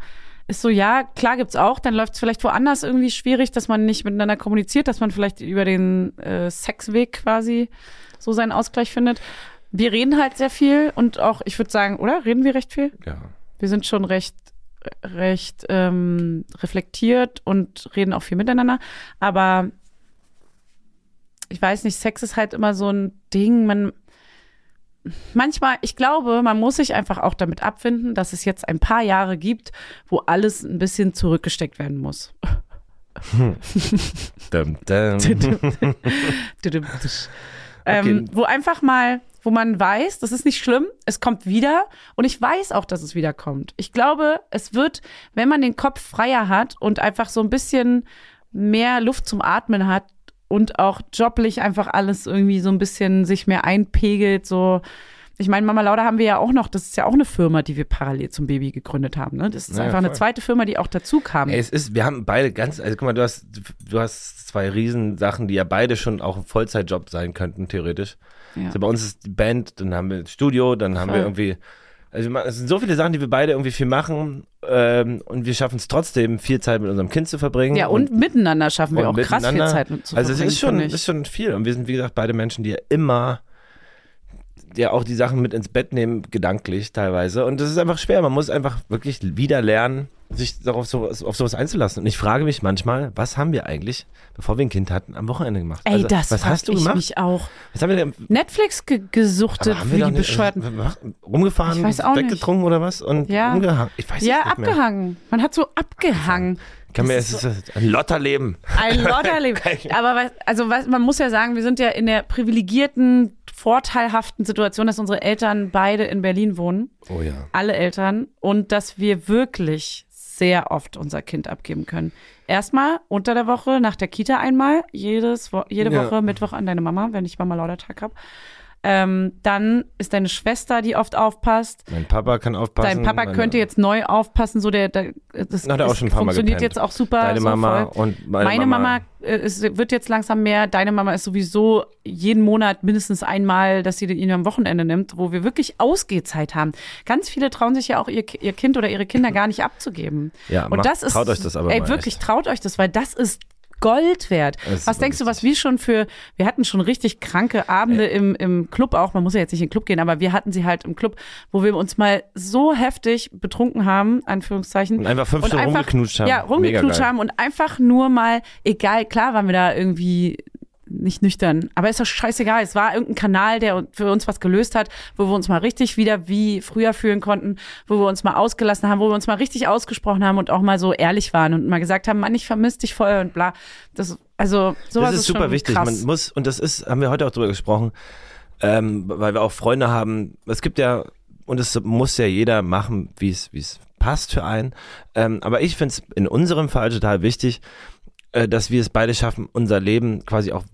Speaker 2: Ist so, ja, klar gibt's auch. Dann läuft es vielleicht woanders irgendwie schwierig, dass man nicht miteinander kommuniziert, dass man vielleicht über den äh, Sexweg quasi so seinen Ausgleich findet. Wir reden halt sehr viel und auch, ich würde sagen, oder? Reden wir recht viel?
Speaker 1: Ja.
Speaker 2: Wir sind schon recht, recht ähm, reflektiert und reden auch viel miteinander. Aber ich weiß nicht, Sex ist halt immer so ein Ding. Man manchmal, ich glaube, man muss sich einfach auch damit abfinden, dass es jetzt ein paar Jahre gibt, wo alles ein bisschen zurückgesteckt werden muss.
Speaker 1: Dum, dum.
Speaker 2: ähm, wo einfach mal, wo man weiß, das ist nicht schlimm, es kommt wieder und ich weiß auch, dass es wieder kommt. Ich glaube, es wird, wenn man den Kopf freier hat und einfach so ein bisschen mehr Luft zum Atmen hat und auch joblich einfach alles irgendwie so ein bisschen sich mehr einpegelt, so ich meine, Mama Lauda haben wir ja auch noch, das ist ja auch eine Firma, die wir parallel zum Baby gegründet haben. Ne? Das ist
Speaker 1: Ja,
Speaker 2: einfach eine
Speaker 1: voll.
Speaker 2: zweite Firma, die auch dazu kam.
Speaker 1: Ey, es ist, wir haben beide ganz, also guck mal, du hast, du hast zwei Riesensachen, die ja beide schon auch ein Vollzeitjob sein könnten, theoretisch.
Speaker 2: Ja.
Speaker 1: Also bei uns ist die Band, dann haben wir das Studio, dann haben wir
Speaker 2: Voll.
Speaker 1: irgendwie, also es sind so viele Sachen, die wir beide irgendwie viel machen ähm, und wir schaffen es trotzdem, viel Zeit mit unserem Kind zu verbringen.
Speaker 2: Ja, und, miteinander schaffen wir auch
Speaker 1: und
Speaker 2: krass viel. Zeit mit zu
Speaker 1: Also es
Speaker 2: verbringen,
Speaker 1: ist schon, ist schon viel und wir sind, wie gesagt, beide Menschen, die ja immer ja auch die Sachen mit ins Bett nehmen, gedanklich teilweise. Und das ist einfach schwer. Man muss einfach wirklich wieder lernen, sich darauf so, auf sowas einzulassen. Und ich frage mich manchmal, was haben wir eigentlich, bevor wir ein Kind hatten, am Wochenende gemacht?
Speaker 2: Ey,
Speaker 1: Also,
Speaker 2: das
Speaker 1: was hast du
Speaker 2: ich
Speaker 1: gemacht?
Speaker 2: mich auch.
Speaker 1: Was haben wir denn?
Speaker 2: Netflix ge gesuchtet, wie die Bescheuerten.
Speaker 1: also, rumgefahren,
Speaker 2: nicht.
Speaker 1: weggetrunken oder was? Und
Speaker 2: Ja.
Speaker 1: umgehangen. Ich weiß
Speaker 2: Ja,
Speaker 1: nicht mehr.
Speaker 2: abgehangen. Man hat so abgehangen.
Speaker 1: Kann mir, es
Speaker 2: ist
Speaker 1: ist ein Lotterleben.
Speaker 2: Ein Lotterleben. Aber was, also was, man muss ja sagen, wir sind ja in der privilegierten, vorteilhaften Situation, dass unsere Eltern beide in Berlin wohnen.
Speaker 1: Oh ja.
Speaker 2: Alle Eltern. Und dass wir wirklich sehr oft unser Kind abgeben können. Erstmal unter der Woche, nach der Kita einmal, jedes jede
Speaker 1: Ja.
Speaker 2: Woche Mittwoch an deine Mama, wenn ich Mama Laudertag habe. Ähm, dann ist deine Schwester, die oft aufpasst.
Speaker 1: Mein Papa kann aufpassen.
Speaker 2: Dein Papa könnte jetzt neu aufpassen, so der, der das,
Speaker 1: Na, er paar Mal
Speaker 2: funktioniert jetzt auch super.
Speaker 1: Deine
Speaker 2: so
Speaker 1: Mama
Speaker 2: voll.
Speaker 1: und meine,
Speaker 2: Meine Mama, äh, es wird jetzt langsam mehr. Deine Mama ist sowieso jeden Monat mindestens einmal, dass sie ihn am Wochenende nimmt, wo wir wirklich Ausgehzeit haben. Ganz viele trauen sich ja auch ihr, ihr Kind oder ihre Kinder gar nicht abzugeben.
Speaker 1: Ja,
Speaker 2: Und
Speaker 1: macht-
Speaker 2: das ist,
Speaker 1: traut euch das aber
Speaker 2: ey,
Speaker 1: mal
Speaker 2: wirklich
Speaker 1: echt.
Speaker 2: traut euch das, weil das ist Gold wert.
Speaker 1: Das
Speaker 2: Was denkst du, was wir schon für, wir hatten schon richtig kranke Abende im, im Club auch, man muss ja jetzt nicht in den Club gehen, aber wir hatten sie halt im Club, wo wir uns mal so heftig betrunken haben, Anführungszeichen.
Speaker 1: Und einfach fünf Stunden rumgeknutscht haben.
Speaker 2: Ja, rumgeknutscht haben und einfach nur mal, egal, klar waren wir da irgendwie nicht nüchtern, aber ist doch scheißegal. Es war irgendein Kanal, der für uns was gelöst hat, wo wir uns mal richtig wieder wie früher fühlen konnten, wo wir uns mal ausgelassen haben, wo wir uns mal richtig ausgesprochen haben und auch mal so ehrlich waren und mal gesagt haben, Mann, ich vermisse dich voll und bla. Das, also sowas
Speaker 1: das ist, super
Speaker 2: schon
Speaker 1: wichtig.
Speaker 2: Krass.
Speaker 1: Man muss, und das ist, haben wir heute auch drüber gesprochen, ähm, weil wir auch Freunde haben. Es gibt ja, und es muss ja jeder machen, wie es, wie es passt für einen. Ähm, aber ich finde es in unserem Fall total wichtig, äh, dass wir es beide schaffen, unser Leben quasi auch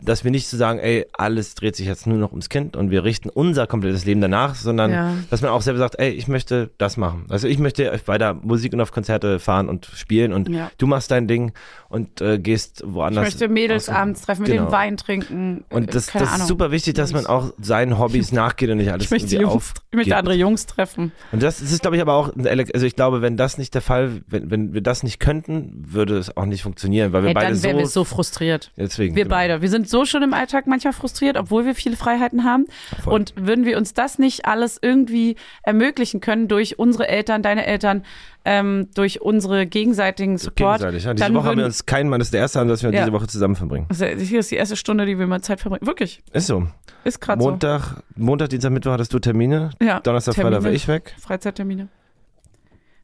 Speaker 1: dass wir nicht zu sagen, ey, alles dreht sich jetzt nur noch ums Kind und wir richten unser komplettes Leben danach, sondern
Speaker 2: Ja.
Speaker 1: dass man auch selber sagt, ey, ich möchte das machen. Also ich möchte weiter Musik und auf Konzerte fahren und spielen und
Speaker 2: Ja.
Speaker 1: du machst dein Ding und äh, gehst
Speaker 2: ich
Speaker 1: woanders.
Speaker 2: möchte Mädels abends treffen, mit
Speaker 1: Genau.
Speaker 2: denen Wein trinken.
Speaker 1: Und das,
Speaker 2: keine
Speaker 1: das
Speaker 2: Ahnung.
Speaker 1: ist super wichtig, dass man auch seinen Hobbys nachgeht und nicht alles
Speaker 2: Ich möchte,
Speaker 1: irgendwie
Speaker 2: Jungs, ich möchte andere Jungs treffen.
Speaker 1: Und das ist, glaube ich, aber auch, also ich glaube, wenn das nicht der Fall, wenn, wenn wir das nicht könnten, würde es auch nicht funktionieren, weil wir
Speaker 2: Ey,
Speaker 1: beide
Speaker 2: dann wären wir
Speaker 1: so,
Speaker 2: so frustriert.
Speaker 1: deswegen,
Speaker 2: Wir
Speaker 1: genau.
Speaker 2: beide. Wir sind so schon im Alltag manchmal frustriert, obwohl wir viele Freiheiten haben.
Speaker 1: Voll.
Speaker 2: Und würden wir uns das nicht alles irgendwie ermöglichen können durch unsere Eltern, deine Eltern, ähm, durch unsere gegenseitigen Support,
Speaker 1: Gegenseitig, ja. Diese
Speaker 2: dann
Speaker 1: Woche haben wir uns keinen Mann, das ist der erste Abend, dass wir
Speaker 2: Ja.
Speaker 1: diese Woche zusammen verbringen.
Speaker 2: Also, hier ist die erste Stunde, die wir mal Zeit verbringen. Wirklich,
Speaker 1: Ist so.
Speaker 2: ist gerade so.
Speaker 1: Montag, Montag, Dienstag, Mittwoch hattest du Termine.
Speaker 2: Ja,
Speaker 1: Donnerstag. Freitag war ich weg.
Speaker 2: Freizeittermine.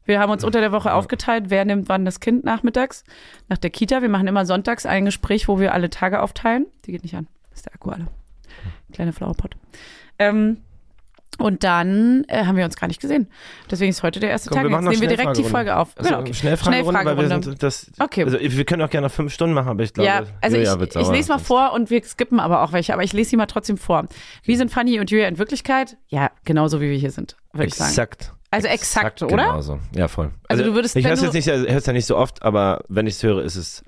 Speaker 2: Wir haben uns unter der Woche aufgeteilt, wer nimmt wann das Kind nachmittags nach der Kita. Wir machen immer sonntags ein Gespräch, wo wir alle Tage aufteilen. Die geht nicht an. Ist der Akku alle. Kleine Flowerpot. Ähm, Und dann äh, haben wir uns gar nicht gesehen. Deswegen ist heute der erste
Speaker 1: Komm,
Speaker 2: Tag.
Speaker 1: wir
Speaker 2: Jetzt nehmen wir direkt die
Speaker 1: Schnellfragerunde.
Speaker 2: Folge auf.
Speaker 1: Also,
Speaker 2: Genau, okay.
Speaker 1: Schnellfragerunde, weil wir
Speaker 2: Schnellfragerunde.
Speaker 1: sind das.
Speaker 2: Okay.
Speaker 1: Also wir können auch gerne noch fünf Stunden machen, aber ich glaube,
Speaker 2: ja, also
Speaker 1: Julia
Speaker 2: ich, ich lese mal vor und wir skippen aber auch welche, aber ich lese sie mal trotzdem vor. Wie sind Fanny und Julia in Wirklichkeit? Ja, genauso wie wir hier sind, würde ich sagen.
Speaker 1: Exakt.
Speaker 2: Also exakt, oder?
Speaker 1: Genauso. Ja, voll.
Speaker 2: Also du würdest,
Speaker 1: ich höre es jetzt nicht, also, hör's ja nicht so oft, aber wenn ich es höre, ist es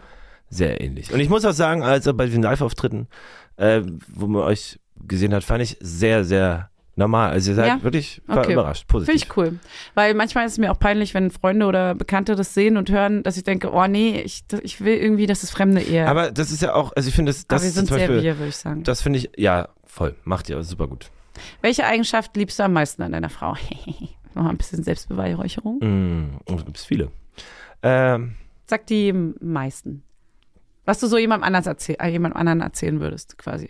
Speaker 1: sehr ähnlich. Und ich muss auch sagen, also bei den Live-Auftritten, äh, wo man euch gesehen hat, fand ich sehr, sehr normal. Also ihr seid
Speaker 2: Ja?
Speaker 1: wirklich war
Speaker 2: Okay.
Speaker 1: überrascht, positiv.
Speaker 2: Finde ich cool. Weil manchmal ist es mir auch peinlich, wenn Freunde oder Bekannte das sehen und hören, dass ich denke, oh nee, ich, ich will irgendwie, dass es Fremde eher.
Speaker 1: Aber das ist ja auch, also ich finde, das,
Speaker 2: Aber
Speaker 1: das
Speaker 2: wir
Speaker 1: ist
Speaker 2: sind
Speaker 1: zum
Speaker 2: sehr
Speaker 1: Beispiel,
Speaker 2: wir, würde ich sagen.
Speaker 1: das finde ich, ja, voll, macht ihr super gut.
Speaker 2: Welche Eigenschaft liebst du am meisten an deiner Frau? Noch ein bisschen Selbstbeweihräucherung.
Speaker 1: Mm, es gibt viele. Ähm,
Speaker 2: Sag die meisten. Was du so jemandem, anders erzähl äh, jemandem anderen erzählen würdest, quasi.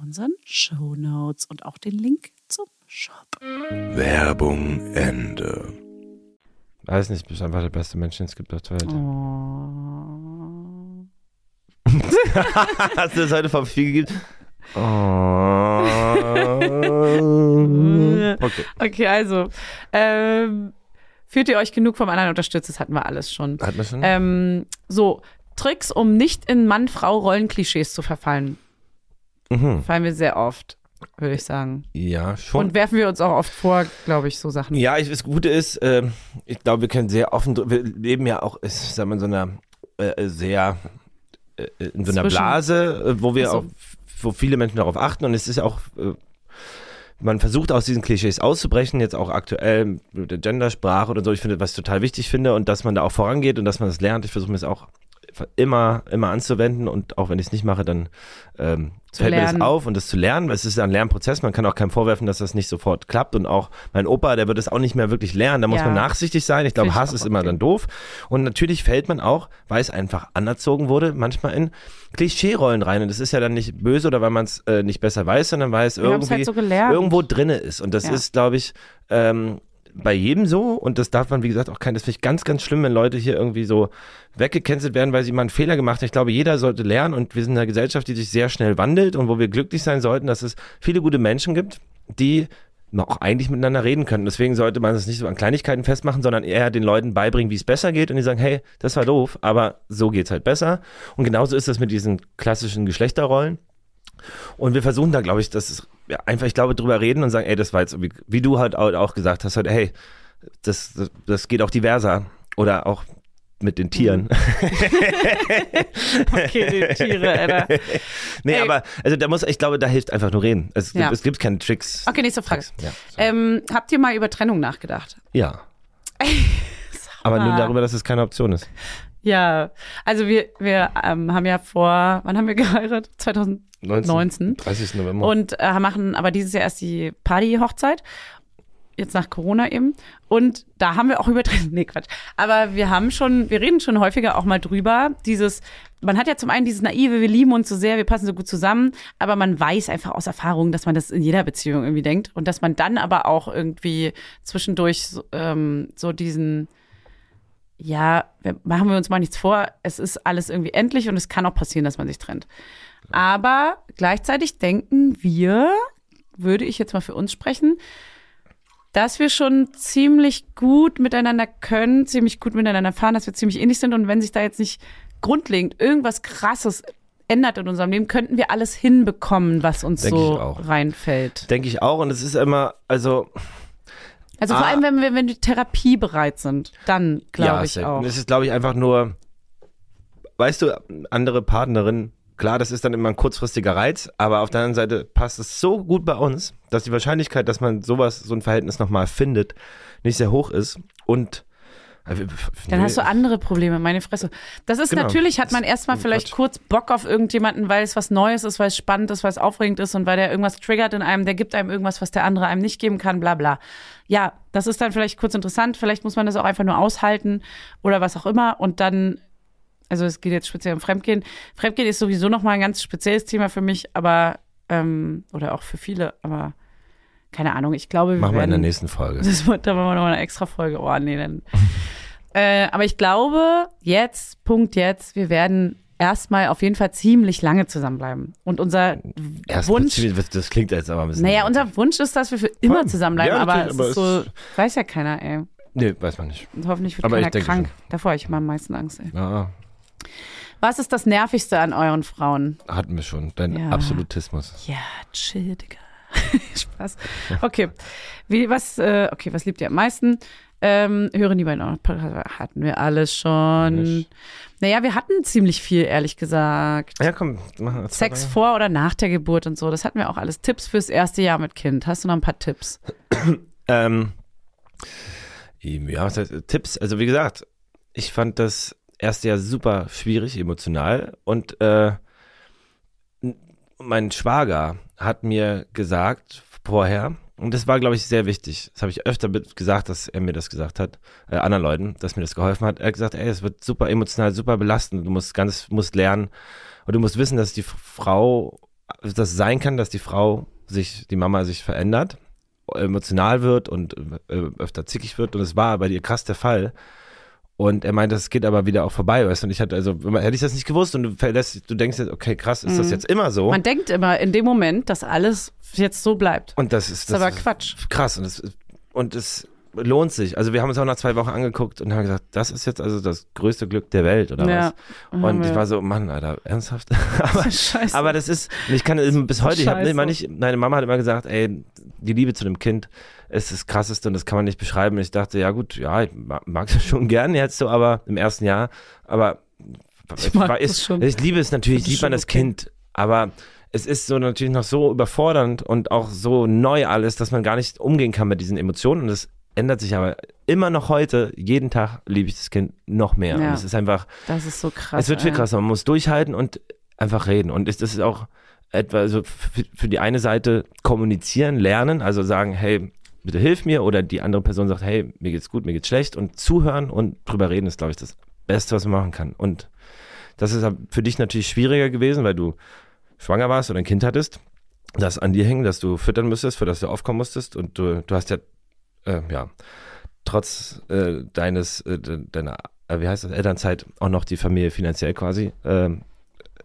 Speaker 2: unseren Show Notes und auch den Link zum Shop.
Speaker 4: Werbung Ende.
Speaker 1: weiß nicht, bist einfach der beste Mensch, den es gibt auf der Welt.
Speaker 2: Oh.
Speaker 1: Hast du das heute vom Vieh gegeben? Oh. okay.
Speaker 2: Okay, also ähm, fühlt ihr euch genug vom anderen unterstützt? Das hatten wir alles schon.
Speaker 1: Hat man schon?
Speaker 2: Ähm, so, Tricks, um nicht in Mann-Frau-Rollenklischees zu verfallen,
Speaker 1: mhm.
Speaker 2: fallen wir sehr oft, würde ich sagen.
Speaker 1: Ja, schon.
Speaker 2: Und werfen wir uns auch oft vor, glaube ich, so Sachen.
Speaker 1: Ja, ich, das Gute ist, ähm, ich glaube, wir können sehr offen, wir leben ja auch, ich sag mal, in so einer äh, sehr, äh, in so einer
Speaker 2: Zwischen-
Speaker 1: Blase, äh, wo wir
Speaker 2: Ach so.
Speaker 1: auch, wo viele Menschen darauf achten und es ist auch, äh, man versucht aus diesen Klischees auszubrechen, jetzt auch aktuell mit der Gendersprache oder so. Ich finde, was ich total wichtig finde und dass man da auch vorangeht und dass man das lernt. Ich versuche mir das auch immer, immer anzuwenden und auch wenn ich es nicht mache, dann ähm, fällt mir
Speaker 2: lernen.
Speaker 1: das auf und das zu lernen, weil es ist ja ein Lernprozess, man kann auch keinem vorwerfen, dass das nicht sofort klappt und auch mein Opa, der wird es auch nicht mehr wirklich lernen, da muss
Speaker 2: Ja.
Speaker 1: man nachsichtig sein, ich glaube, Hass ist immer
Speaker 2: okay.
Speaker 1: dann doof und natürlich fällt man auch, weil es einfach anerzogen wurde, manchmal in Klischee-Rollen rein und das ist ja dann nicht böse oder weil man es äh, nicht besser weiß, sondern weil es
Speaker 2: haben's
Speaker 1: irgendwie
Speaker 2: halt so
Speaker 1: irgendwo drinne ist und das
Speaker 2: Ja.
Speaker 1: ist, glaube ich, ähm, bei jedem so und das darf man, wie gesagt, auch kein, das finde ich ganz, ganz schlimm, wenn Leute hier irgendwie so weggecancelt werden, weil sie mal einen Fehler gemacht haben. Ich glaube, jeder sollte lernen und wir sind in einer Gesellschaft, die sich sehr schnell wandelt und wo wir glücklich sein sollten, dass es viele gute Menschen gibt, die noch eigentlich miteinander reden können. Deswegen sollte man es nicht so an Kleinigkeiten festmachen, sondern eher den Leuten beibringen, wie es besser geht und die sagen, hey, das war doof, aber so geht's halt besser. Und genauso ist das mit diesen klassischen Geschlechterrollen. Und wir versuchen da, glaube ich, das ist ja, einfach, ich glaube, drüber reden und sagen, ey, das war jetzt, irgendwie- wie du halt auch gesagt hast, heute, hey, das, das, das geht auch diverser. Oder auch mit den Tieren.
Speaker 2: Okay, die Tiere, Alter.
Speaker 1: nee,
Speaker 2: Ey.
Speaker 1: aber also da muss, ich glaube, da hilft einfach nur reden. Es,
Speaker 2: Ja.
Speaker 1: gibt, es gibt keine Tricks.
Speaker 2: Okay, nächste Frage.
Speaker 1: Ja.
Speaker 2: Ähm, habt ihr mal über Trennung nachgedacht?
Speaker 1: ja. aber nur darüber, dass es keine Option ist.
Speaker 2: Ja, also wir, wir ähm, haben ja vor, wann haben wir geheiratet? 2019.
Speaker 1: 30. November.
Speaker 2: Und äh, machen aber dieses Jahr erst die Party-Hochzeit. Jetzt nach Corona eben. Und da haben wir auch über Nee, Quatsch. Aber wir haben schon, wir reden schon häufiger auch mal drüber. Dieses, man hat ja zum einen dieses naive, wir lieben uns so sehr, wir passen so gut zusammen, aber man weiß einfach aus Erfahrung, dass man das in jeder Beziehung irgendwie denkt. Und dass man dann aber auch irgendwie zwischendurch so, ähm, so diesen, ja, machen wir uns mal nichts vor, es ist alles irgendwie endlich und es kann auch passieren, dass man sich trennt. Aber gleichzeitig denken wir, würde ich jetzt mal für uns sprechen, dass wir schon ziemlich gut miteinander können, ziemlich gut miteinander fahren, dass wir ziemlich ähnlich sind und wenn sich da jetzt nicht grundlegend irgendwas Krasses ändert in unserem Leben, könnten wir alles hinbekommen, was uns
Speaker 1: Denke
Speaker 2: so reinfällt.
Speaker 1: Denke ich auch. Und es ist immer, also
Speaker 2: Also vor
Speaker 1: Ah.
Speaker 2: allem, wenn wir, wenn wir therapiebereit sind, dann glaube
Speaker 1: ja,
Speaker 2: ich
Speaker 1: es-
Speaker 2: auch.
Speaker 1: Es ist, glaube ich, einfach nur, weißt du, andere Partnerin, klar, das ist dann immer ein kurzfristiger Reiz, aber auf der anderen Seite passt es so gut bei uns, dass die Wahrscheinlichkeit, dass man sowas, so ein Verhältnis nochmal findet, nicht sehr hoch ist. Und äh,
Speaker 2: Dann hast du andere Probleme, meine Fresse. Das ist
Speaker 1: Genau.
Speaker 2: natürlich, hat man erstmal vielleicht kurz Bock auf irgendjemanden, weil es was Neues ist, weil es spannend ist, weil es aufregend ist und weil der irgendwas triggert in einem, der gibt einem irgendwas, was der andere einem nicht geben kann, bla bla. Ja, das ist dann vielleicht kurz interessant, vielleicht muss man das auch einfach nur aushalten oder was auch immer und dann, also es geht jetzt speziell um Fremdgehen. Fremdgehen ist sowieso nochmal ein ganz spezielles Thema für mich, aber, ähm, oder auch für viele, aber keine Ahnung, ich glaube, wir
Speaker 1: Machen wir in der nächsten Folge.
Speaker 2: das wird, da machen wir nochmal eine extra Folge. Oh, nee, dann. äh, aber ich glaube, jetzt, Punkt jetzt, wir werden erstmal auf jeden Fall ziemlich lange zusammenbleiben. Und unser
Speaker 1: Erstmal
Speaker 2: Wunsch.
Speaker 1: Das klingt jetzt aber ein bisschen.
Speaker 2: Naja, unser Wunsch ist, dass wir für immer zusammenbleiben,
Speaker 1: Ja,
Speaker 2: aber,
Speaker 1: aber
Speaker 2: ist so, weiß ja keiner, ey.
Speaker 1: Nee, weiß man nicht.
Speaker 2: Und hoffentlich wird
Speaker 1: Aber
Speaker 2: keiner krank.
Speaker 1: schon.
Speaker 2: Davor habe ich immer am meisten Angst, ey.
Speaker 1: Ja,
Speaker 2: Was ist das Nervigste an euren Frauen?
Speaker 1: hatten wir schon. Dein
Speaker 2: Ja.
Speaker 1: Absolutismus.
Speaker 2: Ja, chill, Digga. Spaß. Okay. Wie, was, äh, okay, was liebt ihr am meisten? Ähm, hören die beiden auch noch Podcast? Hatten wir alles schon.
Speaker 1: Nicht.
Speaker 2: Naja, wir hatten ziemlich viel, ehrlich gesagt.
Speaker 1: Ja, komm. Mach
Speaker 2: Sex
Speaker 1: drei.
Speaker 2: vor oder nach der Geburt und so, das hatten wir auch alles. Tipps fürs erste Jahr mit Kind. Hast du noch ein paar Tipps?
Speaker 1: Ähm, ja, was heißt, Tipps. Also wie gesagt, ich fand das erste Jahr super schwierig emotional und äh, mein Schwager hat mir gesagt vorher, und das war, glaube ich, sehr wichtig. Das habe ich öfter gesagt, dass er mir das gesagt hat, äh, anderen Leuten, dass mir das geholfen hat. Er hat gesagt, ey, es wird super emotional, super belastend. Du musst ganz, musst lernen und du musst wissen, dass die Frau, dass es sein kann, dass die Frau sich, die Mama sich verändert emotional wird und äh, öfter zickig wird und es war bei dir krass der Fall. Und er meinte, das geht aber wieder auch vorbei, weißt du? Und ich hatte, also, hätte ich das nicht gewusst und du verlässt, du denkst jetzt, okay, krass, ist das
Speaker 2: Mhm.
Speaker 1: jetzt immer so?
Speaker 2: Man denkt immer in dem Moment, dass alles jetzt so bleibt.
Speaker 1: und das ist,
Speaker 2: Das ist
Speaker 1: das
Speaker 2: aber Quatsch.
Speaker 1: krass und es, und es lohnt sich. Also wir haben uns auch nach zwei Wochen angeguckt und haben gesagt, das ist jetzt also das größte Glück der Welt oder
Speaker 2: Ja.
Speaker 1: was? Und ich war so, Mann, Alter, ernsthaft? aber,
Speaker 2: Scheiße.
Speaker 1: aber das ist, ich kann bis heute, ich habe
Speaker 2: Scheiße.
Speaker 1: immer nicht, meine Mama hat immer gesagt, ey, die Liebe zu dem Kind ist das krasseste und das kann man nicht beschreiben. Ich dachte, ja gut, ja, ich ma- mag es schon gern jetzt so, aber im ersten Jahr, aber
Speaker 2: Ich mag
Speaker 1: war- ist,
Speaker 2: schon.
Speaker 1: ich liebe es natürlich,
Speaker 2: ist
Speaker 1: liebt man das
Speaker 2: okay.
Speaker 1: Kind, aber es ist so natürlich noch so überfordernd und auch so neu alles, dass man gar nicht umgehen kann mit diesen Emotionen und es ändert sich aber immer noch heute, jeden Tag liebe ich das Kind noch mehr.
Speaker 2: Ja.
Speaker 1: Und es ist einfach,
Speaker 2: das ist so krass.
Speaker 1: es wird viel krasser. Man muss durchhalten und einfach reden. Und es- das ist auch etwa für, für die eine Seite kommunizieren, lernen, also sagen, hey, bitte hilf mir. Oder die andere Person sagt, hey, mir geht's gut, mir geht's schlecht. Und zuhören und drüber reden ist, glaube ich, das Beste, was man machen kann. Und das ist für dich natürlich schwieriger gewesen, weil du schwanger warst oder ein Kind hattest, das an dir hing, dass du füttern müsstest, für das du aufkommen musstest. Und du, du hast ja, äh, ja, trotz äh, deines, äh, de- deiner, äh, wie heißt das, Elternzeit auch noch die Familie finanziell quasi ähm,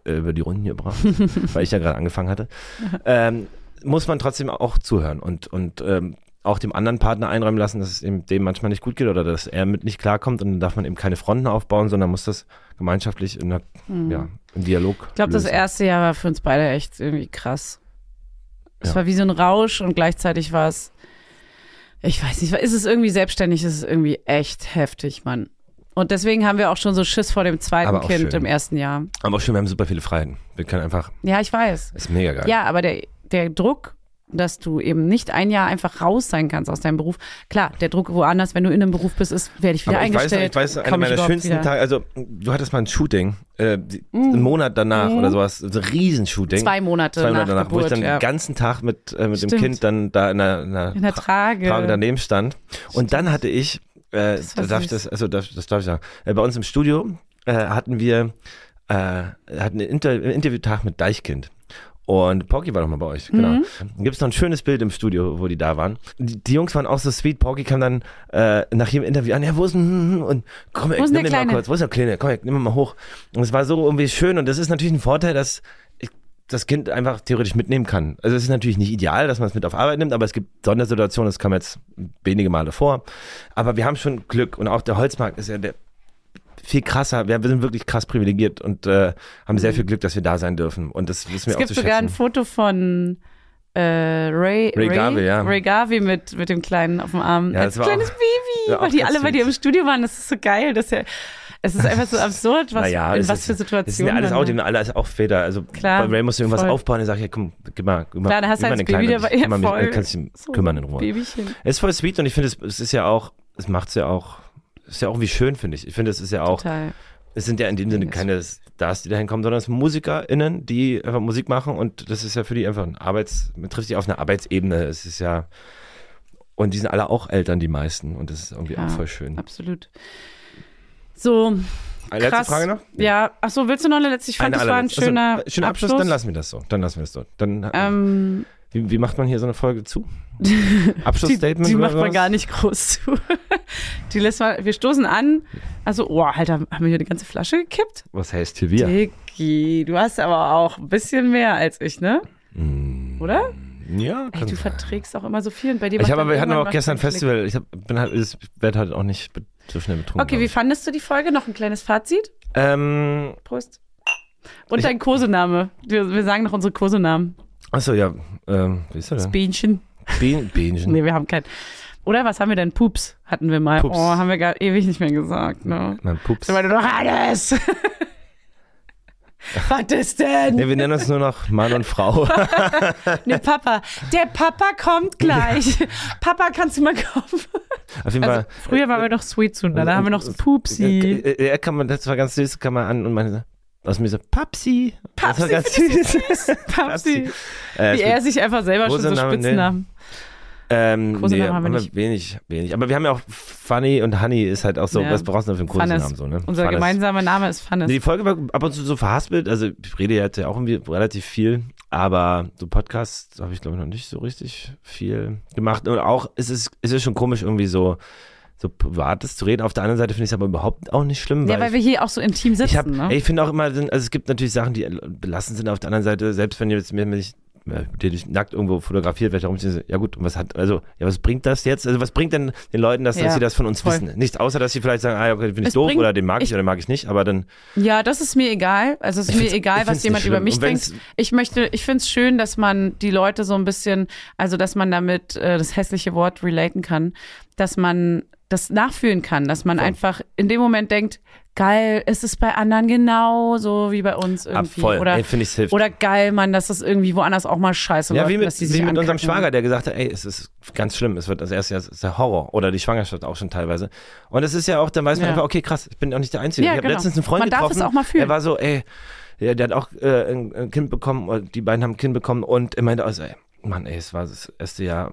Speaker 1: äh, über die Runden gebracht, weil ich ja gerade angefangen hatte. Ähm, muss man trotzdem auch zuhören und, und ähm, auch dem anderen Partner einräumen lassen, dass es ihm dem manchmal nicht gut geht oder dass er mit nicht klarkommt und dann darf man eben keine Fronten aufbauen, sondern muss das gemeinschaftlich in, einer, ja, im Dialog.
Speaker 2: Ich glaube, das erste Jahr war für uns beide echt irgendwie krass. Es
Speaker 1: Ja.
Speaker 2: war wie so ein Rausch und gleichzeitig war es, ich weiß nicht, ist es irgendwie selbstständig, ist es irgendwie echt heftig, Mann. Und deswegen haben wir auch schon so Schiss vor dem zweiten Kind
Speaker 1: schön.
Speaker 2: im ersten Jahr.
Speaker 1: Aber auch schön, wir haben super viele Freiheiten. Wir können einfach,
Speaker 2: Ja, ich weiß.
Speaker 1: ist mega geil.
Speaker 2: Ja, aber der, der Druck, dass du eben nicht ein Jahr einfach raus sein kannst aus deinem Beruf. Klar, der Druck woanders, wenn du in einem Beruf bist, ist, werde ich wieder
Speaker 1: Aber ich weiß,
Speaker 2: eingestellt.
Speaker 1: ich weiß, einer meiner schönsten? Tage, also du hattest mal ein Shooting, äh, die- einen Monat danach oder sowas, so ein Riesenshooting.
Speaker 2: Mhm. Zwei Monate,
Speaker 1: Zwei Monate
Speaker 2: nach
Speaker 1: danach, wo ich
Speaker 2: Geburt,
Speaker 1: dann
Speaker 2: ja.
Speaker 1: den ganzen Tag mit, äh, mit dem
Speaker 2: Stimmt.
Speaker 1: Kind dann da in der, in der,
Speaker 2: In der
Speaker 1: Tra-
Speaker 2: Trage.
Speaker 1: Trage daneben stand. Und dann hatte ich, äh,
Speaker 2: Das
Speaker 1: darf ich das, also das, das darf ich sagen, äh, bei uns im Studio äh, hatten wir äh, hatten einen Inter einen Interviewtag mit Deichkind. Und Porky war doch mal bei euch, genau.
Speaker 2: Mhm.
Speaker 1: Dann gibt es noch ein schönes Bild im Studio, wo die da waren. Die, die Jungs waren auch so sweet. Porky kam dann äh, nach jedem Interview an, ja, wo ist denn, und komm,
Speaker 2: Wo ist
Speaker 1: nimm
Speaker 2: denn der
Speaker 1: den mal kurz, wo ist der Kleine? Komm, nimm ihn mal hoch. Und es war so irgendwie schön und das ist natürlich ein Vorteil, dass ich das Kind einfach theoretisch mitnehmen kann. Also es ist natürlich nicht ideal, dass man es mit auf Arbeit nimmt, aber es gibt Sondersituationen, das kam jetzt wenige Male vor. Aber wir haben schon Glück und auch der Holzmarkt ist ja der viel krasser. Wir, sind wirklich krass privilegiert und äh, haben sehr viel Glück, dass wir da sein dürfen. Und das wissen wir
Speaker 2: Mhm. Es
Speaker 1: auch
Speaker 2: gibt
Speaker 1: zu
Speaker 2: sogar ein
Speaker 1: schätzen.
Speaker 2: Foto von äh, Ray,
Speaker 1: Ray Garvey, ja.
Speaker 2: Ray Garvey mit, mit dem Kleinen auf dem Arm.
Speaker 1: Ja,
Speaker 2: Als kleines
Speaker 1: auch-
Speaker 2: Baby, weil die alle bei dir im. Studio waren. Das ist so geil. Dass er, es ist einfach so absurd, was,
Speaker 1: Naja,
Speaker 2: in
Speaker 1: es
Speaker 2: was
Speaker 1: ist-
Speaker 2: für
Speaker 1: Das sind
Speaker 2: Situationen.
Speaker 1: ja alles
Speaker 2: dann-
Speaker 1: auch, die sind alle auch Väter. Also
Speaker 2: Klar,
Speaker 1: bei Ray musst du irgendwas
Speaker 2: voll.
Speaker 1: aufbauen und sag, ja komm, gib mal, gib mal,
Speaker 2: Klar, dann hast du
Speaker 1: den
Speaker 2: Baby dabei- ja,
Speaker 1: mich,
Speaker 2: voll.
Speaker 1: äh, kannst dich
Speaker 2: So,
Speaker 1: kümmern in Ruhe.
Speaker 2: Babychen.
Speaker 1: Es ist voll sweet und ich finde, es, es ist ja auch, es macht es ja auch, es ist ja auch irgendwie schön, finde ich. Ich finde, es ist ja auch,
Speaker 2: Total.
Speaker 1: es sind ja in dem Sinne keine Stars, die dahin kommen, sondern es sind MusikerInnen, die einfach Musik machen und das ist ja für die einfach ein Arbeits, man trifft sich auf einer Arbeitsebene. Es ist ja, und die sind alle auch Eltern, die meisten und das ist irgendwie
Speaker 2: Ja.
Speaker 1: auch voll schön.
Speaker 2: Absolut. So,
Speaker 1: Eine letzte
Speaker 2: krass.
Speaker 1: Frage noch?
Speaker 2: Ja, ach so, willst du noch eine letzte? Ich fand,
Speaker 1: Eine
Speaker 2: das war ein schöner
Speaker 1: also, schöner Abschluss.
Speaker 2: Abschluss.
Speaker 1: Dann lassen wir das so. Dann lassen wir das so. Dann,
Speaker 2: ähm,
Speaker 1: wie, wie macht man hier so eine Folge zu?
Speaker 2: die,
Speaker 1: Abschlussstatement?
Speaker 2: die
Speaker 1: oder
Speaker 2: macht man gar nicht groß zu. Die lässt man, wir stoßen an. Also, oh, Alter, haben wir hier die ganze Flasche gekippt?
Speaker 1: Was heißt hier wir?
Speaker 2: Dicky, du hast aber auch ein bisschen mehr als ich, ne?
Speaker 1: Mm,
Speaker 2: Oder?
Speaker 1: Ja,
Speaker 2: Ey, du verträgst auch immer so viel. Und bei dir
Speaker 1: Ich habe wir hatten auch gestern
Speaker 2: Klick.
Speaker 1: Festival. Ich hab, bin halt, ich werde halt auch nicht so schnell betrunken.
Speaker 2: Okay, wie fandest du die Folge? Noch ein kleines Fazit?
Speaker 1: Ähm,
Speaker 2: Prost. Und
Speaker 1: Ich-
Speaker 2: dein Kosename. Wir, wir sagen noch unsere Kosenamen.
Speaker 1: achso, ja. Ähm, wie ist der denn?
Speaker 2: Bienchen.
Speaker 1: Bien, Bienchen.
Speaker 2: Nee, wir haben keinen. Oder was haben wir denn? Pups hatten wir mal.
Speaker 1: Pups.
Speaker 2: Oh, haben wir gar ewig nicht mehr gesagt. Ne?
Speaker 1: Mein Pups.
Speaker 2: Weil du doch alles. was ist denn?
Speaker 1: Nee, wir nennen uns nur noch Mann und Frau.
Speaker 2: Ne, Papa. Der Papa kommt gleich. Papa, kannst du mal kommen?
Speaker 1: Auf jeden
Speaker 2: Also,
Speaker 1: Fall.
Speaker 2: früher waren wir noch sweet zueinander. Da haben wir noch so Pupsi.
Speaker 1: Äh, äh, Er kann man, das war ganz süß, kam man an und meinte so, aus mir so, Papsi. Das war
Speaker 2: Papsi,
Speaker 1: ganz
Speaker 2: find ich
Speaker 1: süß.
Speaker 2: Papsi.
Speaker 1: Äh,
Speaker 2: Wie er sich einfach selber schon so
Speaker 1: Kosenamen, nee.
Speaker 2: Spitznamen.
Speaker 1: Ähm,
Speaker 2: Kosenamen
Speaker 1: nee,
Speaker 2: haben wir nicht.
Speaker 1: wenig, wenig. Aber wir haben ja auch Funny und Honey ist halt auch so,
Speaker 2: Ja.
Speaker 1: was brauchst du denn für einen. Kosenamen so, ne?
Speaker 2: Unser
Speaker 1: Fannes.
Speaker 2: gemeinsamer Name ist Fannes.
Speaker 1: Nee, die Folge war ab und zu so verhaspelt, also ich rede jetzt ja auch irgendwie relativ viel, aber so Podcasts habe ich glaube ich noch nicht so richtig viel gemacht und auch es ist es ist schon komisch irgendwie so so privates zu reden. Auf der anderen Seite finde ich es aber überhaupt auch nicht schlimm,
Speaker 2: ja, weil
Speaker 1: ich,
Speaker 2: wir hier auch so intim sitzen.
Speaker 1: ich, hab,
Speaker 2: ne?
Speaker 1: ey, ich finde auch immer, also es gibt natürlich Sachen, die belastend sind auf der anderen Seite, selbst wenn ihr jetzt mir mich der dich nackt irgendwo fotografiert, wird darum ja gut, und was hat, also, ja, was bringt das jetzt? Also, was bringt denn den Leuten das, dass
Speaker 2: Ja,
Speaker 1: sie das von uns
Speaker 2: voll.
Speaker 1: wissen? Nichts, außer, dass sie vielleicht sagen, ah, okay, finde ich
Speaker 2: Es
Speaker 1: doof,
Speaker 2: bringt-
Speaker 1: oder den mag ich,
Speaker 2: ich-
Speaker 1: oder den mag ich nicht, aber dann,
Speaker 2: Ja, das ist mir egal. Also es ist mir egal, was jemand über mich denkt. Ich möchte, ich finde es schön, dass man die Leute so ein bisschen, also dass man damit äh, das hässliche Wort relaten kann, dass man das nachfühlen kann, dass man
Speaker 1: Voll.
Speaker 2: einfach in dem Moment denkt, geil, ist es bei anderen genauso wie bei uns
Speaker 1: ab,
Speaker 2: irgendwie.
Speaker 1: voll,
Speaker 2: Oder,
Speaker 1: ey, finde ich, es hilft.
Speaker 2: oder geil, man, dass das irgendwie woanders auch mal scheiße
Speaker 1: Ja,
Speaker 2: läuft,
Speaker 1: wie mit,
Speaker 2: dass die sich
Speaker 1: wie mit unserem. Schwager, der gesagt hat, ey, es ist ganz schlimm, es wird das erste Jahr, es ist der Horror oder die Schwangerschaft auch schon teilweise. Und es ist ja auch, dann weiß man
Speaker 2: Ja.
Speaker 1: einfach, okay, krass, ich bin auch nicht der Einzige.
Speaker 2: Ja,
Speaker 1: ich habe
Speaker 2: genau.
Speaker 1: letztens einen Freund
Speaker 2: Man darf
Speaker 1: getroffen,
Speaker 2: es auch mal fühlen.
Speaker 1: er war so, ey, ja, der hat auch äh, ein, Kind bekommen, oder die beiden haben ein Kind bekommen und er meinte also, ey, Mann, ey, es war das erste Jahr,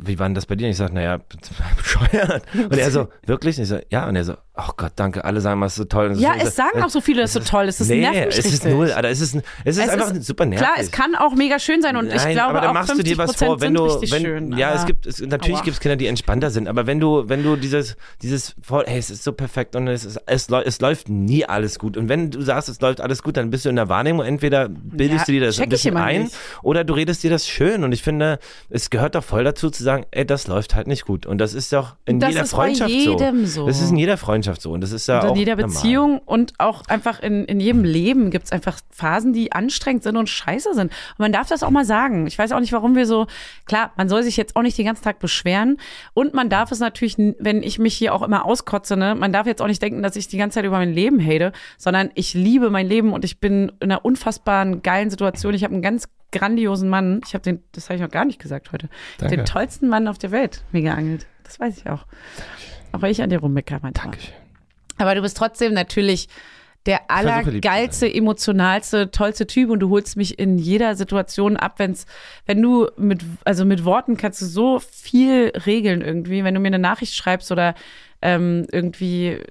Speaker 1: wie war denn das bei dir? Und ich sag, naja, bescheuert. Und er so, wirklich? Und ich so, ja. Und er so, oh Gott, danke, alle sagen, was ist so toll. Und
Speaker 2: Ja,
Speaker 1: so,
Speaker 2: es sagen auch so viele, das ist so toll, es ist
Speaker 1: nee, es ist null, Alter, es ist, es ist
Speaker 2: Es
Speaker 1: einfach
Speaker 2: ist-
Speaker 1: super nervig.
Speaker 2: Klar, es kann auch mega schön sein und ich
Speaker 1: Nein,
Speaker 2: glaube
Speaker 1: aber dann
Speaker 2: auch
Speaker 1: machst du dir was
Speaker 2: 50%
Speaker 1: vor, wenn du, wenn,
Speaker 2: schön.
Speaker 1: ja, es gibt, es, natürlich gibt es Kinder, die entspannter sind, aber wenn du, wenn du dieses, dieses, hey, es ist so perfekt und es ist, es, es läuft nie alles gut und wenn du sagst, es läuft alles gut, dann bist du in der Wahrnehmung, entweder bildest
Speaker 2: Ja,
Speaker 1: du dir das ein
Speaker 2: ich
Speaker 1: bisschen ein
Speaker 2: nicht.
Speaker 1: oder du redest dir das schön und ich finde, es gehört doch voll dazu zu sagen, ey, das läuft halt nicht gut. Und das ist doch in
Speaker 2: Das
Speaker 1: jeder
Speaker 2: ist bei
Speaker 1: Freundschaft
Speaker 2: jedem so.
Speaker 1: Das ist in jeder Freundschaft so. Und das ist ja
Speaker 2: Und
Speaker 1: auch
Speaker 2: in jeder
Speaker 1: normal.
Speaker 2: Beziehung und auch einfach in, in jedem Leben gibt es einfach Phasen, die anstrengend sind und scheiße sind. Und man darf das auch mal sagen. Ich weiß auch nicht, warum wir so, klar, man soll sich jetzt auch nicht den ganzen Tag beschweren. Und man darf es natürlich, wenn ich mich hier auch immer auskotze, ne, man darf jetzt auch nicht denken, dass ich die ganze Zeit über mein Leben hate, sondern ich liebe mein Leben und ich bin in einer unfassbaren, geilen Situation. Ich habe einen ganz grandiosen Mann. Ich habe den, das habe ich noch gar nicht gesagt heute,
Speaker 1: Danke.
Speaker 2: den tollsten Mann auf der Welt mir geangelt. Das weiß ich auch. Auch weil ich an dir rummecker manchmal.
Speaker 1: Dankeschön.
Speaker 2: Aber du bist trotzdem natürlich der allergeilste, emotionalste, tollste Typ und du holst mich in jeder Situation ab, wenn's, wenn du mit, also mit Worten kannst du so viel regeln irgendwie. Wenn du mir eine Nachricht schreibst oder ähm, irgendwie äh,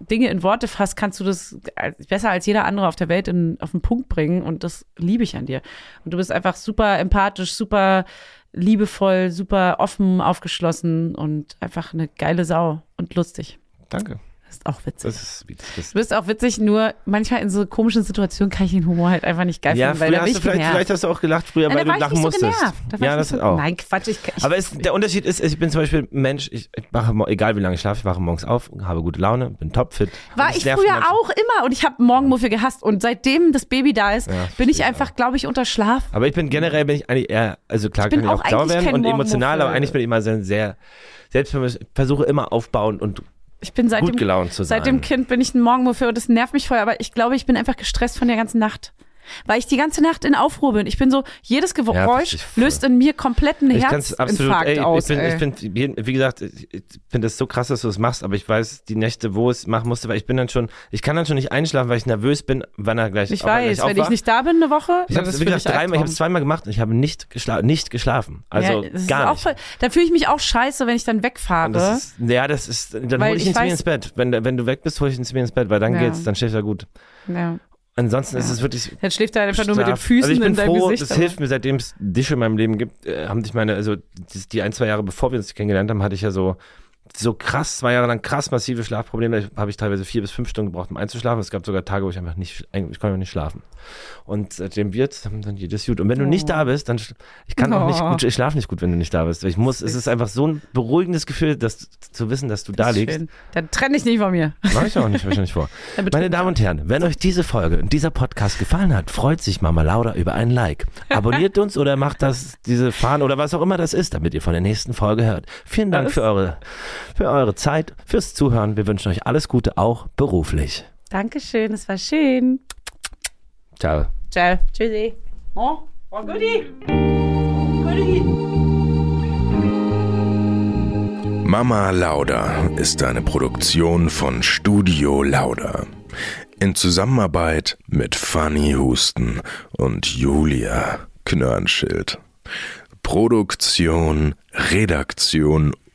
Speaker 2: Dinge in Worte fasst, kannst du das als- besser als jeder andere auf der Welt in, auf den Punkt bringen und das liebe ich an dir. Und du bist einfach super empathisch, super liebevoll, super offen, aufgeschlossen und einfach eine geile Sau und lustig.
Speaker 1: Danke.
Speaker 2: Das ist auch witzig.
Speaker 1: Das ist, das
Speaker 2: Du bist auch witzig, nur manchmal in so komischen Situationen kann ich den Humor halt einfach nicht geil
Speaker 1: ja,
Speaker 2: finden,
Speaker 1: du vielleicht, vielleicht hast du auch gelacht früher, weil du lachen
Speaker 2: so
Speaker 1: musstest. ja, das
Speaker 2: so,
Speaker 1: auch.
Speaker 2: Nein, Quatsch. Ich, ich,
Speaker 1: Aber es, der Unterschied ist, ich bin zum Beispiel Mensch, ich wache, mo- egal wie lange ich schlafe, ich wache morgens auf, habe gute Laune, bin topfit.
Speaker 2: war ich früher
Speaker 1: manchmal-
Speaker 2: auch immer und ich habe Morgenmuffel gehasst und seitdem das Baby da ist,
Speaker 1: Ja,
Speaker 2: bin ich einfach, glaube ich, unter Schlaf.
Speaker 1: Aber ich bin generell bin ich eigentlich eher, also klar
Speaker 2: Ich bin
Speaker 1: kann ich
Speaker 2: auch
Speaker 1: auch sauer werden und emotional, aber eigentlich bin ich immer sehr, sehr selbstbewusst, versuche immer aufbauend und
Speaker 2: Ich bin seit
Speaker 1: gut
Speaker 2: dem,
Speaker 1: gelaunt zu sein.
Speaker 2: seit dem Kind bin ich ein Morgenmuffel und das nervt mich voll, aber ich glaube, ich bin einfach gestresst von der ganzen Nacht. Weil ich die ganze Nacht in Aufruhr bin. Ich bin so, jedes Geräusch
Speaker 1: voll.
Speaker 2: löst in mir kompletten Herzinfarkt aus.
Speaker 1: ich bin, ich bin, wie gesagt, ich finde es so krass, dass du es machst, aber ich weiß die Nächte, wo ich es machen musste, weil ich bin dann schon, ich kann dann schon nicht einschlafen, weil ich nervös bin, wann er gleich
Speaker 2: ich weiß,
Speaker 1: gleich
Speaker 2: wenn ich nicht da bin eine Woche,
Speaker 1: Ich habe es, dreimal, ich habe zweimal gemacht und ich habe nicht, geschla nicht geschlafen. Also
Speaker 2: ja, das
Speaker 1: gar nicht.
Speaker 2: voll, dann fühle ich mich auch scheiße, wenn ich dann wegfahre.
Speaker 1: das ist, ja, das ist, dann hole ich
Speaker 2: ich
Speaker 1: ihn zu mir
Speaker 2: weiß-
Speaker 1: ins Bett. Wenn, wenn du weg bist, hole ich ihn zu mir ins Bett, weil dann
Speaker 2: Ja.
Speaker 1: geht's, dann schläft er gut.
Speaker 2: ja.
Speaker 1: Ansonsten ist
Speaker 2: Ja.
Speaker 1: es wirklich.
Speaker 2: Dann schläft er einfach nur mit den. Füßen
Speaker 1: also ich bin
Speaker 2: in
Speaker 1: froh,
Speaker 2: Gesicht.
Speaker 1: das hilft mir, seitdem es dich in meinem Leben gibt, äh, haben dich meine, also die ein, zwei Jahre bevor wir uns kennengelernt haben, hatte ich ja so so krass, zwei Jahre lang krass massive Schlafprobleme. Da habe ich teilweise vier bis fünf Stunden gebraucht, um einzuschlafen. Es gab sogar Tage, wo ich einfach nicht, ich konnte nicht schlafen. Und seitdem wir jetzt haben dann jedes gut. Und wenn du nicht
Speaker 2: Oh.
Speaker 1: da bist, dann, ich kann auch nicht
Speaker 2: Oh.
Speaker 1: gut, ich schlafe nicht gut, wenn du nicht da bist. Ich muss, es ist einfach so ein beruhigendes Gefühl, dass, zu wissen, dass du da
Speaker 2: Das ist
Speaker 1: liegst.
Speaker 2: schön. Dann trenne dich nicht von mir.
Speaker 1: Mach ich auch nicht wahrscheinlich vor. Meine Damen und Herren, wenn euch diese Folge und dieser Podcast gefallen hat, freut sich Mama Lauda über ein Like. Abonniert uns oder macht das, diese Fahne oder was auch immer das ist, damit ihr von der nächsten Folge hört. Vielen Dank
Speaker 2: Alles.
Speaker 1: für eure, für eure Zeit, fürs Zuhören. Wir wünschen euch alles Gute, auch beruflich.
Speaker 2: Dankeschön, es war schön.
Speaker 1: Ciao.
Speaker 2: Ciao. Tschüssi. Oh, oh Goodie. Goodie.
Speaker 4: Mama Lauda ist eine Produktion von Studio Lauda. In Zusammenarbeit mit Fanny Husten und Julia Knörnschild. Produktion, Redaktion